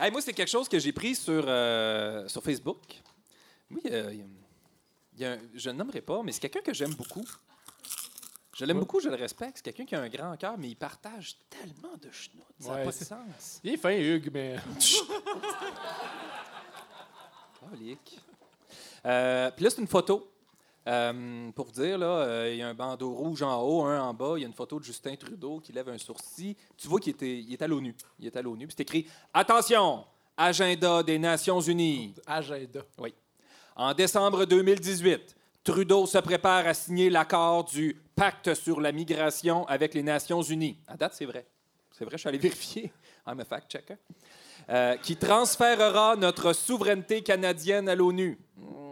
Hey, moi, c'est quelque chose que j'ai pris sur, euh, sur Facebook. Oui, euh, il y a- il y a un- je ne nommerai pas, mais c'est quelqu'un que j'aime beaucoup. Je l'aime beaucoup, je le respecte. C'est quelqu'un qui a un grand cœur, mais il partage tellement de chenoutes. Ça n'a Ouais, pas de sens. Il est fin, Hugues, mais. [LAUGHS] Euh, Puis là, c'est une photo. Euh, pour dire, là, euh, il y a un bandeau rouge en haut, un en bas. Il y a une photo de Justin Trudeau qui lève un sourcil. Tu vois qu'il était, il est à l'ONU. Il est à l'ONU. Puis c'est écrit Attention, agenda des Nations Unies. Agenda. En décembre 2018, Trudeau se prépare à signer l'accord du pacte sur la migration avec les Nations Unies. À date, c'est vrai. C'est vrai, je suis allé [LAUGHS] vérifier. I'm a fact-checker. Euh, qui transférera notre souveraineté canadienne à l'ONU. Hmm,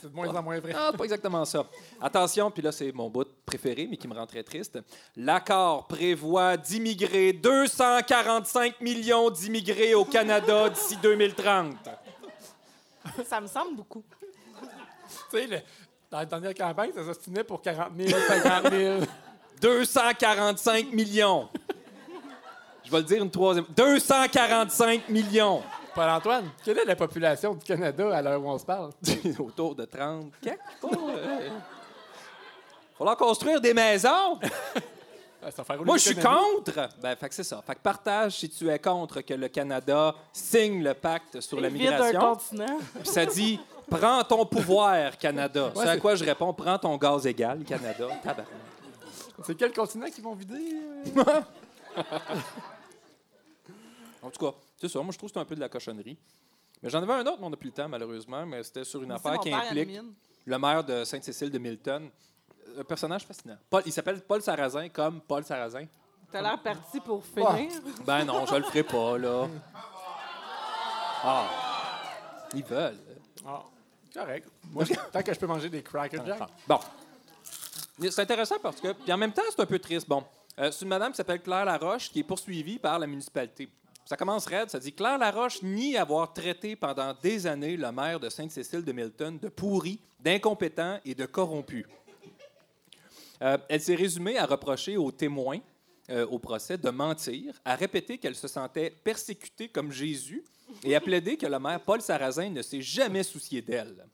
c'est de moins en moins vrai. ah, pas exactement ça. Attention, puis là, c'est mon bout préféré, mais qui me rend très triste. L'accord prévoit d'immigrer 245 millions d'immigrés au Canada d'ici 2030. Ça me semble beaucoup. Tu sais, le- dans la dernière campagne, ça s'ostinait pour 40 000, 50 000. 245 millions. Je vais le dire une troisième. 245 millions. Paul-Antoine, quelle est la population du Canada à l'heure où on se parle? [LAUGHS] Autour de 30. Quelque part, euh, Falloir construire des maisons. [LAUGHS] Ah, Moi, je suis contre. Ben, fait que c'est ça. Fait que partage si tu es contre que le Canada signe le pacte sur la Évite un migration. continent. Puis ça dit prends ton pouvoir, Canada. c'est à c'est- quoi je réponds prends ton gaz égal, Canada. Tabarnak. C'est quel continent qu'ils vont vider? euh? [LAUGHS] En tout cas, c'est ça. Moi, je trouve que c'est un peu de la cochonnerie. Mais j'en avais un autre, mais on n'a plus le temps, malheureusement. Mais c'était sur une affaire qui implique le maire de Sainte-Cécile de Milton. Un personnage fascinant. Paul- il s'appelle Paul Sarrazin comme Paul Sarrazin. T'as l'air parti pour finir. Ben non, je le ferai pas, là. Ah. Ils veulent. Ah, correct. Moi, tant que je peux manger des Cracker Jack. Bon. C'est intéressant parce que, puis en même temps, c'est un peu triste. Bon, euh, c'est une madame qui s'appelle Claire Laroche qui est poursuivie par la municipalité. Ça commence raide, ça dit Claire Laroche nie avoir traité pendant des années le maire de Sainte-Cécile de Milton de pourri, d'incompétent et de corrompu. Euh, elle s'est résumée à reprocher aux témoins euh, au procès de mentir, à répéter qu'elle se sentait persécutée comme Jésus et à plaider que le maire Paul Sarrazin ne s'est jamais soucié d'elle.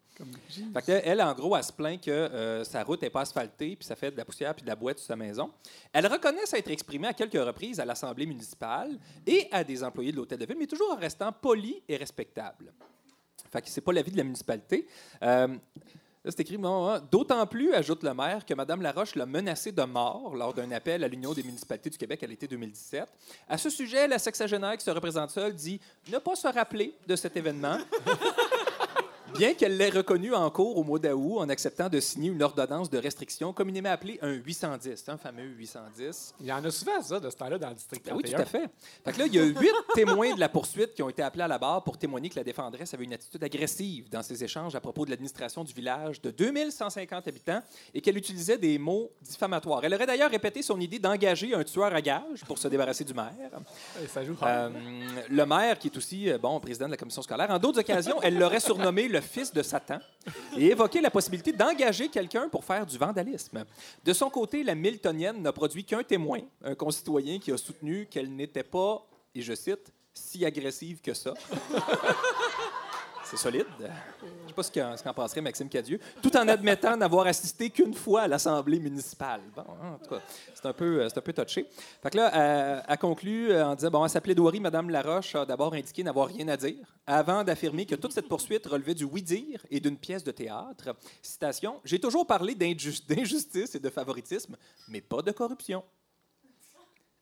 Elle, en gros, elle se plaint que euh, sa route n'est pas asphaltée, puis ça fait de la poussière puis de la boîte sur sa maison. Elle reconnaît s'être exprimée à quelques reprises à l'Assemblée municipale et à des employés de l'Hôtel de Ville, mais toujours en restant polie et respectable. Fait que c'est pas l'avis de la municipalité. Euh, c'est écrit, bon, hein, d'autant plus, ajoute le maire, que Mme Laroche l'a menacé de mort lors d'un appel à l'Union des municipalités du Québec à l'été 2017. À ce sujet, la sexagénaire qui se représente seule dit ne pas se rappeler de cet événement. Bien qu'elle l'ait reconnu en cours au mois d'août en acceptant de signer une ordonnance de restriction communément appelée un 810, un fameux 810. Il y en a souvent, ça, de ce temps-là, dans le district Ben oui, 31. tout à fait. Fait que là, il y a huit [LAUGHS] témoins de la poursuite qui ont été appelés à la barre pour témoigner que la défendresse avait une attitude agressive dans ses échanges à propos de l'administration du village de 2150 habitants et qu'elle utilisait des mots diffamatoires. Elle aurait d'ailleurs répété son idée d'engager un tueur à gages pour se débarrasser du maire. Ça joue Euh, le maire, qui est aussi euh, bon président de la commission scolaire, en d'autres occasions, elle l'aurait surnommé le fils de Satan et évoqué la possibilité d'engager quelqu'un pour faire du vandalisme. De son côté, la Miltonienne n'a produit qu'un témoin, un concitoyen qui a soutenu qu'elle n'était pas, et je cite, si agressive que ça. C'est solide. Je ne sais pas ce qu'en, qu'en penserait Maxime Cadieux, tout en admettant n'avoir assisté qu'une fois à l'Assemblée municipale. Bon, en tout cas, c'est un peu, euh, un peu touché. Fait que là, euh, elle conclut euh, en disant bon, à sa plaidoirie, Mme Laroche a d'abord indiqué n'avoir rien à dire, avant d'affirmer que toute cette poursuite relevait du oui-dire et d'une pièce de théâtre. Citation J'ai toujours parlé d'injus- d'injustice et de favoritisme, mais pas de corruption.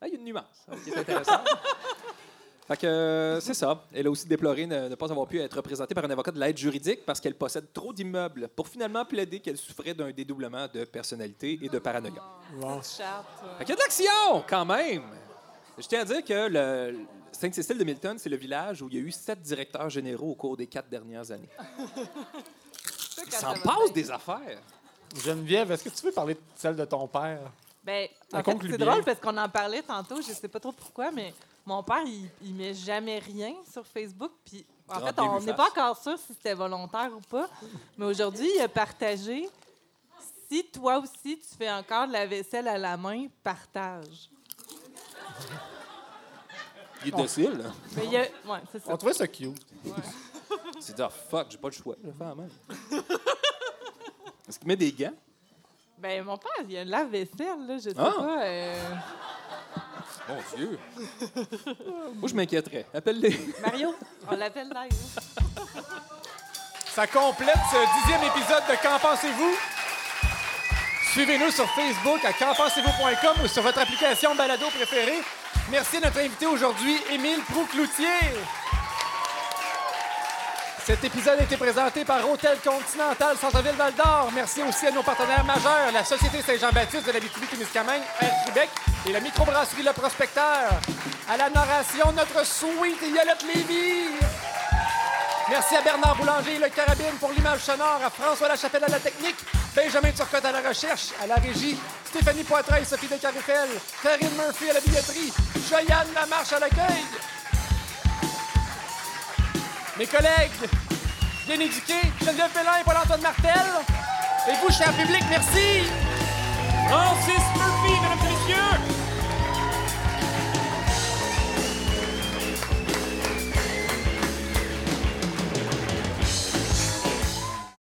Ah, il y a une nuance hein, qui est. Fait que euh, c'est ça. Elle a aussi déploré ne, ne pas avoir pu être représentée par un avocat de l'aide juridique parce qu'elle possède trop d'immeubles, pour finalement plaider qu'elle souffrait d'un dédoublement de personnalité et de paranoïa. Chatte. Fait qu'il y a de l'action, quand même! Je tiens à dire que le Sainte-Cécile de Milton, c'est le village où il y a eu sept directeurs généraux au cours des quatre dernières années. Il s'en passe des affaires. Geneviève, est-ce que tu veux parler de celle de ton père? Ben, en fait, c'est drôle parce qu'on en parlait tantôt, je sais pas trop pourquoi, mais mon père, il, il met jamais rien sur Facebook. Puis, en Ah, fait, on n'est pas encore sûr si c'était volontaire ou pas. Mais aujourd'hui, il a partagé si toi aussi tu fais encore de la vaisselle à la main, partage. Il est docile. là. Mais il y a... Ouais, c'est ça. On trouvait ça cute. C'est ah fuck, j'ai pas le choix. Je vais faire la même. Est-ce qu'il met des gants? Ben, mon père, il a de la vaisselle, là, je sais Ah! pas. euh, Mon Dieu. Moi, je m'inquiéterais. Appelle-les. Mario, on l'appelle live. Ça complète ce dixième épisode de Qu'en pensez-vous? Suivez-nous sur Facebook à qu'enpensez-vous.com ou sur votre application balado préférée. Merci à notre invité aujourd'hui, Émile Proucloutier. Cet épisode a été présenté par Hôtel Continental Centre-Ville Val-d'Or. Merci aussi à nos partenaires majeurs, la Société Saint-Jean-Baptiste de la témiscamingue Air Québec et la microbrasserie Le Prospecteur. À la narration, notre sweet Yolette Lévy. Merci à Bernard Boulanger et le Carabine pour l'image sonore, à François Lachapelle à la technique, Benjamin Turcotte à la recherche, à la régie, Stéphanie Poitras et Sophie Descarifel, Karine Murphy à la billetterie, Joyanne Lamarche à l'accueil. Mes collègues, bien éduqués, Geneviève Pellin et Paul-Antoine Martel. Et vous, cher public, merci.